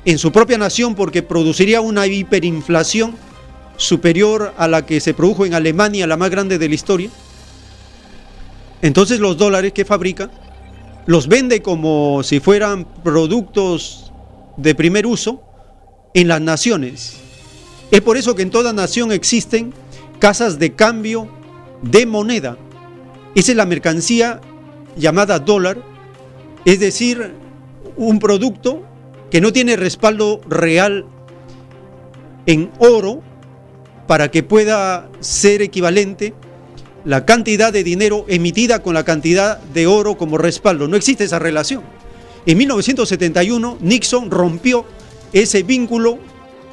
en su propia nación porque produciría una hiperinflación superior a la que se produjo en Alemania, la más grande de la historia. Entonces los dólares que fabrica los vende como si fueran productos de primer uso en las naciones. Es por eso que en toda nación existen casas de cambio de moneda. Esa es la mercancía llamada dólar, es decir, un producto que no tiene respaldo real en oro para que pueda ser equivalente la cantidad de dinero emitida con la cantidad de oro como respaldo. No existe esa relación. En 1971 Nixon rompió ese vínculo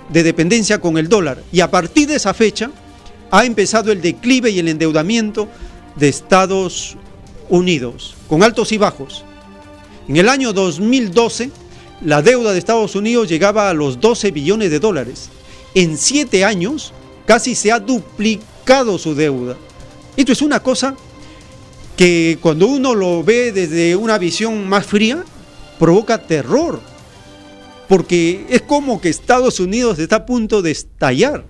de dependencia con el dólar y a partir de esa fecha ha empezado el declive y el endeudamiento de Estados Unidos, con altos y bajos. En el año 2012 la deuda de Estados Unidos llegaba a los 12 billones de dólares. En siete años casi se ha duplicado su deuda. Esto es una cosa que cuando uno lo ve desde una visión más fría, provoca terror. Porque es como que Estados Unidos está a punto de estallar.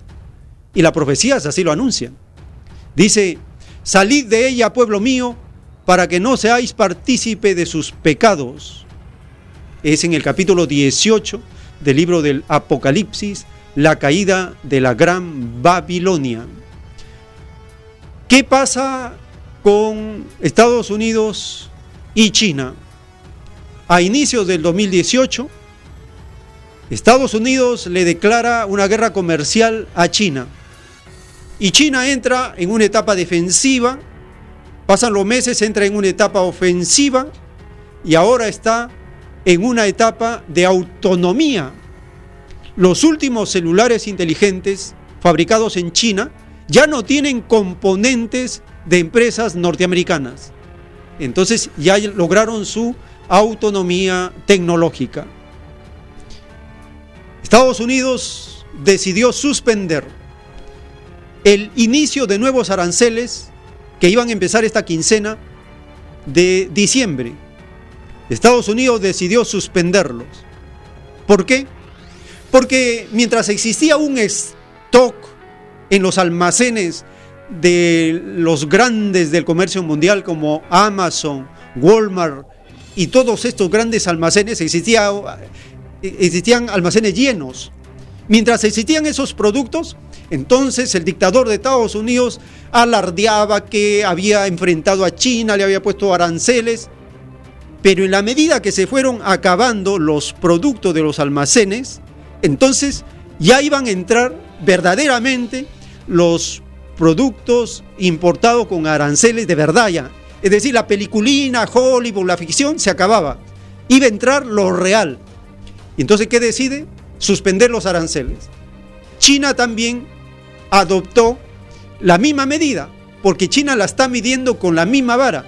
Y la profecía así lo anuncia. Dice, salid de ella, pueblo mío, para que no seáis partícipe de sus pecados es en el capítulo 18 del libro del Apocalipsis, la caída de la gran Babilonia. ¿Qué pasa con Estados Unidos y China? A inicios del 2018, Estados Unidos le declara una guerra comercial a China. Y China entra en una etapa defensiva, pasan los meses, entra en una etapa ofensiva y ahora está en una etapa de autonomía. Los últimos celulares inteligentes fabricados en China ya no tienen componentes de empresas norteamericanas. Entonces ya lograron su autonomía tecnológica. Estados Unidos decidió suspender el inicio de nuevos aranceles que iban a empezar esta quincena de diciembre Estados Unidos decidió suspenderlos. ¿Por qué? Porque mientras existía un stock en los almacenes de los grandes del comercio mundial como Amazon, Walmart y todos estos grandes almacenes, existían almacenes llenos. Mientras existían esos productos, Entonces el dictador de Estados Unidos alardeaba que había enfrentado a China, le había puesto aranceles, pero en la medida que se fueron acabando los productos de los almacenes, entonces ya iban a entrar verdaderamente los productos importados con aranceles de verdad. Es decir, la peliculina, Hollywood, la ficción se acababa. Iba a entrar lo real. Entonces, ¿qué decide? Suspender los aranceles. China también adoptó la misma medida, porque China la está midiendo con la misma vara.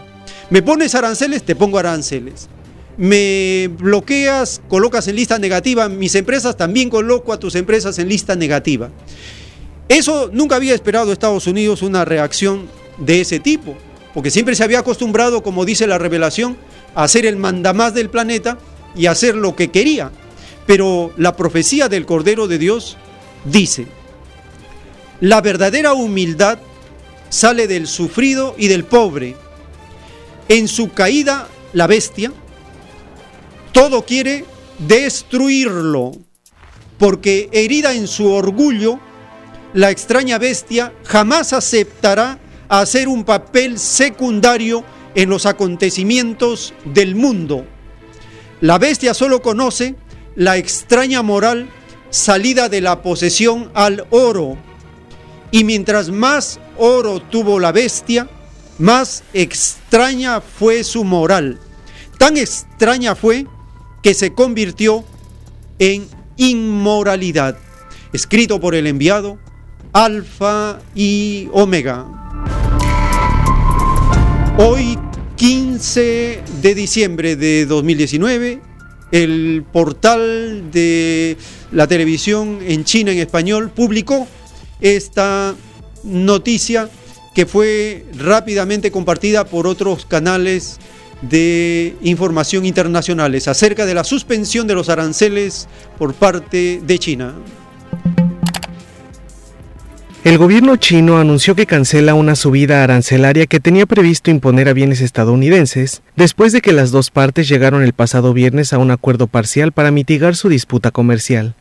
Me pones aranceles, te pongo aranceles. Me bloqueas, colocas en lista negativa mis empresas, también coloco a tus empresas en lista negativa. Eso nunca había esperado Estados Unidos una reacción de ese tipo, porque siempre se había acostumbrado, como dice la revelación, a ser el mandamás del planeta y hacer lo que quería. Pero la profecía del Cordero de Dios dice, la verdadera humildad sale del sufrido y del pobre. En su caída, la bestia, todo quiere destruirlo, porque herida en su orgullo, la extraña bestia jamás aceptará hacer un papel secundario en los acontecimientos del mundo. La bestia solo conoce la extraña moral salida de la posesión al oro. Y mientras más oro tuvo la bestia, más extraña fue su moral. Tan extraña fue que se convirtió en inmoralidad. Escrito por el enviado Alfa y Omega. Hoy 15 de diciembre de 2019, el portal de la televisión en China en español publicó esta noticia que fue rápidamente compartida por otros canales de información internacionales acerca de la suspensión de los aranceles por parte de China. El gobierno chino anunció que cancela una subida arancelaria que tenía previsto imponer a bienes estadounidenses después de que las dos partes llegaron el pasado viernes a un acuerdo parcial para mitigar su disputa comercial.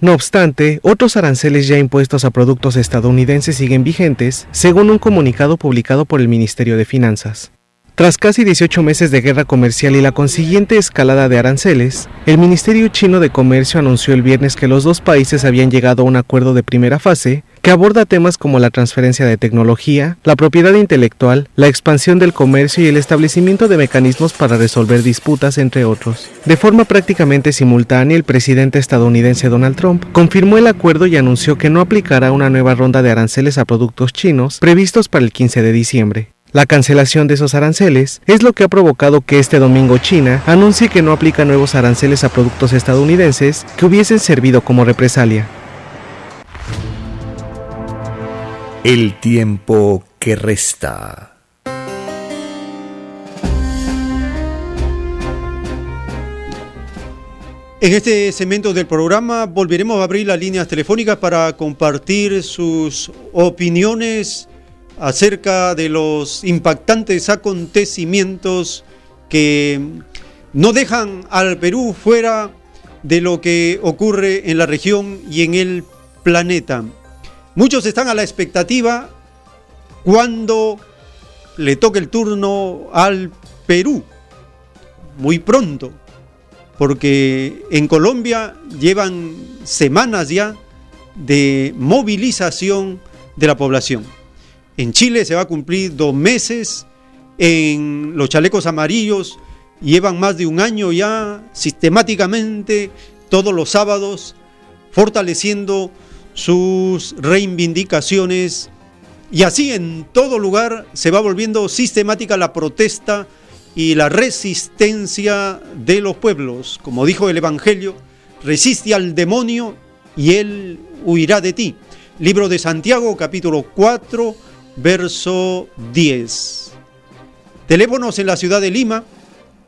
No obstante, otros aranceles ya impuestos a productos estadounidenses siguen vigentes, según un comunicado publicado por el Ministerio de Finanzas. Tras casi 18 meses de guerra comercial y la consiguiente escalada de aranceles, el Ministerio chino de Comercio anunció el viernes que los dos países habían llegado a un acuerdo de primera fase que aborda temas como la transferencia de tecnología, la propiedad intelectual, la expansión del comercio y el establecimiento de mecanismos para resolver disputas, entre otros. De forma prácticamente simultánea, el presidente estadounidense Donald Trump confirmó el acuerdo y anunció que no aplicará una nueva ronda de aranceles a productos chinos previstos para el 15 de diciembre. La cancelación de esos aranceles es lo que ha provocado que este domingo China anuncie que no aplica nuevos aranceles a productos estadounidenses que hubiesen servido como represalia. El tiempo que resta. En este segmento del programa volveremos a abrir las líneas telefónicas para compartir sus opiniones acerca de los impactantes acontecimientos que no dejan al Perú fuera de lo que ocurre en la región y en el planeta. Muchos están a la expectativa cuando le toque el turno al Perú, muy pronto, porque en Colombia llevan semanas ya de movilización de la población. En Chile se va a cumplir dos meses. En los chalecos amarillos llevan más de un año ya sistemáticamente todos los sábados fortaleciendo sus reivindicaciones y así en todo lugar se va volviendo sistemática la protesta y la resistencia de los pueblos. Como dijo el Evangelio, resiste al demonio y él huirá de ti. Libro de Santiago capítulo 4 verso 10. Teléfonos en la ciudad de Lima,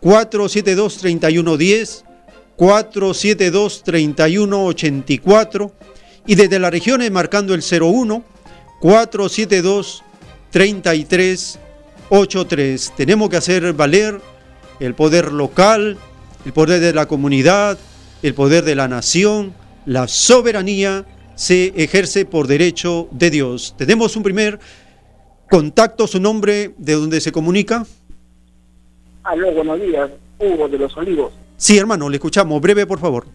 472-3110, 472-3184 y desde las regiones marcando el 01, 472-3383. Tenemos que hacer valer el poder local, el poder de la comunidad, el poder de la nación, la soberanía se ejerce por derecho de Dios. Tenemos un primer contacto, su nombre, de donde se comunica. Aló, buenos días, Hugo de los Olivos. Sí, hermano, le escuchamos. Breve, por favor.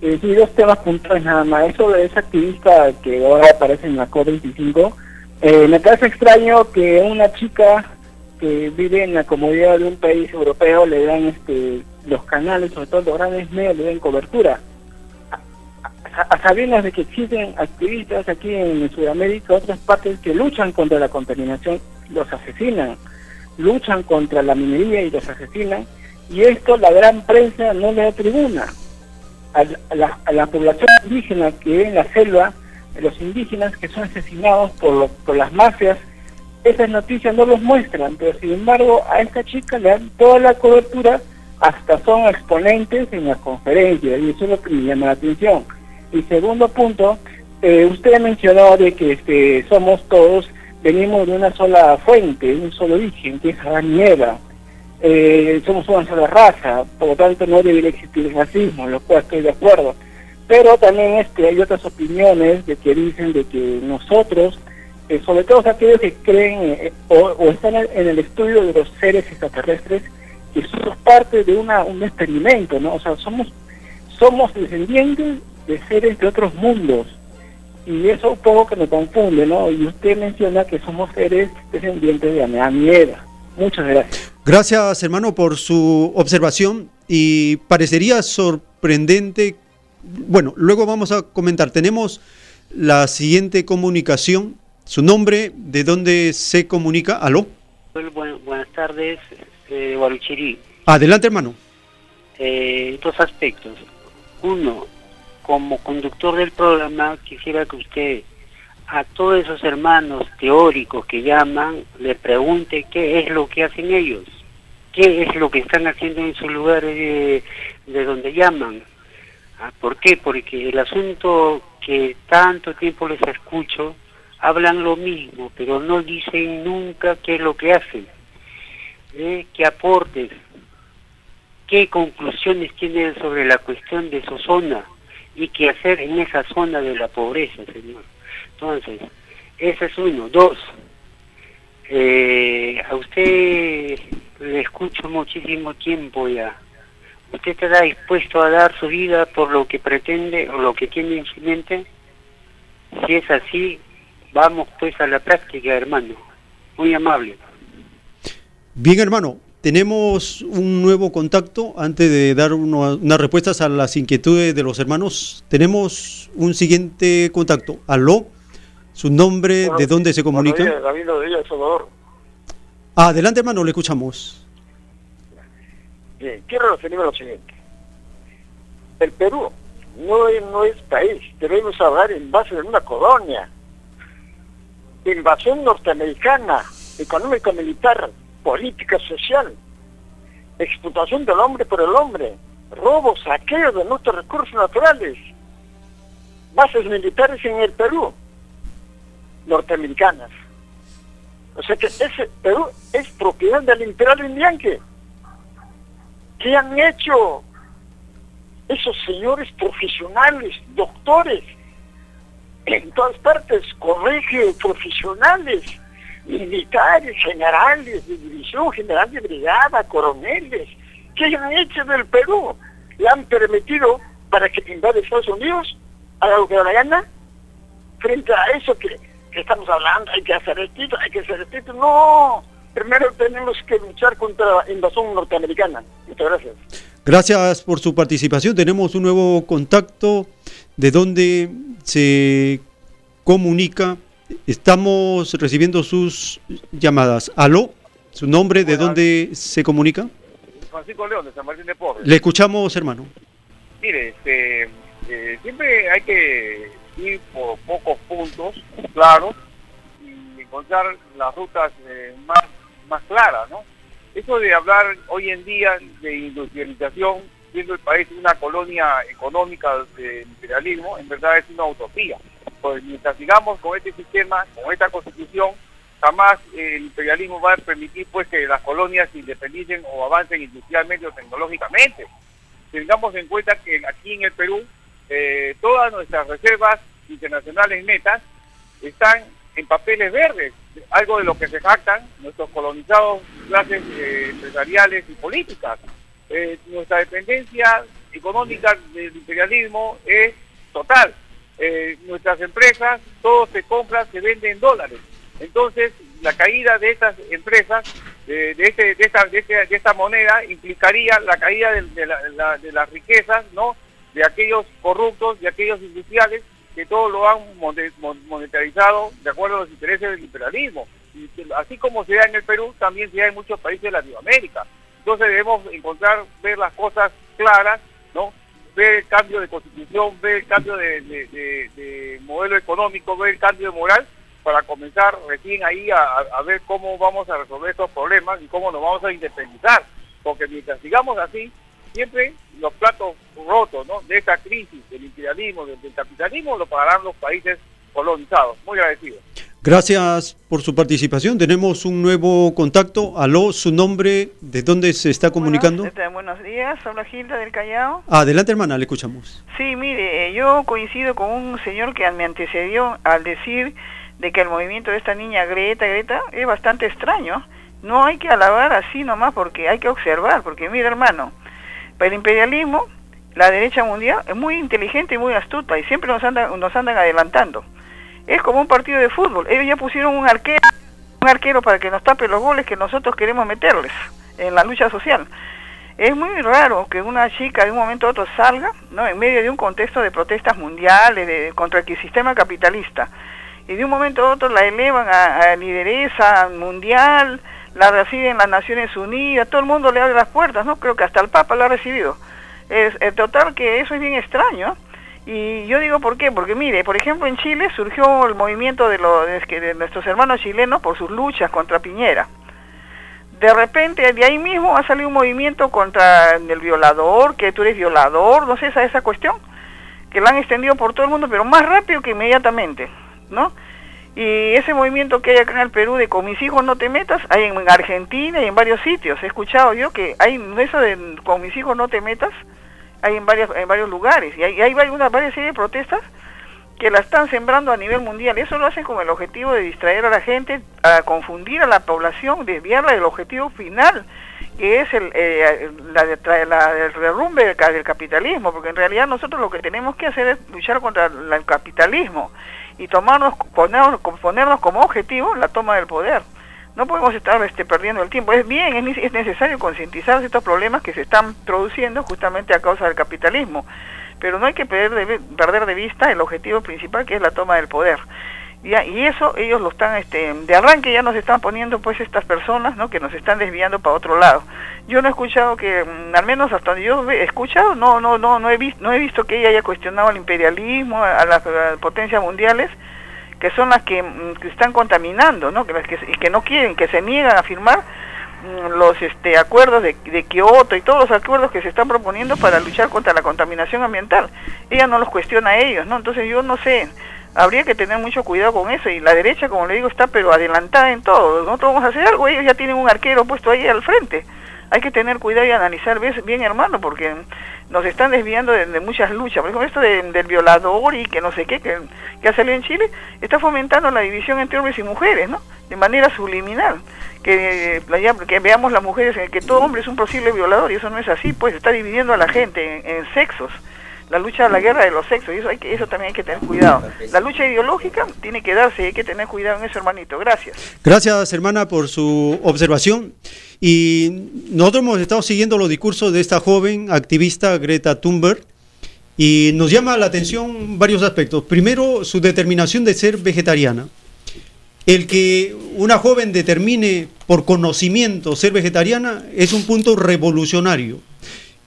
Eh, sí, dos temas puntuales nada más. Eso de esa activista que ahora aparece en la COP25, eh, me parece extraño que una chica que vive en la comodidad de un país europeo le dan este los canales, sobre todo los grandes medios, le den cobertura. A, sabiendas de que existen activistas aquí en Sudamérica, otras partes que luchan contra la contaminación, los asesinan, luchan contra la minería y los asesinan, y esto la gran prensa no le da tribuna. A la, población indígena que vive en la selva, los indígenas que son asesinados por, lo, por las mafias, esas noticias no los muestran, pero sin embargo a esta chica le dan toda la cobertura, hasta son exponentes en las conferencias, y eso es lo que me llama la atención. Y segundo punto, eh, usted mencionó de que este, somos todos, venimos de una sola fuente, un solo origen, que es Adán. Eh, somos una sola raza, por lo tanto no debería existir racismo, lo cual estoy de acuerdo. Pero también este, hay otras opiniones de que dicen de que nosotros, eh, sobre todo aquellos que creen eh, o, o, están en el estudio de los seres extraterrestres, que somos parte de una, un experimento, ¿no? O sea, somos, somos descendientes de seres de otros mundos. Y eso un poco que me confunde, ¿no? Y usted menciona que somos seres descendientes de Eva. Muchas gracias. Gracias, hermano, por su observación. Y parecería sorprendente. Bueno, luego vamos a comentar. Tenemos la siguiente comunicación. Su nombre, de dónde se comunica. ¿Aló? Bueno, buenas tardes, eh, Guaruchirí. Adelante, hermano. Eh, dos aspectos. Uno, como conductor del programa, quisiera que usted a todos esos hermanos teóricos que llaman, le pregunte qué es lo que hacen ellos, qué es lo que están haciendo en sus lugares de, de donde llaman. Ah, ¿Por qué? Porque el asunto que tanto tiempo les escucho, hablan lo mismo, pero no dicen nunca qué es lo que hacen, ¿Eh? qué aportes, qué conclusiones tienen sobre la cuestión de su zona y qué hacer en esa zona de la pobreza, señor. Entonces, ese es uno. Dos, eh, a usted le escucho muchísimo tiempo ya. ¿Usted estará dispuesto a dar su vida por lo que pretende o lo que tiene en su mente? Si es así, vamos pues a la práctica, hermano. Muy amable. Bien, hermano. Tenemos un nuevo contacto antes de dar uno, unas respuestas a las inquietudes de los hermanos. Tenemos un siguiente contacto. Aló, su nombre, bueno, de dónde se comunica. Días, David Díaz, Salvador. Ah, adelante, hermano, le escuchamos. Bien, quiero referirme a lo siguiente. El Perú no es, no es país, debemos hablar en base de una colonia. Invasión norteamericana, económico-militar, política social, explotación del hombre por el hombre, robo, saqueo de nuestros recursos naturales, bases militares en el Perú, norteamericanas. O sea que ese Perú es propiedad del imperial indianque. ¿Qué han hecho esos señores profesionales, doctores, en todas partes, colegios profesionales, militares, generales de división, general de brigada, coroneles, ¿qué han hecho del Perú? ¿Le han permitido para que invade Estados Unidos? ¿Haga lo que la gana? Frente a eso que, que estamos hablando, hay que hacer esto, hay que hacer esto. No, primero tenemos que luchar contra la invasión norteamericana. Muchas gracias. Gracias por su participación. Tenemos un nuevo contacto de donde se comunica Estamos recibiendo sus llamadas. ¿Aló? ¿Su nombre? ¿De dónde se comunica? Francisco León, de San Martín de Porres. Le escuchamos, hermano. Mire, este, eh, siempre hay que ir por pocos puntos claros y encontrar las rutas eh, más, más claras, ¿no? Eso de hablar hoy en día de industrialización, siendo el país una colonia económica de imperialismo, en verdad es una utopía pues mientras sigamos con este sistema, con esta constitución, jamás el imperialismo va a permitir pues que las colonias se independicen o avancen industrialmente o tengológicamente. Tengamos en cuenta que aquí en el Perú eh, todas nuestras reservas internacionales netas están en papeles verdes, algo de lo que se jactan nuestros colonizados clases eh, empresariales y políticas. Eh, nuestra dependencia económica del imperialismo es total. Eh, nuestras empresas, todo se compra, se vende en dólares. Entonces, la caída de estas empresas, de, este, de, esta, de, este, de, esta, moneda, implicaría la caída de, la, de, las riquezas, ¿no? De aquellos corruptos, de aquellos industriales que todos lo han monetarizado de acuerdo a los intereses del imperialismo. Y así como se da en el Perú, también se da en muchos países de Latinoamérica. Entonces debemos encontrar, ver las cosas claras, ¿no? Ver el cambio de constitución, ver el cambio de, modelo económico, ver el cambio de moral, para comenzar recién ahí a, ver cómo vamos a resolver estos problemas y cómo nos vamos a independizar. Porque mientras sigamos así, siempre los platos rotos ¿no? de esta crisis del imperialismo, del, capitalismo, lo pagarán los países colonizados. Muy agradecido. Gracias por su participación. Tenemos un nuevo contacto. Aló, su nombre, ¿de dónde se está comunicando? Este, buenos días, habla Gilda del Callao. Adelante, hermana, le escuchamos. Sí, mire, eh, yo coincido con un señor que me antecedió al decir de que el movimiento de esta niña Greta, Greta, es bastante extraño. No hay que alabar así nomás porque hay que observar, porque mira hermano, para el imperialismo, la derecha mundial es muy inteligente y muy astuta y siempre nos andan, nos andan adelantando. Es como un partido de fútbol. Ellos ya pusieron un arquero, un arquero para que nos tape los goles que nosotros queremos meterles en la lucha social. Es muy raro que una chica de un momento a otro salga, ¿no? En medio de un contexto de protestas mundiales de, contra el sistema capitalista y de un momento a otro la elevan a, lideresa mundial, la reciben las Naciones Unidas, todo el mundo le abre las puertas, ¿no? Creo que hasta el Papa la ha recibido. Es, es total que eso es bien extraño. Y yo digo por qué, porque mire, por ejemplo en Chile surgió el movimiento de, los, de nuestros hermanos chilenos por sus luchas contra Piñera. De repente de ahí mismo ha salido un movimiento contra el violador, que tú eres violador, no sé, esa, esa cuestión, que la han extendido por todo el mundo, pero más rápido que inmediatamente, ¿no? Y ese movimiento que hay acá en el Perú de con mis hijos no te metas, hay en Argentina y en varios sitios. He escuchado yo que hay eso de con mis hijos no te metas, hay en, varios, en varios lugares. Y hay, hay una varias serie de protestas que la están sembrando a nivel mundial. Eso lo hacen con el objetivo de distraer a la gente, a confundir a la población, desviarla del objetivo final, que es el, eh, la, la, el derrumbe del, del, capitalismo, porque en realidad nosotros lo que tenemos que hacer es luchar contra el capitalismo y tomarnos, ponernos, ponernos como objetivo la toma del poder. No podemos estar este, perdiendo el tiempo. Es bien, es, es necesario concientizar estos problemas que se están produciendo justamente a causa del capitalismo, pero no hay que perder de, perder de vista el objetivo principal que es la toma del poder. Y, y eso ellos lo están, este, de arranque ya nos están poniendo pues estas personas, ¿no? Que nos están desviando para otro lado. Yo no he escuchado que, mm, al menos hasta donde yo he escuchado, no, no, no, no he visto, no he visto que ella haya cuestionado el imperialismo, a las, potencias mundiales, que son las que, mm, que, están contaminando, ¿no? Que las que, y que no quieren, que se niegan a firmar mm, los este, acuerdos de, de Kioto y todos los acuerdos que se están proponiendo para luchar contra la contaminación ambiental. Ella no los cuestiona a ellos, ¿no? Entonces yo no sé, habría que tener mucho cuidado con eso y la derecha, como le digo, está pero adelantada en todo. Nosotros vamos a hacer algo, ellos ya tienen un arquero puesto ahí al frente. Hay que tener cuidado y analizar bien, hermano, porque nos están desviando de, muchas luchas. Por ejemplo, esto del violador y que no sé qué, que, que ha salido en Chile, está fomentando la división entre hombres y mujeres, ¿no? De manera subliminal. Que, que veamos las mujeres, que todo hombre es un posible violador y eso no es así, pues está dividiendo a la gente en, en sexos la lucha, la guerra de los sexos, y eso, hay que, eso también hay que tener cuidado. La lucha ideológica tiene que darse, hay que tener cuidado en eso, hermanito. Gracias. Gracias, hermana, por su observación. Y nosotros hemos estado siguiendo los discursos de esta joven activista Greta Thunberg y nos llama la atención varios aspectos. Primero, su determinación de ser vegetariana. El que una joven determine por conocimiento ser vegetariana es un punto revolucionario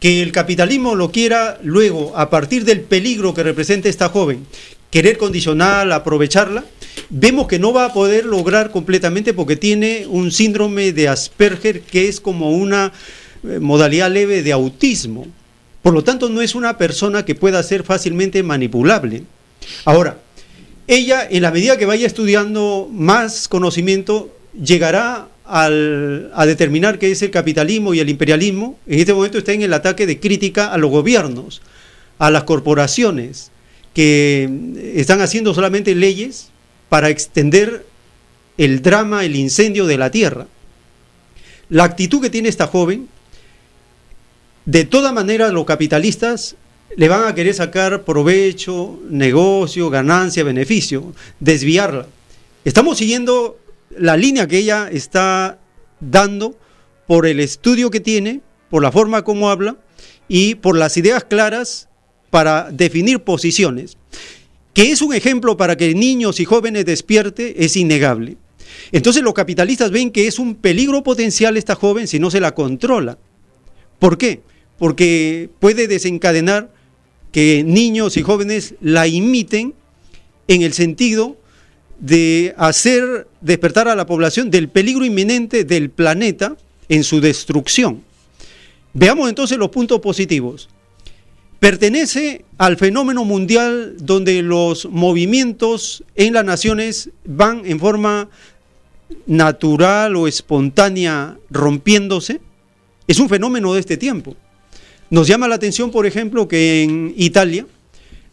que el capitalismo lo quiera luego, a partir del peligro que representa esta joven, querer condicionar, aprovecharla, vemos que no va a poder lograr completamente porque tiene un síndrome de Asperger que es como una eh, modalidad leve de autismo. Por lo tanto, no es una persona que pueda ser fácilmente manipulable. Ahora, ella, en la medida que vaya estudiando más conocimiento, llegará a determinar qué es el capitalismo y el imperialismo, en este momento está en el ataque de crítica a los gobiernos, a las corporaciones, que están haciendo solamente leyes para extender el drama, el incendio de la tierra. La actitud que tiene esta joven, de todas maneras los capitalistas le van a querer sacar provecho, negocio, ganancia, beneficio, desviarla. Estamos siguiendo la línea que ella está dando por el estudio que tiene, por la forma como habla y por las ideas claras para definir posiciones. Que es un ejemplo para que niños y jóvenes despierte es innegable. Entonces los capitalistas ven que es un peligro potencial esta joven si no se la controla. ¿Por qué? Porque puede desencadenar que niños y jóvenes la imiten en el sentido de hacer despertar a la población del peligro inminente del planeta en su destrucción. Veamos entonces los puntos positivos. Pertenece al fenómeno mundial donde los movimientos en las naciones van en forma natural o espontánea rompiéndose. Es un fenómeno de este tiempo. Nos llama la atención, por ejemplo, que en Italia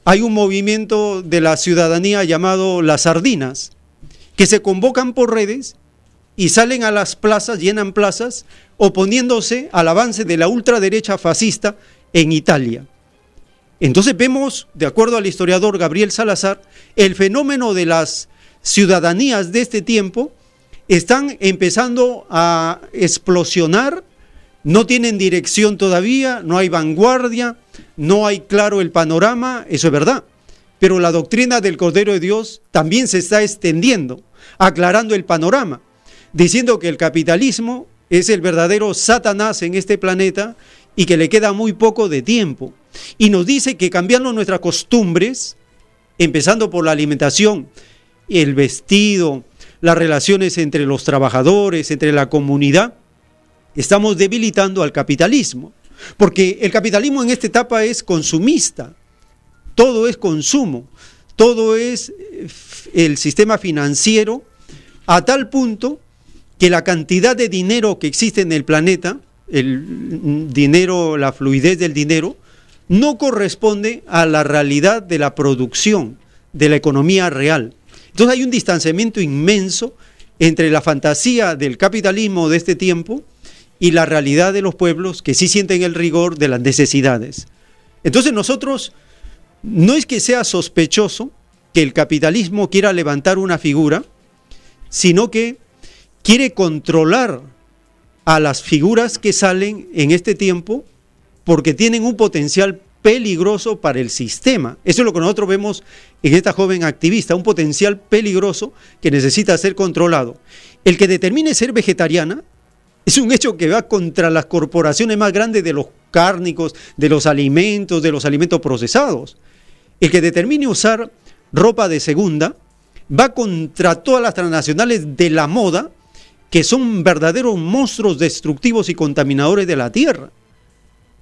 hay un movimiento de la ciudadanía llamado las sardinas, que se convocan por redes y salen a las plazas, llenan plazas, oponiéndose al avance de la ultraderecha fascista en Italia. Entonces vemos, de acuerdo al historiador Gabriel Salazar, el fenómeno de las ciudadanías de este tiempo están empezando a explosionar no tienen dirección todavía, no hay vanguardia, no hay claro el panorama, eso es verdad. Pero la doctrina del Cordero de Dios también se está extendiendo, aclarando el panorama, diciendo que el capitalismo es el verdadero Satanás en este planeta y que le queda muy poco de tiempo. Y nos dice que cambiando nuestras costumbres, empezando por la alimentación, el vestido, las relaciones entre los trabajadores, entre la comunidad, estamos debilitando al capitalismo, porque el capitalismo en esta etapa es consumista, todo es consumo, todo es eh, el sistema financiero, a tal punto que la cantidad de dinero que existe en el planeta, el dinero, la fluidez del dinero, no corresponde a la realidad de la producción, de la economía real. Entonces hay un distanciamiento inmenso entre la fantasía del capitalismo de este tiempo y la realidad de los pueblos que sí sienten el rigor de las necesidades. Entonces nosotros no es que sea sospechoso que el capitalismo quiera levantar una figura, sino que quiere controlar a las figuras que salen en este tiempo porque tienen un potencial peligroso para el sistema. Eso es lo que nosotros vemos en esta joven activista, un potencial peligroso que necesita ser controlado. El que determine ser vegetariana es un hecho que va contra las corporaciones más grandes de los cárnicos, de los alimentos, de los alimentos procesados. El que determine usar ropa de segunda va contra todas las transnacionales de la moda, que son verdaderos monstruos destructivos y contaminadores de la tierra.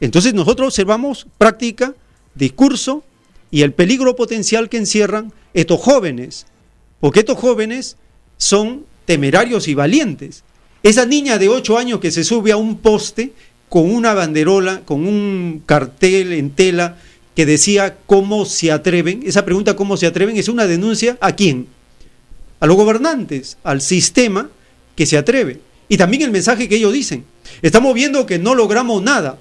Entonces nosotros observamos práctica, discurso y el peligro potencial que encierran estos jóvenes, porque estos jóvenes son temerarios y valientes. Esa niña de 8 años que se sube a un poste con una banderola, con un cartel en tela que decía cómo se atreven, esa pregunta cómo se atreven es una denuncia a quién? A los gobernantes, al sistema que se atreve. Y también el mensaje que ellos dicen. Estamos viendo que no logramos nada.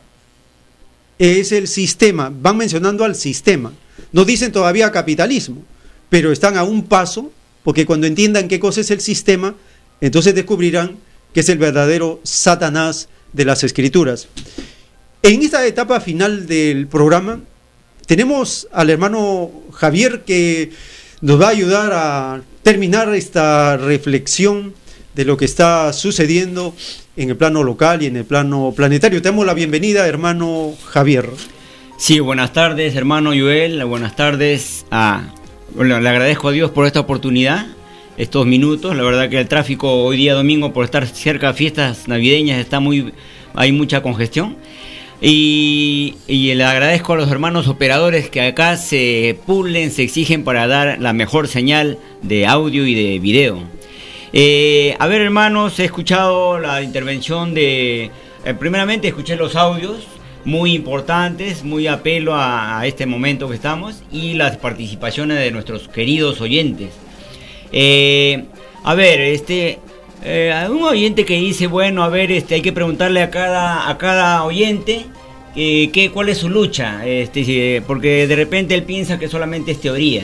Es el sistema, van mencionando al sistema. No dicen todavía capitalismo, pero están a un paso, porque cuando entiendan qué cosa es el sistema, entonces descubrirán que es el verdadero Satanás de las escrituras. En esta etapa final del programa tenemos al hermano Javier que nos va a ayudar a terminar esta reflexión de lo que está sucediendo en el plano local y en el plano planetario. Te damos la bienvenida, hermano Javier. Sí, buenas tardes, hermano Joel. Buenas tardes. Bueno, le agradezco a Dios por esta oportunidad estos minutos. La verdad que el tráfico hoy día domingo por estar cerca de fiestas navideñas está muy hay mucha congestión. Y, le agradezco a los hermanos operadores que acá se pulen, se exigen para dar la mejor señal de audio y de video. Eh, a ver hermanos, he escuchado la intervención de... Eh, primeramente escuché los audios muy importantes, muy apelo a, este momento que estamos y las participaciones de nuestros queridos oyentes. Eh, a ver, este, eh, un oyente que dice, bueno, a ver, este, hay que preguntarle a cada, a cada oyente eh, qué, cuál es su lucha, este, porque de repente él piensa que solamente es teoría.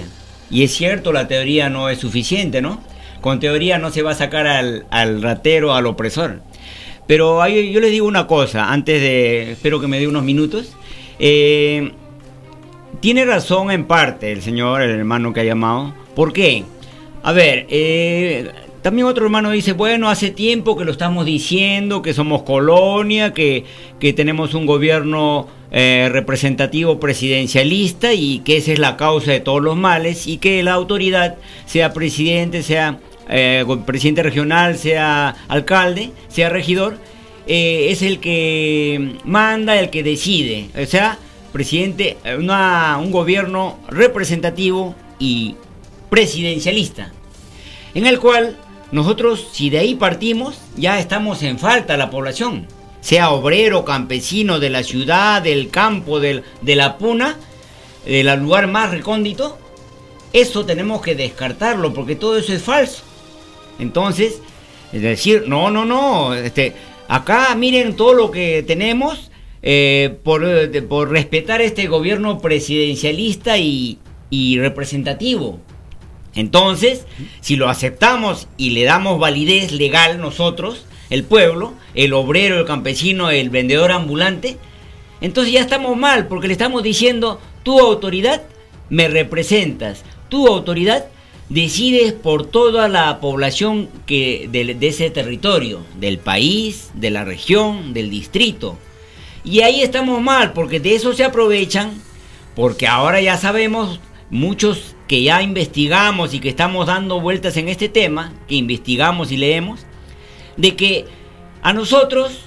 Y es cierto, la teoría no es suficiente, ¿no? Con teoría no se va a sacar al, al ratero, al opresor. Pero yo les digo una cosa, antes de, espero que me dé unos minutos. Eh, tiene razón en parte el señor, el hermano que ha llamado. ¿Por qué? A ver, eh, también otro hermano dice, bueno, hace tiempo que lo estamos diciendo, que somos colonia, que, que tenemos un gobierno eh, representativo presidencialista y que esa es la causa de todos los males y que la autoridad, sea presidente, sea eh, presidente regional, sea alcalde, sea regidor, es el que manda, el que decide. O sea, presidente, un gobierno representativo y presidencialista, en el cual nosotros, si de ahí partimos, ya estamos en falta la población, sea obrero, campesino de la ciudad, del campo, del, de la puna, del lugar más recóndito, eso tenemos que descartarlo porque todo eso es falso. Entonces, es decir, no, no, no, este, acá miren todo lo que tenemos eh, por, por, respetar este gobierno presidencialista y representativo. Entonces, si lo aceptamos y le damos validez legal nosotros, el pueblo, el obrero, el campesino, el vendedor ambulante, entonces ya estamos mal porque le estamos diciendo, tu autoridad me representas, tu autoridad decides por toda la población que de, de, ese territorio, del país, de la región, del distrito. Y ahí estamos mal, porque de eso se aprovechan, porque ahora ya sabemos muchos que ya investigamos y que estamos dando vueltas en este tema, que investigamos y leemos, de que a nosotros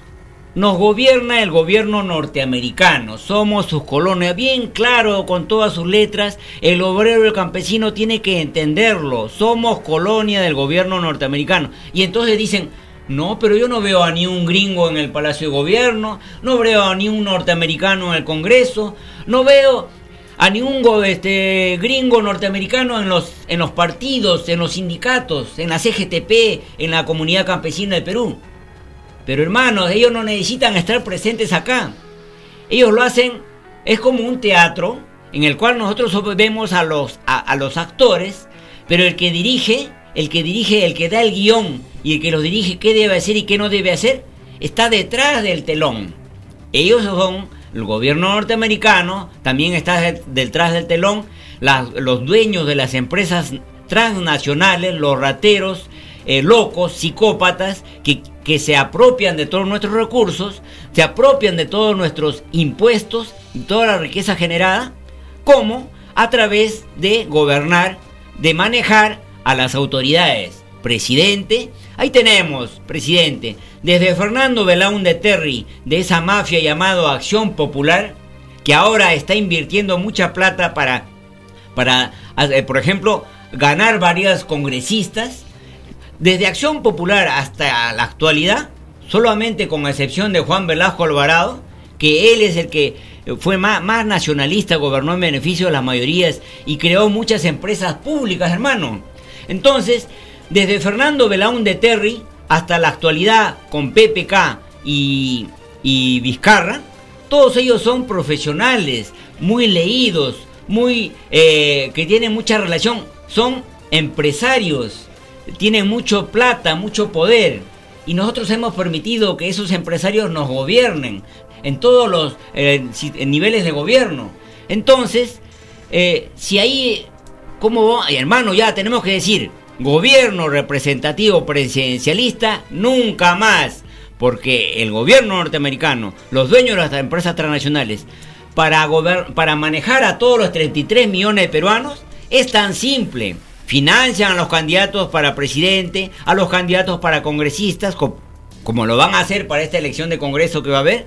nos gobierna el gobierno norteamericano, somos sus colonias, bien claro con todas sus letras, el obrero el campesino tiene que entenderlo, somos colonia del gobierno norteamericano. Y entonces dicen, no, pero yo no veo a ni un gringo en el Palacio de Gobierno, no veo a ni un norteamericano en el Congreso, no veo a ningún este, gringo norteamericano en los, en los partidos, en los sindicatos, en la CGTP, en la comunidad campesina del Perú. Pero hermanos, ellos no necesitan estar presentes acá. Ellos lo hacen, es como un teatro en el cual nosotros vemos a los, a, los actores, pero el que dirige, el que dirige, el que da el guion y el que los dirige qué debe hacer y qué no debe hacer, está detrás del telón. Ellos son el gobierno norteamericano, también está detrás del telón. Los dueños de las empresas transnacionales, los rateros, eh, locos, psicópatas, que, que se apropian de todos nuestros recursos, se apropian de todos nuestros impuestos y toda la riqueza generada, como a través de gobernar, de manejar a las autoridades. Presidente, ahí tenemos, presidente, desde Fernando de Terry, de esa mafia llamado Acción Popular, que ahora está invirtiendo mucha plata para, para eh, por ejemplo, ganar varias congresistas, desde Acción Popular hasta la actualidad, solamente con excepción de Juan Velasco Alvarado, que él es el que fue más, más nacionalista, gobernó en beneficio de las mayorías y creó muchas empresas públicas, hermano. Entonces, desde Fernando de Terry hasta la actualidad con PPK y, Vizcarra, todos ellos son profesionales, muy leídos, muy eh, que tienen mucha relación, son empresarios, tienen mucho plata, mucho poder. Y nosotros hemos permitido que esos empresarios nos gobiernen en todos los eh, niveles de gobierno. Entonces, eh, si ahí, como hermano, ya tenemos que decir, gobierno representativo presidencialista, nunca más. Porque el gobierno norteamericano, los dueños de las empresas transnacionales, para, para manejar a todos los 33 millones de peruanos, es tan simple. Financian a los candidatos para presidente, a los candidatos para congresistas, como lo van a hacer para esta elección de Congreso que va a haber.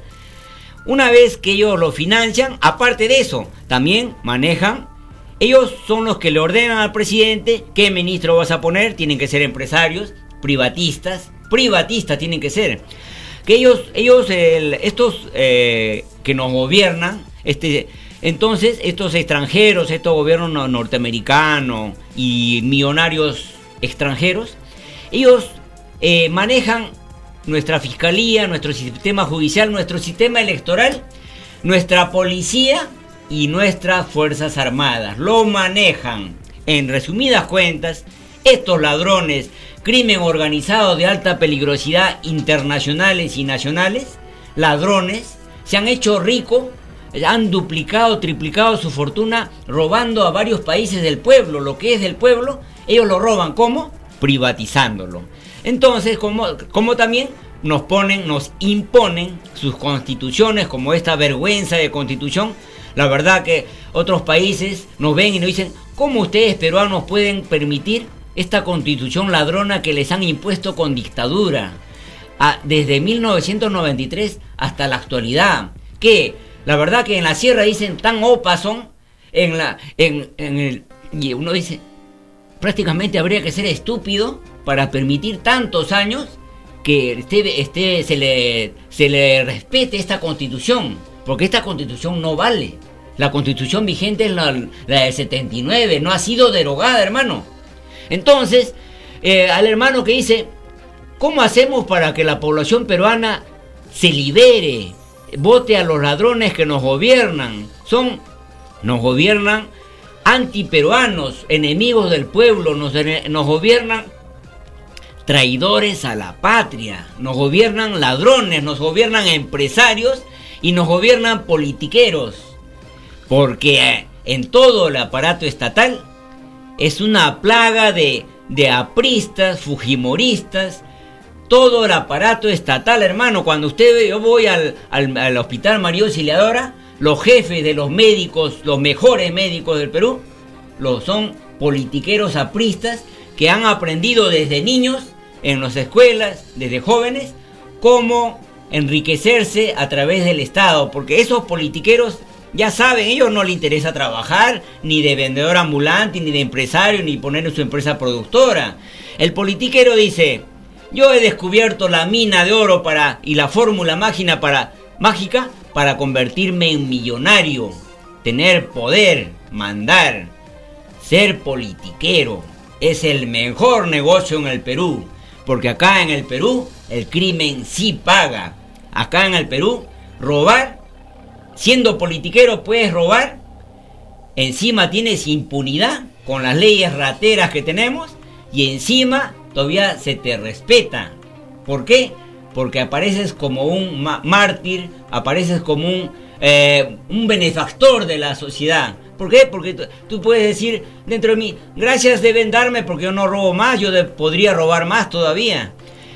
Una vez que ellos lo financian, aparte de eso, también manejan ellos son los que le ordenan al presidente qué ministro vas a poner. Tienen que ser empresarios, privatistas, privatistas tienen que ser. Que ellos, ellos estos eh, que nos gobiernan, este, entonces estos extranjeros, estos gobiernos norteamericanos y millonarios extranjeros, ellos eh, manejan nuestra fiscalía, nuestro sistema judicial, nuestro sistema electoral, nuestra policía y nuestras fuerzas armadas. Lo manejan. En resumidas cuentas, estos ladrones, crimen organizado de alta peligrosidad internacionales y nacionales, ladrones, se han hecho ricos, han duplicado, triplicado su fortuna robando a varios países del pueblo. Lo que es del pueblo, ellos lo roban. ¿Cómo? Privatizándolo. Entonces, como, como también nos ponen, nos imponen sus constituciones, como esta vergüenza de constitución, la verdad que otros países nos ven y nos dicen, ¿cómo ustedes peruanos pueden permitir esta constitución ladrona que les han impuesto con dictadura? Ah, desde 1993 hasta la actualidad. Que la verdad que en la sierra dicen tan opas son, en la, en, en el, y uno dice, prácticamente habría que ser estúpido para permitir tantos años que este, este, se, le, se le respete esta constitución, porque esta constitución no vale. La constitución vigente es la, la del 79, no ha sido derogada, hermano. Entonces, eh, al hermano que dice, ¿cómo hacemos para que la población peruana se libere, vote a los ladrones que nos gobiernan? Son, nos gobiernan antiperuanos, enemigos del pueblo, nos, nos gobiernan traidores a la patria, nos gobiernan ladrones, nos gobiernan empresarios y nos gobiernan politiqueros, porque eh, en todo el aparato estatal es una plaga de, de apristas, fujimoristas, todo el aparato estatal, hermano. Cuando usted ve, yo voy al, al, hospital María Auxiliadora, los jefes de los médicos, los mejores médicos del Perú, los son politiqueros apristas que han aprendido desde niños en las escuelas, desde jóvenes, cómo enriquecerse a través del Estado, porque esos politiqueros ya saben, ellos no les interesa trabajar ni de vendedor ambulante, ni de empresario, ni poner en su empresa productora. El politiquero dice, yo he descubierto la mina de oro para y la fórmula mágica para mágica para convertirme en millonario, tener poder, mandar, ser politiquero. Es el mejor negocio en el Perú. Porque acá en el Perú el crimen sí paga. Acá en el Perú, robar, siendo politiquero puedes robar, encima tienes impunidad con las leyes rateras que tenemos y encima todavía se te respeta. ¿Por qué? Porque apareces como un mártir, apareces como un, eh, un benefactor de la sociedad. ¿Por qué? Porque tú puedes decir dentro de mí, gracias deben darme porque yo no robo más, yo podría robar más todavía.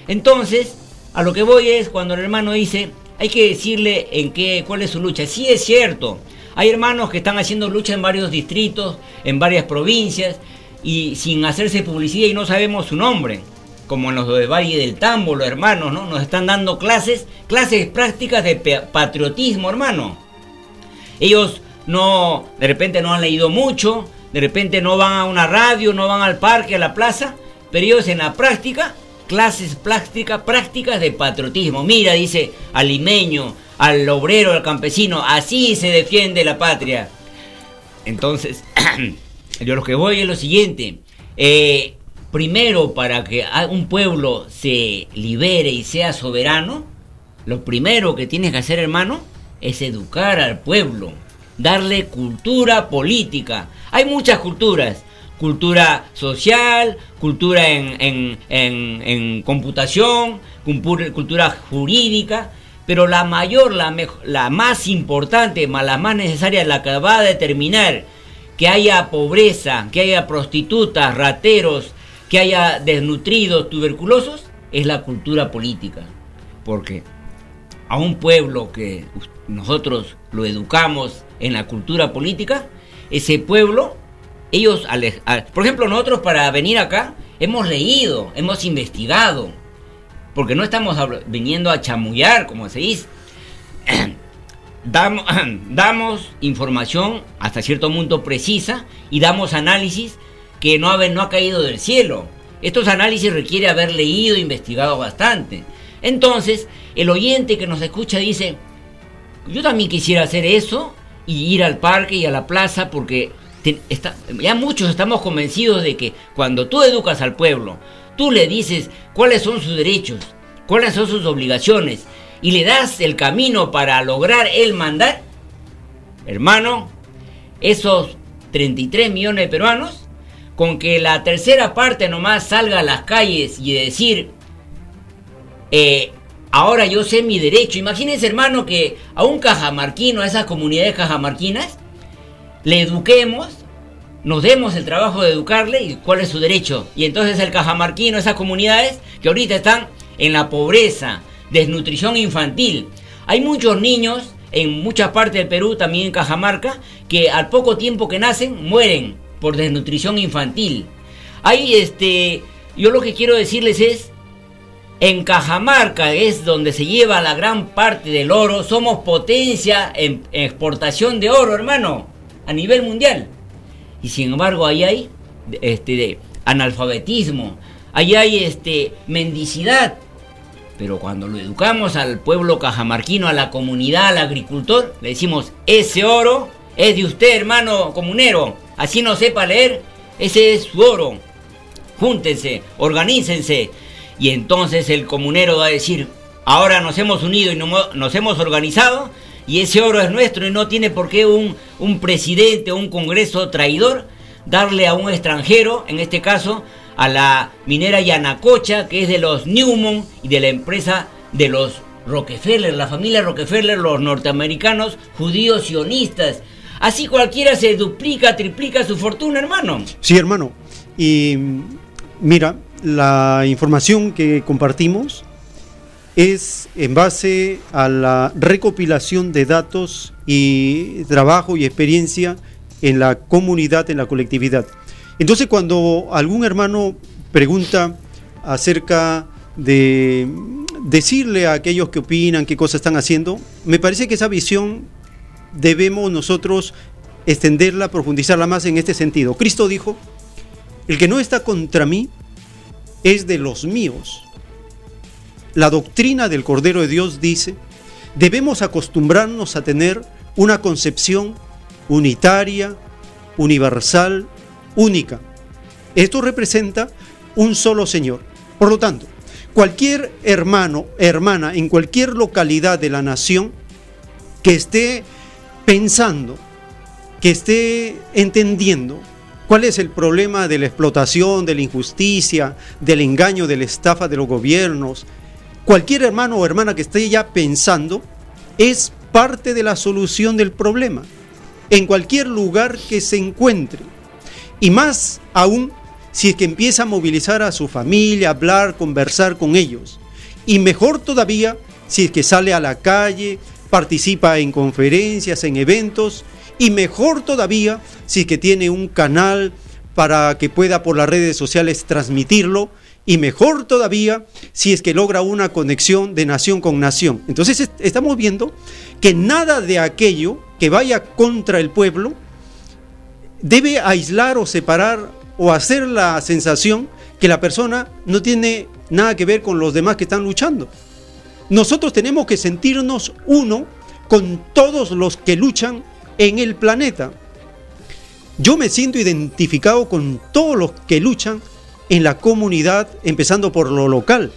Entonces, a lo que voy es cuando el hermano dice, hay que decirle en qué, cuál es su lucha. Sí es cierto, hay hermanos que están haciendo lucha en varios distritos, en varias provincias, y sin hacerse publicidad y no sabemos su nombre. Como en los de Valle del Tambo, los hermanos, ¿no? Nos están dando clases, clases prácticas de patriotismo, hermano. Ellos no, de repente no han leído mucho, de repente no van a una radio, no van al parque, a la plaza, pero ellos en la práctica, clases prácticas, prácticas de patriotismo. Mira, dice al limeño, al obrero, al campesino, así se defiende la patria. Entonces, [clears throat] yo lo que voy es lo siguiente. Eh, primero, para que un pueblo se libere y sea soberano, lo primero que tienes que hacer, hermano, es educar al pueblo darle cultura política. Hay muchas culturas, cultura social, cultura en, en, computación, cultura jurídica, pero la mayor, la, la más importante, la más necesaria, la que va a determinar que haya pobreza, que haya prostitutas, rateros, que haya desnutridos, tuberculosos, es la cultura política. Porque a un pueblo que nosotros lo educamos en la cultura política, ese pueblo, ellos, por ejemplo, nosotros para venir acá hemos leído, hemos investigado, porque no estamos viniendo a chamullar, como se dice. [clears throat] [clears throat] Damos, información hasta cierto punto precisa y damos análisis que no ha, no ha caído del cielo. Estos análisis requiere haber leído investigado bastante. Entonces, el oyente que nos escucha dice, Yo también quisiera hacer eso y ir al parque y a la plaza porque ya muchos estamos convencidos de que cuando tú educas al pueblo, tú le dices cuáles son sus derechos, cuáles son sus obligaciones y le das el camino para lograr el mandar, hermano, esos 33 millones de peruanos, con que la tercera parte nomás salga a las calles y decir, eh, ahora yo sé mi derecho. Imagínense, hermano, que a un cajamarquino, a esas comunidades cajamarquinas, le eduquemos, nos demos el trabajo de educarle y cuál es su derecho. Y entonces el cajamarquino, esas comunidades que ahorita están en la pobreza, desnutrición infantil. Hay muchos niños en muchas partes del Perú, también en Cajamarca, que al poco tiempo que nacen mueren por desnutrición infantil. Hay este, yo lo que quiero decirles es, en Cajamarca es donde se lleva la gran parte del oro, somos potencia en exportación de oro, hermano a nivel mundial. Y sin embargo, ahí hay este, analfabetismo, ahí hay este, mendicidad. Pero cuando lo educamos al pueblo cajamarquino, a la comunidad, al agricultor, le decimos, ese oro es de usted, hermano comunero. Así no sepa leer, ese es su oro. Júntense, organícense. Y entonces el comunero va a decir, ahora nos hemos unido y nos hemos organizado y ese oro es nuestro y no tiene por qué un, un presidente o un congreso traidor darle a un extranjero, en este caso a la minera Yanacocha, que es de los Newmont y de la empresa de los Rockefeller, la familia Rockefeller, los norteamericanos, judíos sionistas. Así cualquiera se duplica, triplica su fortuna, hermano. Sí, hermano. Y mira, la información que compartimos es en base a la recopilación de datos y trabajo y experiencia en la comunidad, en la colectividad. Entonces cuando algún hermano pregunta acerca de decirle a aquellos que opinan qué cosas están haciendo, me parece que esa visión debemos nosotros extenderla, profundizarla más en este sentido. Cristo dijo, el que no está contra mí es de los míos la doctrina del Cordero de Dios dice, debemos acostumbrarnos a tener una concepción unitaria, universal, única. Esto representa un solo Señor. Por lo tanto, cualquier hermano, hermana en cualquier localidad de la nación que esté pensando, que esté entendiendo cuál es el problema de la explotación, de la injusticia, del engaño, de la estafa de los gobiernos, cualquier hermano o hermana que esté ya pensando es parte de la solución del problema, en cualquier lugar que se encuentre. Y más aún si es que empieza a movilizar a su familia, hablar, conversar con ellos. Y mejor todavía si es que sale a la calle, participa en conferencias, en eventos. Y mejor todavía si es que tiene un canal para que pueda por las redes sociales transmitirlo y mejor todavía si es que logra una conexión de nación con nación. Entonces estamos viendo que nada de aquello que vaya contra el pueblo debe aislar o separar o hacer la sensación que la persona no tiene nada que ver con los demás que están luchando. Nosotros tenemos que sentirnos uno con todos los que luchan en el planeta. Yo me siento identificado con todos los que luchan en la comunidad, empezando por lo local,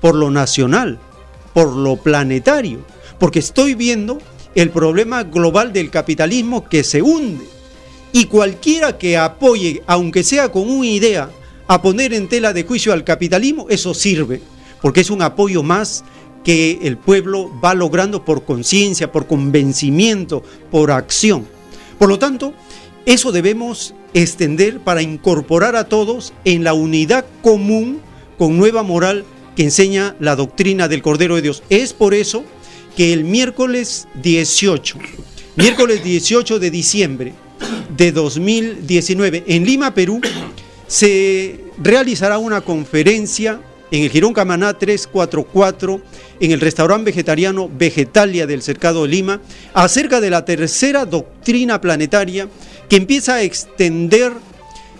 por lo nacional, por lo planetario, porque estoy viendo el problema global del capitalismo que se hunde. Y cualquiera que apoye, aunque sea con una idea, a poner en tela de juicio al capitalismo, eso sirve, porque es un apoyo más que el pueblo va logrando por conciencia, por convencimiento, por acción. Por lo tanto, eso debemos extender para incorporar a todos en la unidad común con nueva moral que enseña la doctrina del Cordero de Dios. Es por eso que el miércoles 18, miércoles 18 de diciembre de 2019, en Lima, Perú, se realizará una conferencia en el Girón Camaná 344, en el restaurante vegetariano Vegetalia del Cercado de Lima, acerca de la tercera doctrina planetaria que empieza a extender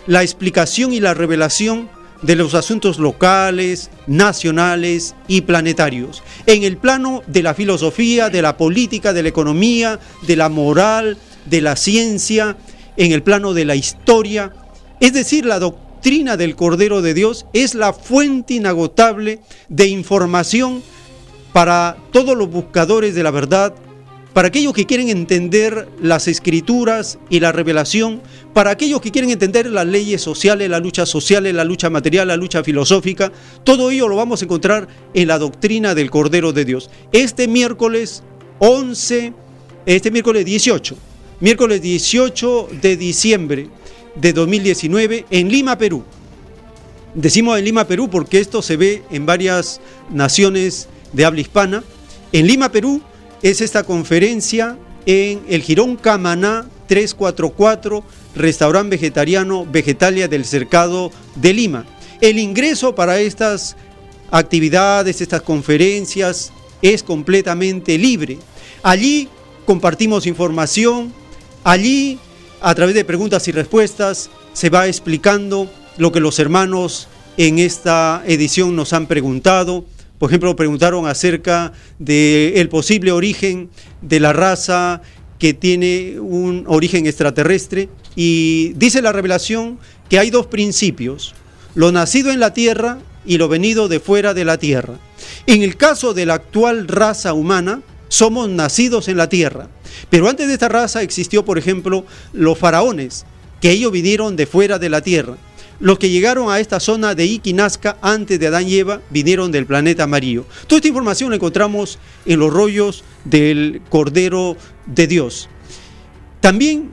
la explicación y la revelación de los asuntos locales, nacionales y planetarios, en el plano de la filosofía, de la política, de la economía, de la moral, de la ciencia, en el plano de la historia, es decir, la doctrina del Cordero de Dios es la fuente inagotable de información para todos los buscadores de la verdad, para aquellos que quieren entender las escrituras y la revelación, para aquellos que quieren entender las leyes sociales, la lucha social, la lucha material, la lucha filosófica, todo ello lo vamos a encontrar en la doctrina del Cordero de Dios. Este miércoles 11, este miércoles 18, miércoles 18 de diciembre de 2019 en Lima, Perú. Decimos en Lima, Perú porque esto se ve en varias naciones de habla hispana. En Lima, Perú, es esta conferencia en el Girón Camaná 344, restaurante vegetariano Vegetalia del Cercado de Lima. El ingreso para estas actividades, estas conferencias, es completamente libre. Allí compartimos información, allí a través de preguntas y respuestas se va explicando lo que los hermanos en esta edición nos han preguntado por ejemplo, preguntaron acerca del posible origen de la raza que tiene un origen extraterrestre y dice la revelación que hay dos principios, lo nacido en la tierra y lo venido de fuera de la tierra. En el caso de la actual raza humana, somos nacidos en la tierra, pero antes de esta raza existió, por ejemplo, los faraones, que ellos vinieron de fuera de la tierra. Los que llegaron a esta zona de Iquinasca antes de Adán y Eva vinieron del planeta amarillo. Toda esta información la encontramos en los rollos del Cordero de Dios. También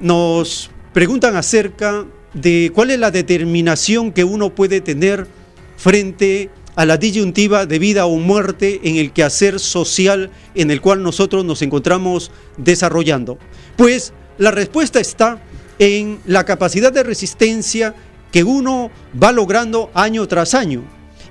nos preguntan acerca de cuál es la determinación que uno puede tener frente a la disyuntiva de vida o muerte en el quehacer social en el cual nosotros nos encontramos desarrollando. Pues la respuesta está en la capacidad de resistencia que uno va logrando año tras año.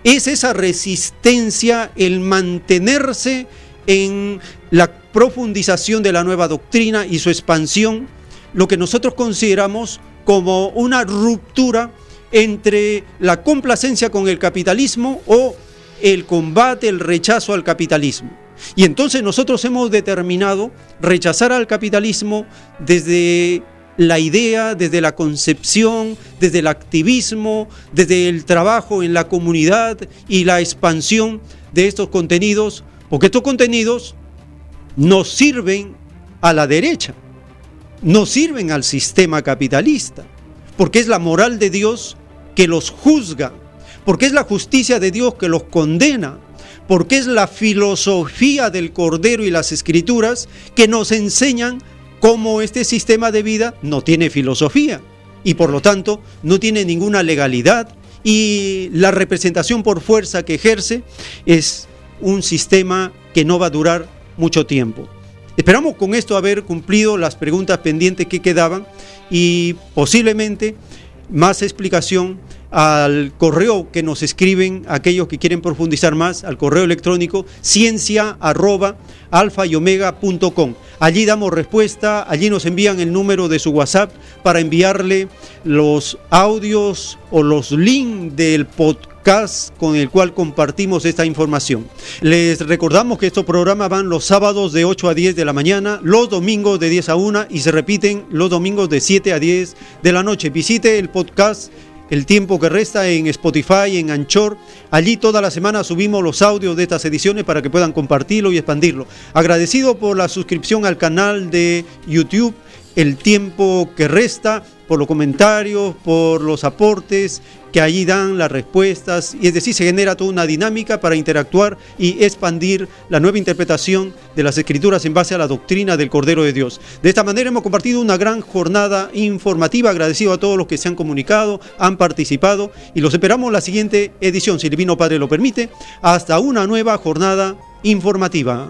Es esa resistencia, el mantenerse en la profundización de la nueva doctrina y su expansión, lo que nosotros consideramos como una ruptura entre la complacencia con el capitalismo o el combate, el rechazo al capitalismo. Y entonces nosotros hemos determinado rechazar al capitalismo desde la idea, desde la concepción, desde el activismo, desde el trabajo en la comunidad y la expansión de estos contenidos, porque estos contenidos nos sirven a la derecha, no sirven al sistema capitalista, porque es la moral de Dios que los juzga, porque es la justicia de Dios que los condena, porque es la filosofía del Cordero y las Escrituras que nos enseñan cómo este sistema de vida no tiene filosofía y por lo tanto no tiene ninguna legalidad y la representación por fuerza que ejerce es un sistema que no va a durar mucho tiempo. Esperamos con esto haber cumplido las preguntas pendientes que quedaban y posiblemente más explicación al correo que nos escriben aquellos que quieren profundizar más, al correo electrónico ciencia arroba alfa y omega.com. Allí damos respuesta, allí nos envían el número de su WhatsApp para enviarle los audios o los links del podcast con el cual compartimos esta información. Les recordamos que estos programas van los sábados de 8 a 10 de la mañana, los domingos de 10 a 1 y se repiten los domingos de 7 a 10 de la noche. Visite el podcast el tiempo que resta en Spotify, en Anchor. Allí toda la semana subimos los audios de estas ediciones para que puedan compartirlo y expandirlo. Agradecido por la suscripción al canal de YouTube, el tiempo que resta, por los comentarios, por los aportes que allí dan las respuestas, y es decir, se genera toda una dinámica para interactuar y expandir la nueva interpretación de las escrituras en base a la doctrina del Cordero de Dios. De esta manera hemos compartido una gran jornada informativa, agradecido a todos los que se han comunicado, han participado y los esperamos en la siguiente edición, si el Divino Padre lo permite, hasta una nueva jornada informativa.